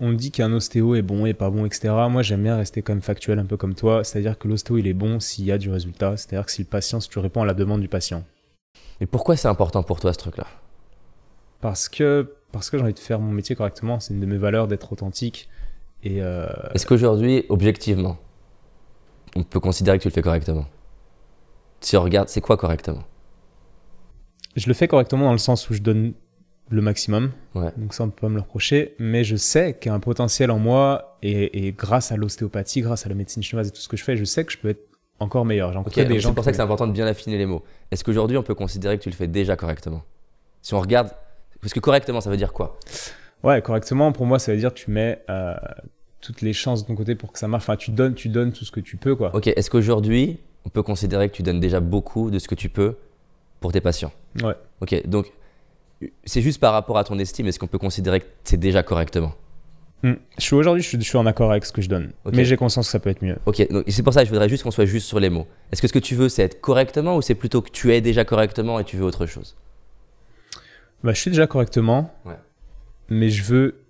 on dit qu'un ostéo est bon et pas bon, etc. Moi, j'aime bien rester quand même factuel, un peu comme toi. C'est-à-dire que l'ostéo, il est bon s'il y a du résultat. C'est-à-dire que si le patient, si tu réponds à la demande du patient. Et pourquoi c'est important pour toi ce truc-là? Parce que, parce que j'ai envie de faire mon métier correctement. C'est une de mes valeurs d'être authentique. Et euh, Est-ce qu'aujourd'hui, objectivement, on peut considérer que tu le fais correctement? Si on regarde, c'est quoi correctement? Je le fais correctement dans le sens où je donne le maximum. Ouais. Donc ça, on peut pas me le reprocher. Mais je sais qu'il y a un potentiel en moi et, et grâce à l'ostéopathie, grâce à la médecine chinoise et tout ce que je fais, je sais que je peux être encore meilleur. J'en Ok, connais des gens c'est pour ça que c'est important de bien affiner les mots. Est-ce qu'aujourd'hui, on peut considérer que tu le fais déjà correctement? Si on regarde, parce que correctement, ça veut dire quoi? Ouais, correctement, pour moi, ça veut dire que tu mets euh, toutes les chances de ton côté pour que ça marche. Enfin, tu donnes, tu donnes tout ce que tu peux, quoi. Ok, est-ce qu'aujourd'hui, on peut considérer que tu donnes déjà beaucoup de ce que tu peux pour tes patients? Ouais. Ok, donc c'est juste par rapport à ton estime, est-ce qu'on peut considérer que c'est déjà correctement? Hmm. Je suis aujourd'hui, je suis, je suis en accord avec ce que je donne. Mais j'ai conscience que ça peut être mieux. Ok, donc c'est pour ça que je voudrais juste qu'on soit juste sur les mots. Est-ce que ce que tu veux, c'est être correctement ou c'est plutôt que tu es déjà correctement et tu veux autre chose? Bah, je suis déjà correctement. Ouais. Mais je veux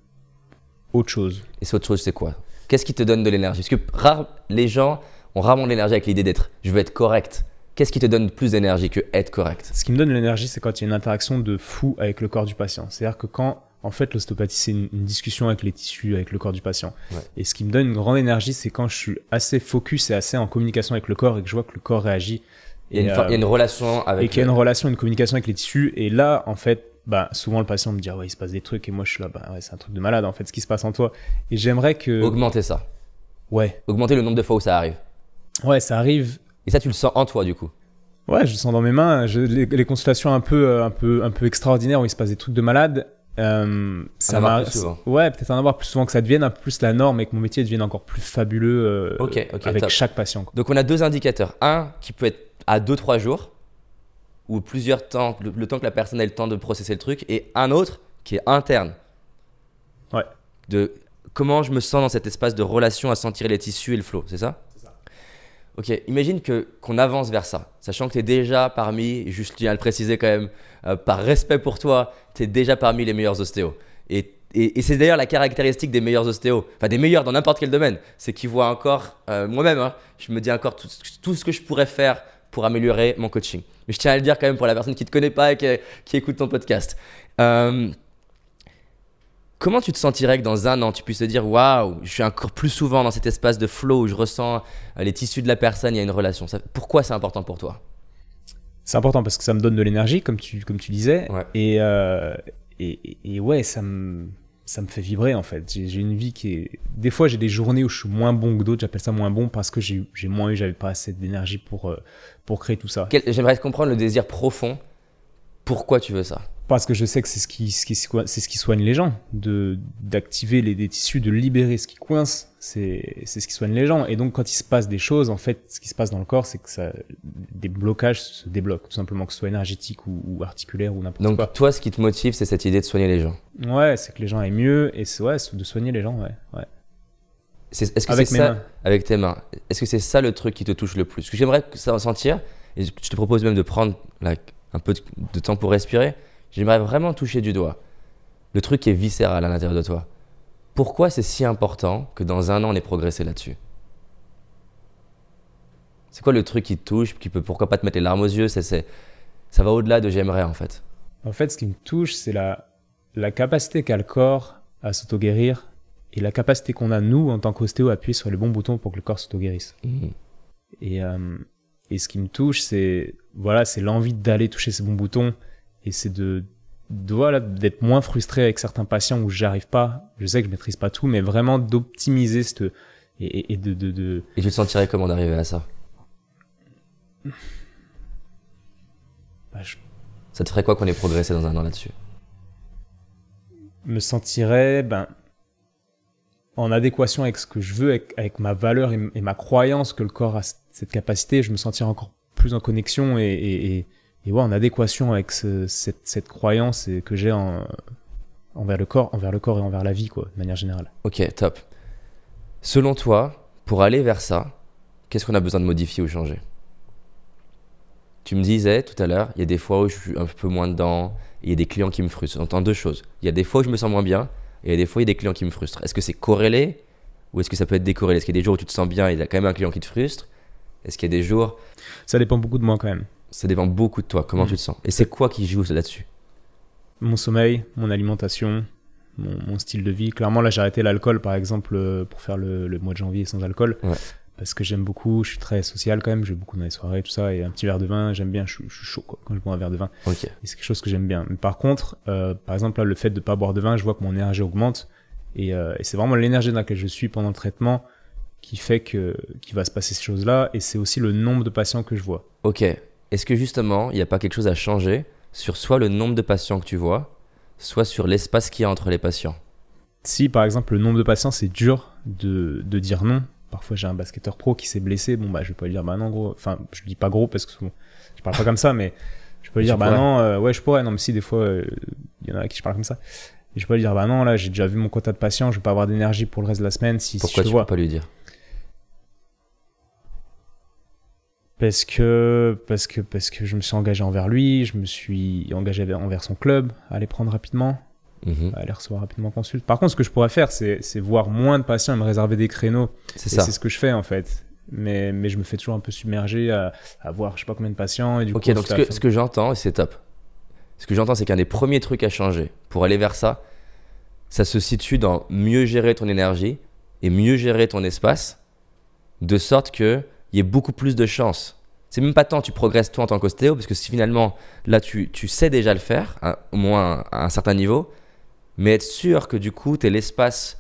autre chose. Et c'est autre chose, c'est quoi? Qu'est-ce qui te donne de l'énergie? Parce que rare, les gens ont rarement de l'énergie avec l'idée d'être je veux être correct. Qu'est-ce qui te donne plus d'énergie que être correct? Ce qui me donne de l'énergie, c'est quand il y a une interaction de fou avec le corps du patient. C'est-à-dire que quand, en fait, l'ostéopathie, c'est une, une discussion avec les tissus, avec le corps du patient. Ouais. Et ce qui me donne une grande énergie, c'est quand je suis assez focus et assez en communication avec le corps et que je vois que le corps réagit. il y, a une, euh, il y a une relation avec. et qu'il y a une relation, une communication avec les tissus. Et là, en fait, bah, souvent le patient me dit, ah ouais, il se passe des trucs. Et moi, je suis là, bah ouais, c'est un truc de malade, en fait, ce qui se passe en toi. Et j'aimerais que. Augmenter ça. Ouais. Augmenter le nombre de fois où ça arrive. Ouais, ça arrive. Et ça, tu le sens en toi, du coup. Ouais, je le sens dans mes mains. Je- les, les consultations un peu, euh, un peu, un peu extraordinaires où il se passe des trucs de malade. Euh, ça souvent. Ouais, peut-être en avoir plus souvent que ça devienne un peu plus la norme et que mon métier devienne encore plus fabuleux euh, avec top. chaque patient. quoi. Donc, on a deux indicateurs. Un qui peut être à 2-3 jours, ou plusieurs temps, le, le temps que la personne ait le temps de processer le truc, et un autre qui est interne. Ouais. De comment je me sens dans cet espace de relation à sentir les tissus et le flow, c'est ça? Ok, imagine que qu'on avance vers ça, sachant que tu es déjà parmi, juste je tiens à le préciser quand même, euh, par respect pour toi, tu es déjà parmi les meilleurs ostéos. Et, et, et c'est d'ailleurs la caractéristique des meilleurs ostéos, enfin des meilleurs dans n'importe quel domaine, c'est qu'ils voient encore, euh, moi-même, hein, je me dis encore tout, tout ce que je pourrais faire pour améliorer mon coaching. Mais je tiens à le dire quand même pour la personne qui ne te connaît pas et qui, qui écoute ton podcast. Euh, Comment tu te sentirais que dans un an, tu puisses te dire Waouh, je suis encore plus souvent dans cet espace de flow où je ressens euh, les tissus de la personne, il y a une relation. Ça- pourquoi c'est important pour toi? C'est important parce que ça me donne de l'énergie, comme tu, comme tu disais. Ouais. Et, euh, et- et ouais, ça me, ça me fait vibrer en fait. J'ai une vie qui est. Des fois, j'ai des journées où je suis moins bon que d'autres. J'appelle ça moins bon parce que j'ai moins eu, j'avais pas assez d'énergie pour, euh, pour créer tout ça. J'aimerais comprendre le désir profond. Pourquoi tu veux ça? Parce que je sais que c'est ce qui, ce qui, c'est ce qui soigne les gens, de d'activer les des tissus, de libérer ce qui coince, c'est ce qui soigne les gens. Et donc quand il se passe des choses, en fait, ce qui se passe dans le corps, c'est que ça, des blocages se débloquent, tout simplement que ce soit énergétique ou, ou articulaire ou n'importe Donc, quoi. toi, ce qui te motive, c'est cette idée de soigner les gens. Ouais, c'est que les gens aient mieux et c'est ouais, de soigner les gens, ouais, ouais. Que Avec mes ça mains. Avec tes mains. Est-ce que c'est ça le truc qui te touche le plus? Ce que j'aimerais que ça ressentir, et je te propose même de prendre là, un peu de, de temps pour respirer, j'aimerais vraiment toucher du doigt le truc qui est viscéral à l'intérieur de toi. Pourquoi c'est si important que dans un an on ait progressé là-dessus C'est quoi le truc qui te touche, qui peut pourquoi pas te mettre les larmes aux yeux c'est, c'est- Ça va au-delà de j'aimerais en fait. En fait, ce qui me touche, c'est la, la capacité qu'a le corps à s'auto-guérir et la capacité qu'on a, nous, en tant qu'ostéo, à appuyer sur les bons boutons pour que le corps s'auto-guérisse. Mhm. Et, euh, et ce qui me touche, c'est voilà, c'est l'envie d'aller toucher ces bons boutons et c'est de, voilà, d'être moins frustré avec certains patients où j'arrive pas. Je sais que je maîtrise pas tout, mais vraiment d'optimiser cette et, de, de, de Et tu te sentirais comment d'arriver à ça? Bah, je Ça te ferait quoi qu'on ait progressé dans un an là-dessus? Me sentirais ben en adéquation avec ce que je veux, avec, avec ma valeur et, et ma croyance que le corps a cette capacité. Je me sentirais encore plus en connexion et, et, et, et ouais, en adéquation avec ce- cette, cette croyance que j'ai en, envers le corps, envers le corps et envers la vie, quoi, de manière générale. Ok, top. Selon toi, pour aller vers ça, qu'est-ce qu'on a besoin de modifier ou changer? Tu me disais tout à l'heure, il y a des fois où je suis un peu moins dedans, et il y a des clients qui me frustrent. J'entends deux choses. Il y a des fois où je me sens moins bien, et des fois, il y a des clients qui me frustrent. Est-ce que c'est corrélé ou est-ce que ça peut être décorrélé? Est-ce qu'il y a des jours où tu te sens bien et il y a quand même un client qui te frustre? Est-ce qu'il y a des jours? Ça dépend beaucoup de moi quand même. Ça dépend beaucoup de toi, comment Mm. tu te sens. Et c'est quoi qui joue là-dessus Mon sommeil, mon alimentation, mon, mon style de vie. Clairement, là, j'ai arrêté l'alcool, par exemple, euh, pour faire le, le mois de janvier sans alcool. Ouais. Parce que j'aime beaucoup, je suis très social quand même, je vais beaucoup dans les soirées, tout ça, et un petit verre de vin, j'aime bien, je, suis- je suis chaud quoi, quand je bois un verre de vin. Ok. Et c'est quelque chose que j'aime bien. Mais par contre, euh, par exemple, là, le fait de pas boire de vin, je vois que mon énergie augmente. Et, euh, et c'est vraiment l'énergie dans laquelle je suis pendant le traitement qui fait que qui va se passer ces choses-là. Et c'est aussi le nombre de patients que je vois. Ok. Est-ce que justement, il n'y a pas quelque chose à changer sur soit le nombre de patients que tu vois, soit sur l'espace qu'il y a entre les patients? Si par exemple le nombre de patients c'est dur de, de dire non. Parfois j'ai un basketteur pro qui s'est blessé, bon bah je vais pas lui dire bah non gros. Enfin je dis pas gros parce que bon, je parle pas comme ça, mais je peux lui dire bah pourrais. non, euh, ouais je pourrais. Non mais si des fois euh, il y en a à qui je parle comme ça. Et je peux lui dire bah non là j'ai déjà vu mon quota de patients, je vais pas avoir d'énergie pour le reste de la semaine si, si Pourquoi je te tu vois. peux pas lui dire? Parce que, parce que, parce que je me suis engagé envers lui, je me suis engagé envers son club, à aller prendre rapidement, Mhm. à aller recevoir rapidement consulte. Par contre, ce que je pourrais faire, c'est, c'est voir moins de patients et me réserver des créneaux. C'est Et ça. c'est ce que je fais, en fait. Mais, mais je me fais toujours un peu submerger à, à voir je sais pas combien de patients. Et du Ok, coup, donc ce que, ce que j'entends, et c'est top. Ce que j'entends, c'est qu'un des premiers trucs à changer pour aller vers ça, ça se situe dans mieux gérer ton énergie et mieux gérer ton espace, de sorte qu'il y ait beaucoup plus de chances. C'est même pas tant tu progresses toi en tant qu'ostéo, parce que si finalement, là, tu, tu sais déjà le faire, hein, au moins à un certain niveau, mais être sûr que du coup, tu as l'espace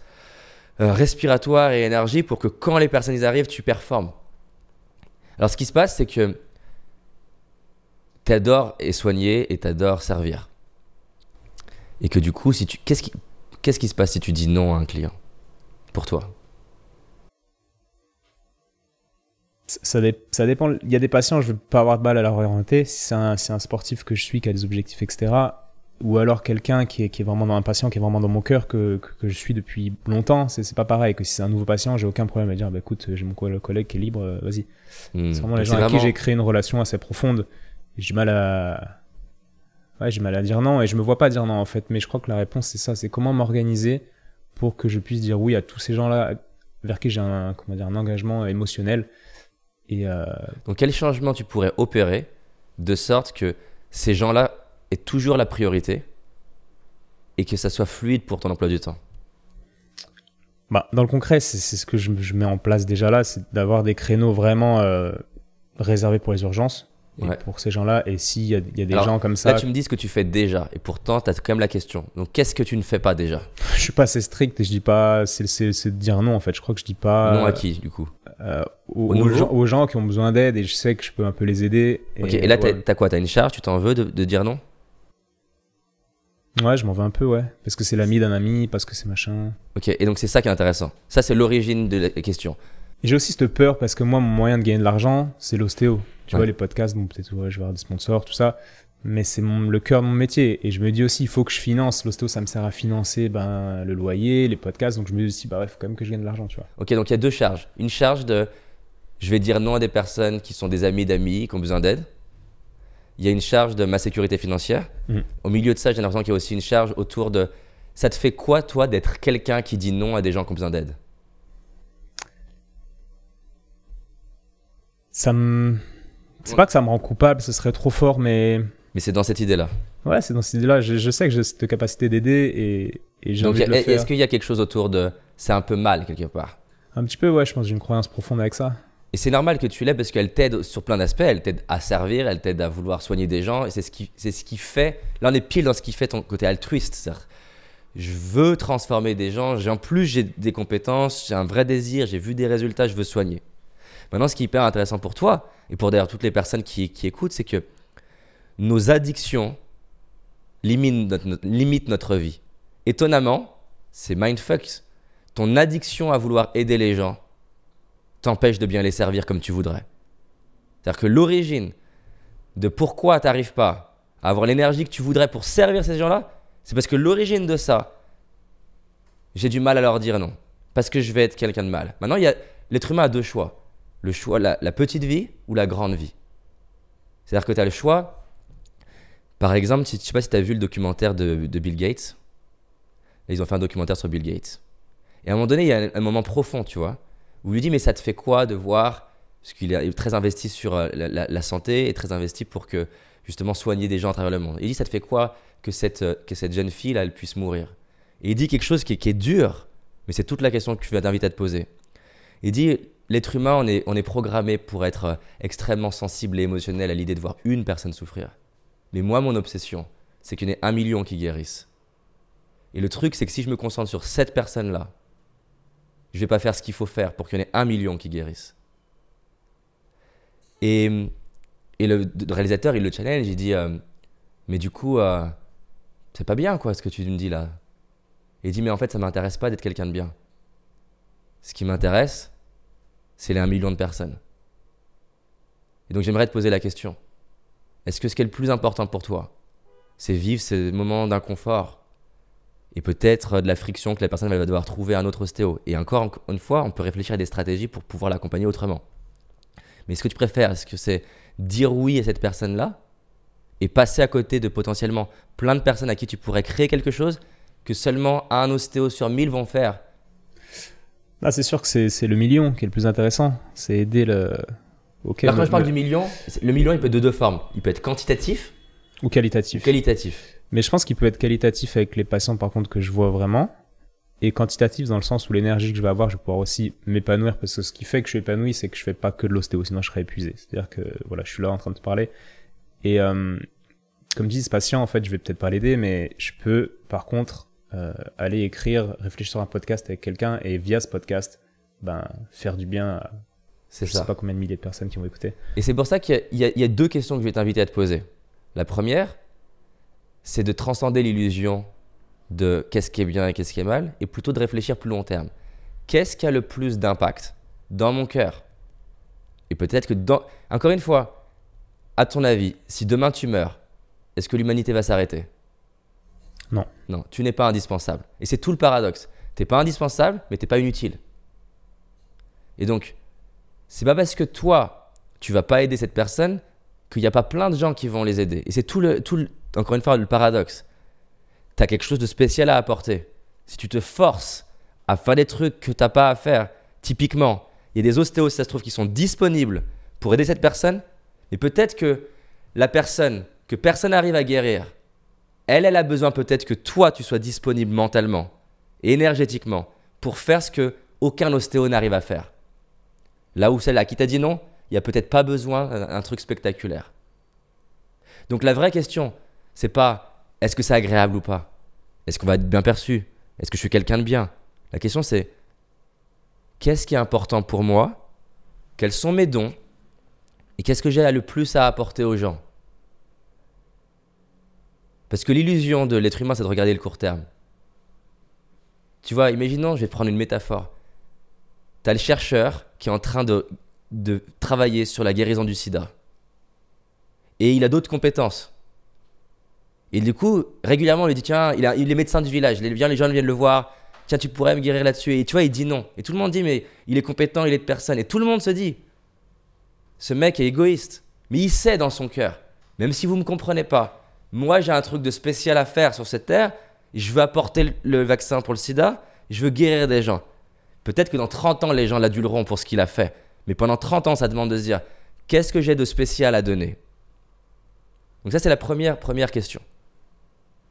euh, respiratoire et énergie pour que quand les personnes arrivent, tu performes. Alors, ce qui se passe, c'est que t'adores et soigner et t'adores servir. Et que du coup, si tu, qu'est-ce qui, qu'est-ce qui se passe si tu dis non à un client? Pour toi? Ça, ça dépend. Il y a des patients, je vais pas avoir de mal à leur orienter. Si c'est un, un sportif que je suis, qui a des objectifs, etc. Ou alors quelqu'un qui est, qui est vraiment dans un patient, qui est vraiment dans mon cœur, que, que, que je suis depuis longtemps, c'est pas pareil. Que si c'est un nouveau patient, j'ai aucun problème à dire, bah écoute, j'ai mon co- collègue qui est libre, euh, vas-y. Hmm. C'est vraiment les gens vraiment- qui j'ai créé une relation assez profonde. J'ai du mal à. Ouais, j'ai mal à dire non et je me vois pas dire non en fait. Mais je crois que la réponse c'est ça c'est comment m'organiser pour que je puisse dire oui à tous ces gens-là vers qui j'ai un, comment dire, un engagement émotionnel. Et euh, Donc quel changement tu pourrais opérer de sorte que ces gens-là aient toujours la priorité et que ça soit fluide pour ton emploi du temps? Bah, dans le concret, c'est ce que je, je mets en place déjà là, c'est d'avoir des créneaux vraiment euh, réservés pour les urgences. Et Ouais. pour ces gens-là, et s'il y a, il y a des Alors, gens comme ça, Là, tu me dis ce que tu fais déjà et pourtant, tu as quand même la question. Donc qu'est-ce que tu ne fais pas déjà? Je suis pas assez strict et je dis pas, c'est de dire non en fait. Je crois que je dis pas. Non à qui du coup? Euh, aux, gens, aux gens qui ont besoin d'aide et je sais que je peux un peu les aider. Et, et là, t'as ouais, t'as quoi T'as une charge Tu t'en veux de, de dire non? Ouais, je m'en veux un peu, ouais. Parce que c'est l'ami d'un ami, parce que c'est machin. Ok, et donc c'est ça qui est intéressant. Ça, c'est l'origine de la question. J'ai aussi cette peur parce que moi, mon moyen de gagner de l'argent, c'est l'ostéo. Tu Ouais. vois, les podcasts, bon, peut-être, ouais, je vais avoir des sponsors, tout ça. Mais c'est le cœur de mon métier. Et je me dis aussi, il faut que je finance. L'ostéo, ça me sert à financer ben, le loyer, les podcasts. Donc je me dis aussi, bah ouais, faut quand même que je gagne de l'argent, tu vois. Ok, donc il y a deux charges. Une charge de je vais dire non à des personnes qui sont des amis d'amis, qui ont besoin d'aide. Il y a une charge de ma sécurité financière. Mhm. Au milieu de ça, j'ai l'impression qu'il y a aussi une charge autour de ça te fait quoi, toi, d'être quelqu'un qui dit non à des gens qui ont besoin d'aide? Ça me. C'est pas que ça me rend coupable, ce serait trop fort, mais. Mais c'est dans cette idée-là. Ouais, c'est dans cette idée-là. Je, je sais que j'ai cette capacité d'aider et, et j'ai envie de le est- faire. est-ce qu'il y a quelque chose autour de c'est un peu mal quelque part? Un petit peu, ouais, je pense que j'ai une croyance profonde avec ça. Et c'est normal que tu l'aies parce qu'elle t'aide sur plein d'aspects. Elle t'aide à servir, elle t'aide à vouloir soigner des gens. Et c'est ce qui, c'est ce qui fait. Là, on est pile dans ce qui fait ton côté altruiste. Je veux transformer des gens. En plus, j'ai des compétences, j'ai un vrai désir, j'ai vu des résultats, je veux soigner. Maintenant, ce qui est hyper intéressant pour toi et pour d'ailleurs toutes les personnes qui, qui écoutent, c'est que nos addictions limitent notre, vie. Étonnamment, c'est mindfuck. Ton addiction à vouloir aider les gens t'empêche de bien les servir comme tu voudrais. C'est-à-dire que l'origine de pourquoi tu n'arrives pas à avoir l'énergie que tu voudrais pour servir ces gens-là, c'est parce que l'origine de ça, j'ai du mal à leur dire non. Parce que je vais être quelqu'un de mal. Maintenant, l'être humain a deux choix. Le choix, la, la petite vie ou la grande vie. C'est-à-dire que tu as le choix. Par exemple, si, je sais pas si tu as vu le documentaire de, Bill Gates. Ils ont fait un documentaire sur Bill Gates. Et à un moment donné, il y a un, moment profond, tu vois, où il lui dit Mais ça te fait quoi de voir Parce qu'il est très investi sur euh, la, santé et très investi pour que, justement, soigner des gens à travers le monde? Il dit Ça te fait quoi que cette, euh, que cette jeune fille, là, elle puisse mourir? Et il dit quelque chose qui est, qui est dur, mais c'est toute la question que tu vas t'inviter à te poser. Il dit L'être humain, on est, on est programmé pour être euh, extrêmement sensible et émotionnel à l'idée de voir une personne souffrir. Mais moi, mon obsession, c'est qu'il y en ait un million qui guérissent. Et le truc, c'est que si je me concentre sur cette personne-là, je vais pas faire ce qu'il faut faire pour qu'il y en ait un million qui guérissent. Et, et le, réalisateur, il le challenge, il dit euh, Mais du coup, euh, c'est pas bien, quoi, ce que tu me dis là. Et il dit Mais en fait, ça m'intéresse pas d'être quelqu'un de bien. Ce qui m'intéresse, c'est les un million de personnes. Et donc, j'aimerais te poser la question Est-ce que ce qui est le plus important pour toi, c'est vivre ces moments d'inconfort et peut-être de la friction que la personne va devoir trouver un autre ostéo? Et encore une fois, on peut réfléchir à des stratégies pour pouvoir l'accompagner autrement. Mais ce que tu préfères, est-ce que c'est dire oui à cette personne-là et passer à côté de potentiellement plein de personnes à qui tu pourrais créer quelque chose que seulement un ostéo sur 1000 vont faire? Ah, c'est sûr que c'est le million qui est le plus intéressant. C'est aider le. Ok, Alors quand je parle le- du million, le million il peut être de deux formes. Il peut être quantitatif Ou ou qualitatif. qualitatif. Mais je pense qu'il peut être qualitatif avec les patients, par contre, que je vois vraiment. Et quantitatif dans le sens où l'énergie que je vais avoir, je vais pouvoir aussi m'épanouir. Parce que ce qui fait que je suis épanoui, c'est que je fais pas que de l'ostéo, sinon je serais épuisé. C'est-à-dire que voilà, je suis là en train de te parler. Et euh, comme dit ce patient, en fait, je vais peut-être pas l'aider, mais je peux, par contre, euh, aller écrire, réfléchir sur un podcast avec quelqu'un et via ce podcast, ben, faire du bien à C'est je ça. sais pas combien de milliers de personnes qui vont écouter. Et c'est pour ça qu'il y y, a- il y a deux questions que je vais t'inviter à te poser. La première, c'est de transcender l'illusion de qu'est-ce qui est bien et qu'est-ce qui est mal, et plutôt de réfléchir plus long terme. Qu'est-ce qui a le plus d'impact dans mon cœur? Et peut-être que dans... Encore une fois, à ton avis, si demain tu meurs, est-ce que l'humanité va s'arrêter? Non. Non, tu n'es pas indispensable. Et c'est tout le paradoxe. T'es pas indispensable, mais t'es pas inutile. Et donc, c'est pas parce que toi, tu vas pas aider cette personne qu'il n'y a pas plein de gens qui vont les aider. Et c'est tout le, tout encore une fois, le paradoxe. Tu as quelque chose de spécial à apporter. Si tu te forces à faire des trucs que tu n'as pas à faire, typiquement, il y a des ostéos, ça se trouve, qui sont disponibles pour aider cette personne, mais peut-être que la personne que personne n'arrive à guérir, elle, elle a besoin peut-être que toi, tu sois disponible mentalement et énergétiquement pour faire ce que aucun ostéo n'arrive à faire. Là où celle à qui t'a dit non, il n'y a peut-être pas besoin d'un un truc spectaculaire. Donc la vraie question, c'est pas est-ce que c'est agréable ou pas? Est-ce qu'on va être bien perçu? Est-ce que je suis quelqu'un de bien? La question c'est qu'est-ce qui est important pour moi? Quels sont mes dons? Et qu'est-ce que j'ai le plus à apporter aux gens? Parce que l'illusion de l'être humain, c'est de regarder le court terme. Tu vois, imaginons, je vais prendre une métaphore. Tu as le chercheur qui est en train de, de travailler sur la guérison du sida. Et il a d'autres compétences. Et du coup, régulièrement, on lui dit Tiens, il, a, il est médecin du village, les, les gens viennent le voir. Tiens, tu pourrais me guérir là-dessus. Et tu vois, il dit non. Et tout le monde dit Mais il est compétent, il est de personne. Et tout le monde se dit Ce mec est égoïste. Mais il sait dans son cœur, même si vous ne me comprenez pas, moi j'ai un truc de spécial à faire sur cette terre. Je veux apporter le- le vaccin pour le sida. Je veux guérir des gens. Peut-être que dans 30 ans, les gens l'aduleront pour ce qu'il a fait. Mais pendant 30 ans, ça demande de se dire qu'est-ce que j'ai de spécial à donner? Donc, ça, c'est la première, première question.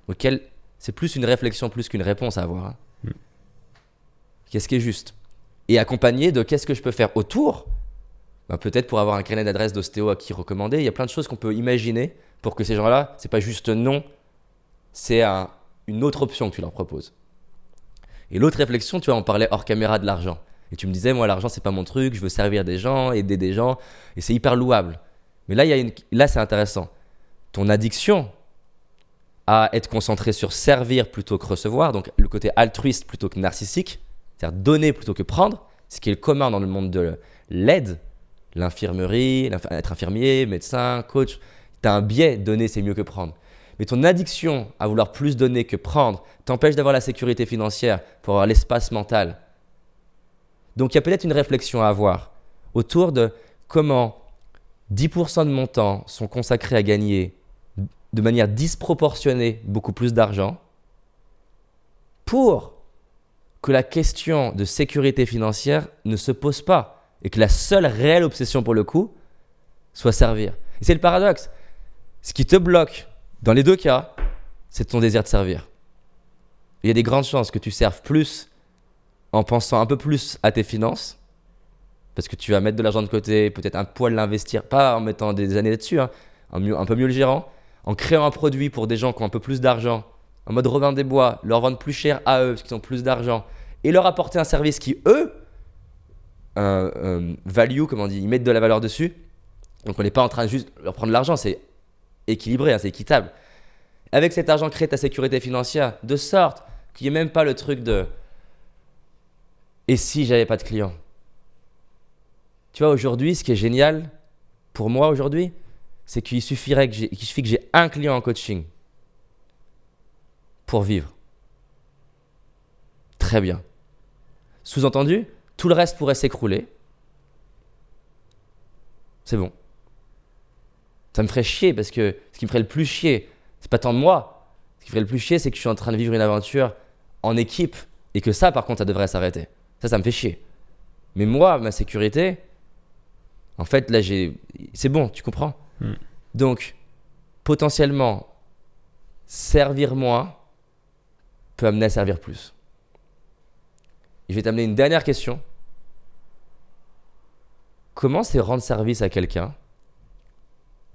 Auquel c'est plus une réflexion, plus qu'une réponse à avoir. hein. Qu'est-ce qui est juste? Et accompagné de qu'est-ce que je peux faire autour? Ben, Peut-être pour avoir un carnet d'adresse d'ostéo à qui recommander. Il y a plein de choses qu'on peut imaginer pour que ces gens-là, c'est pas juste non, c'est un- une autre option que tu leur proposes. Et l'autre réflexion, tu vois, on parlait hors caméra de l'argent. Et tu me disais, moi, l'argent, c'est pas mon truc, je veux servir des gens, aider des gens, et c'est hyper louable. Mais là, y a une... là c'est intéressant. Ton addiction à être concentré sur servir plutôt que recevoir, donc le côté altruiste plutôt que narcissique, c'est-à-dire donner plutôt que prendre, ce qui est le commun dans le monde de l'aide, l'infirmerie, l'inf- être infirmier, médecin, coach, tu as un biais, donner c'est mieux que prendre. Mais ton addiction à vouloir plus donner que prendre t'empêche d'avoir la sécurité financière pour avoir l'espace mental. Donc il y a peut-être une réflexion à avoir autour de comment 10% de mon temps sont consacrés à gagner de manière disproportionnée beaucoup plus d'argent pour que la question de sécurité financière ne se pose pas et que la seule réelle obsession pour le coup soit servir. Et c'est le paradoxe. Ce qui te bloque dans les deux cas, c'est ton désir de servir. Il y a des grandes chances que tu serves plus en pensant un peu plus à tes finances, parce que tu vas mettre de l'argent de côté, peut-être un poil l'investir, pas en mettant des années là-dessus, hein, un, peu mieux le gérant, en créant un produit pour des gens qui ont un peu plus d'argent, en mode revend des bois, leur vendre plus cher à eux parce qu'ils ont plus d'argent, et leur apporter un service qui, eux, un, value, comme on dit, ils mettent de la valeur dessus. Donc on n'est pas en train de juste leur prendre l'argent, c'est équilibré, hein, c'est équitable. Avec cet argent, crée ta sécurité financière de sorte qu'il n'y ait même pas le truc de et si j'avais pas de clients Tu vois, aujourd'hui, ce qui est génial pour moi aujourd'hui, c'est qu'il suffirait que j'ai, que j'ai un client en coaching pour vivre. Très bien. Sous-entendu, tout le reste pourrait s'écrouler. C'est bon. Ça me ferait chier parce que ce qui me ferait le plus chier, c'est pas tant de moi. Ce qui me ferait le plus chier, c'est que je suis en train de vivre une aventure en équipe et que ça, par contre, ça devrait s'arrêter. Ça, ça me fait chier. Mais moi, ma sécurité, en fait, là, j'ai. C'est bon, tu comprends? Hmm. Donc, potentiellement, servir moins peut amener à servir plus. je vais t'amener une dernière question. Comment c'est rendre service à quelqu'un,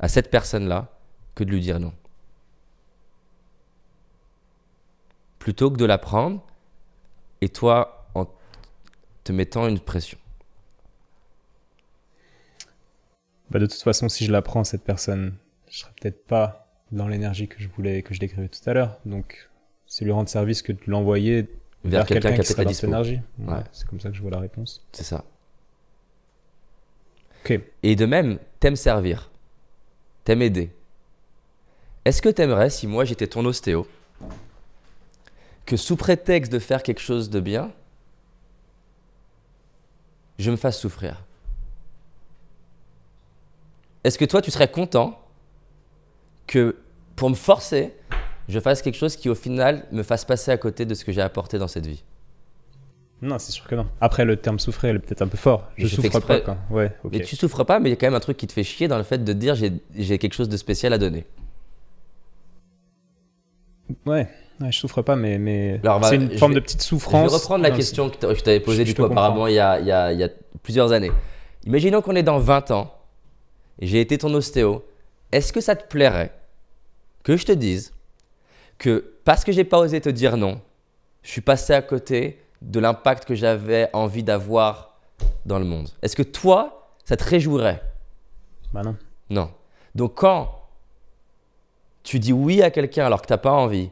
à cette personne-là, que de lui dire non Plutôt que de la prendre, et toi, en te mettant une pression bah De toute façon, si je la prends, cette personne, je serais peut-être pas dans l'énergie que je voulais, que je décrivais tout à l'heure. Donc, c'est lui rendre service que de l'envoyer vers, quelqu'un qui a cette énergie. Ouais. C'est comme ça que je vois la réponse. C'est ça. Ok. Et de même, t'aimes servir, t'aimes aider. Est-ce que t'aimerais, si moi j'étais ton ostéo, que sous prétexte de faire quelque chose de bien, je me fasse souffrir? Est-ce que toi, tu serais content que pour me forcer, je fasse quelque chose qui au final me fasse passer à côté de ce que j'ai apporté dans cette vie? Non, c'est sûr que non. Après, le terme souffrir, il est peut-être un peu fort. Je, souffre pas. Quoi. Ouais, Mais tu souffres pas, mais il y a quand même un truc qui te fait chier dans le fait de dire j'ai quelque chose de spécial à donner. Ouais, ouais je souffre pas, mais, mais c'est une forme de petite souffrance. Je vais reprendre la question que je t'avais posée du coup apparemment il y, a, il, y a, il y a plusieurs années. Imaginons qu'on est dans 20 ans j'ai été ton ostéo. Est-ce que ça te plairait que je te dise que parce que j'ai pas osé te dire non, je suis passé à côté de l'impact que j'avais envie d'avoir dans le monde Est-ce que toi, ça te réjouirait? Bah non. Non. Donc quand tu dis oui à quelqu'un alors que tu n'as pas envie,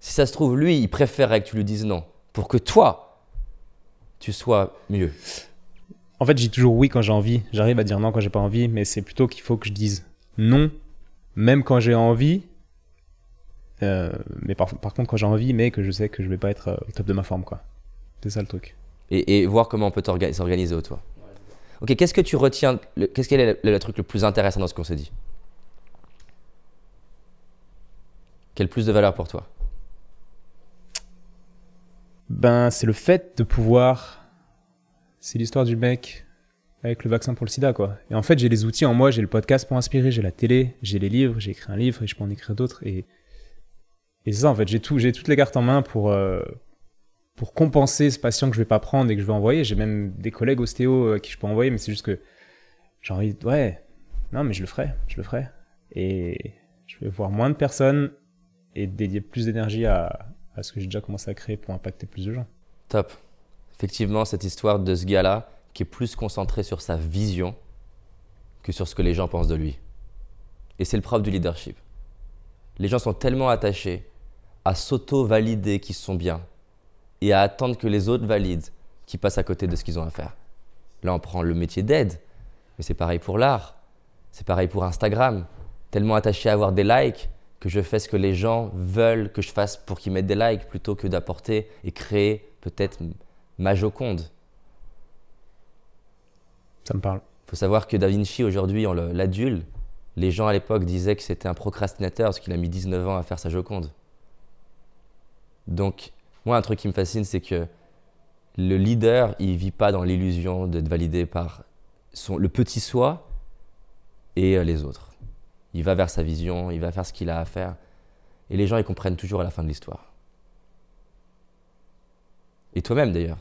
si ça se trouve, lui, il préférerait que tu lui dises non pour que toi, tu sois mieux. En fait, j'ai toujours oui quand j'ai envie. J'arrive à dire non quand j'ai pas envie, mais c'est plutôt qu'il faut que je dise non, même quand j'ai envie. Euh, mais par, contre, quand j'ai envie, mais que je sais que je vais pas être euh, au top de ma forme, quoi. C'est ça le truc. Et, voir comment on peut s'organiser autour. Ok, qu'est-ce que tu retiens Qu'est-ce qui est le truc le plus intéressant dans ce qu'on s'est dit? Quel plus de valeur pour toi? Ben, c'est le fait de pouvoir. C'est l'histoire du mec avec le vaccin pour le sida, quoi. Et en fait, j'ai les outils en moi, j'ai le podcast pour inspirer, j'ai la télé, j'ai les livres, j'ai écrit un livre et je peux en écrire d'autres. Et, et c'est ça, en fait, j'ai tout, j'ai toutes les cartes en main pour, euh, pour compenser ce patient que je vais pas prendre et que je vais envoyer. J'ai même des collègues ostéo euh, à qui je peux envoyer, mais c'est juste que j'ai envie, ouais, non, mais je le ferai, je le ferai. Et je vais voir moins de personnes et dédier plus d'énergie à, à ce que j'ai déjà commencé à créer pour impacter plus de gens. Top. Effectivement, cette histoire de ce gars-là qui est plus concentré sur sa vision que sur ce que les gens pensent de lui. Et c'est le propre du leadership. Les gens sont tellement attachés à s'auto-valider qu'ils sont bien et à attendre que les autres valident qu'ils passent à côté de ce qu'ils ont à faire. Là, on prend le métier d'aide, mais c'est pareil pour l'art, c'est pareil pour Instagram. Tellement attaché à avoir des likes que je fais ce que les gens veulent que je fasse pour qu'ils mettent des likes plutôt que d'apporter et créer peut-être ma Joconde. Ça me parle. Il faut savoir que Da Vinci, aujourd'hui, on l'adule. Les gens à l'époque disaient que c'était un procrastinateur parce qu'il a mis 19 ans à faire sa Joconde. Donc, moi, un truc qui me fascine, c'est que le leader, il vit pas dans l'illusion d'être validé par son, le petit soi et euh, les autres. Il va vers sa vision, il va faire ce qu'il a à faire. Et les gens, ils comprennent toujours à la fin de l'histoire. Et toi-même, d'ailleurs.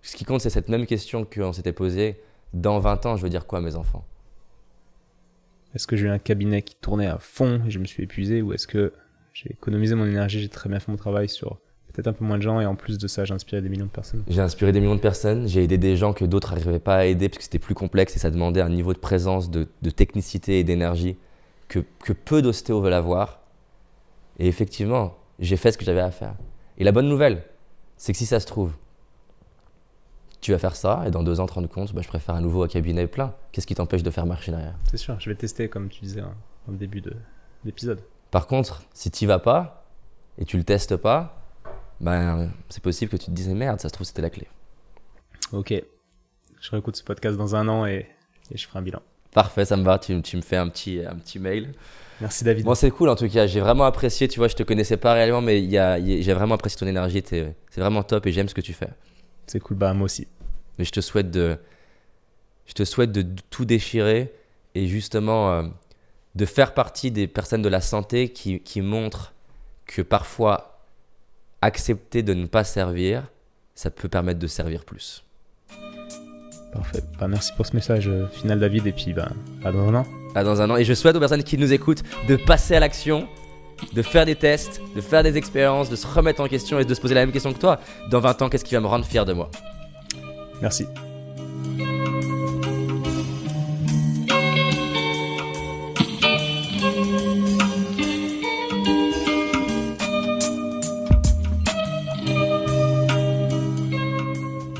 Ce qui compte, c'est cette même question qu'on s'était posée. Dans 20 ans, je veux dire quoi à mes enfants? Est-ce que j'ai eu un cabinet qui tournait à fond et je me suis épuisé ou est-ce que j'ai économisé mon énergie, j'ai très bien fait mon travail sur peut-être un peu moins de gens et en plus de ça, j'ai inspiré des millions de personnes J'ai inspiré des millions de personnes, j'ai aidé des gens que d'autres n'arrivaient pas à aider parce que c'était plus complexe et ça demandait un niveau de présence, de, technicité et d'énergie que, que peu d'ostéos veulent avoir. Et effectivement, j'ai fait ce que j'avais à faire. Et la bonne nouvelle, c'est que si ça se trouve, tu vas faire ça et dans deux ans te rendre compte, bah, je préfère un nouveau cabinet plein. Qu'est-ce qui t'empêche de faire marche derrière? C'est sûr, je vais tester comme tu disais au début de l'épisode. Par contre, si tu vas pas et tu le testes pas, ben, c'est possible que tu te dises merde, ça se trouve c'était la clé. Ok, je réécoute ce podcast dans un an et, je ferai un bilan. Parfait, ça me va, tu, tu me fais un petit, un petit mail. Merci David. Bon, c'est cool en tout cas, j'ai vraiment apprécié, tu vois, je te connaissais pas réellement, mais j'ai vraiment apprécié ton énergie, c'est vraiment top et j'aime ce que tu fais. C'est cool, bah moi aussi. Mais je te souhaite de, je te souhaite de tout déchirer et justement euh, de faire partie des personnes de la santé qui, qui montrent que parfois accepter de ne pas servir, ça peut permettre de servir plus. Parfait. Bah, merci pour ce message euh, final, David. Et puis, bah, à dans un an. À dans un an. Et je souhaite aux personnes qui nous écoutent de passer à l'action, de faire des tests, de faire des expériences, de se remettre en question et de se poser la même question que toi. Dans 20 ans, qu'est-ce qui va me rendre fier de moi? Merci.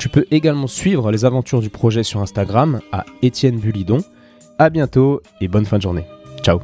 Tu peux également suivre les aventures du projet sur Instagram à Étienne Bulidon. A bientôt et bonne fin de journée. Ciao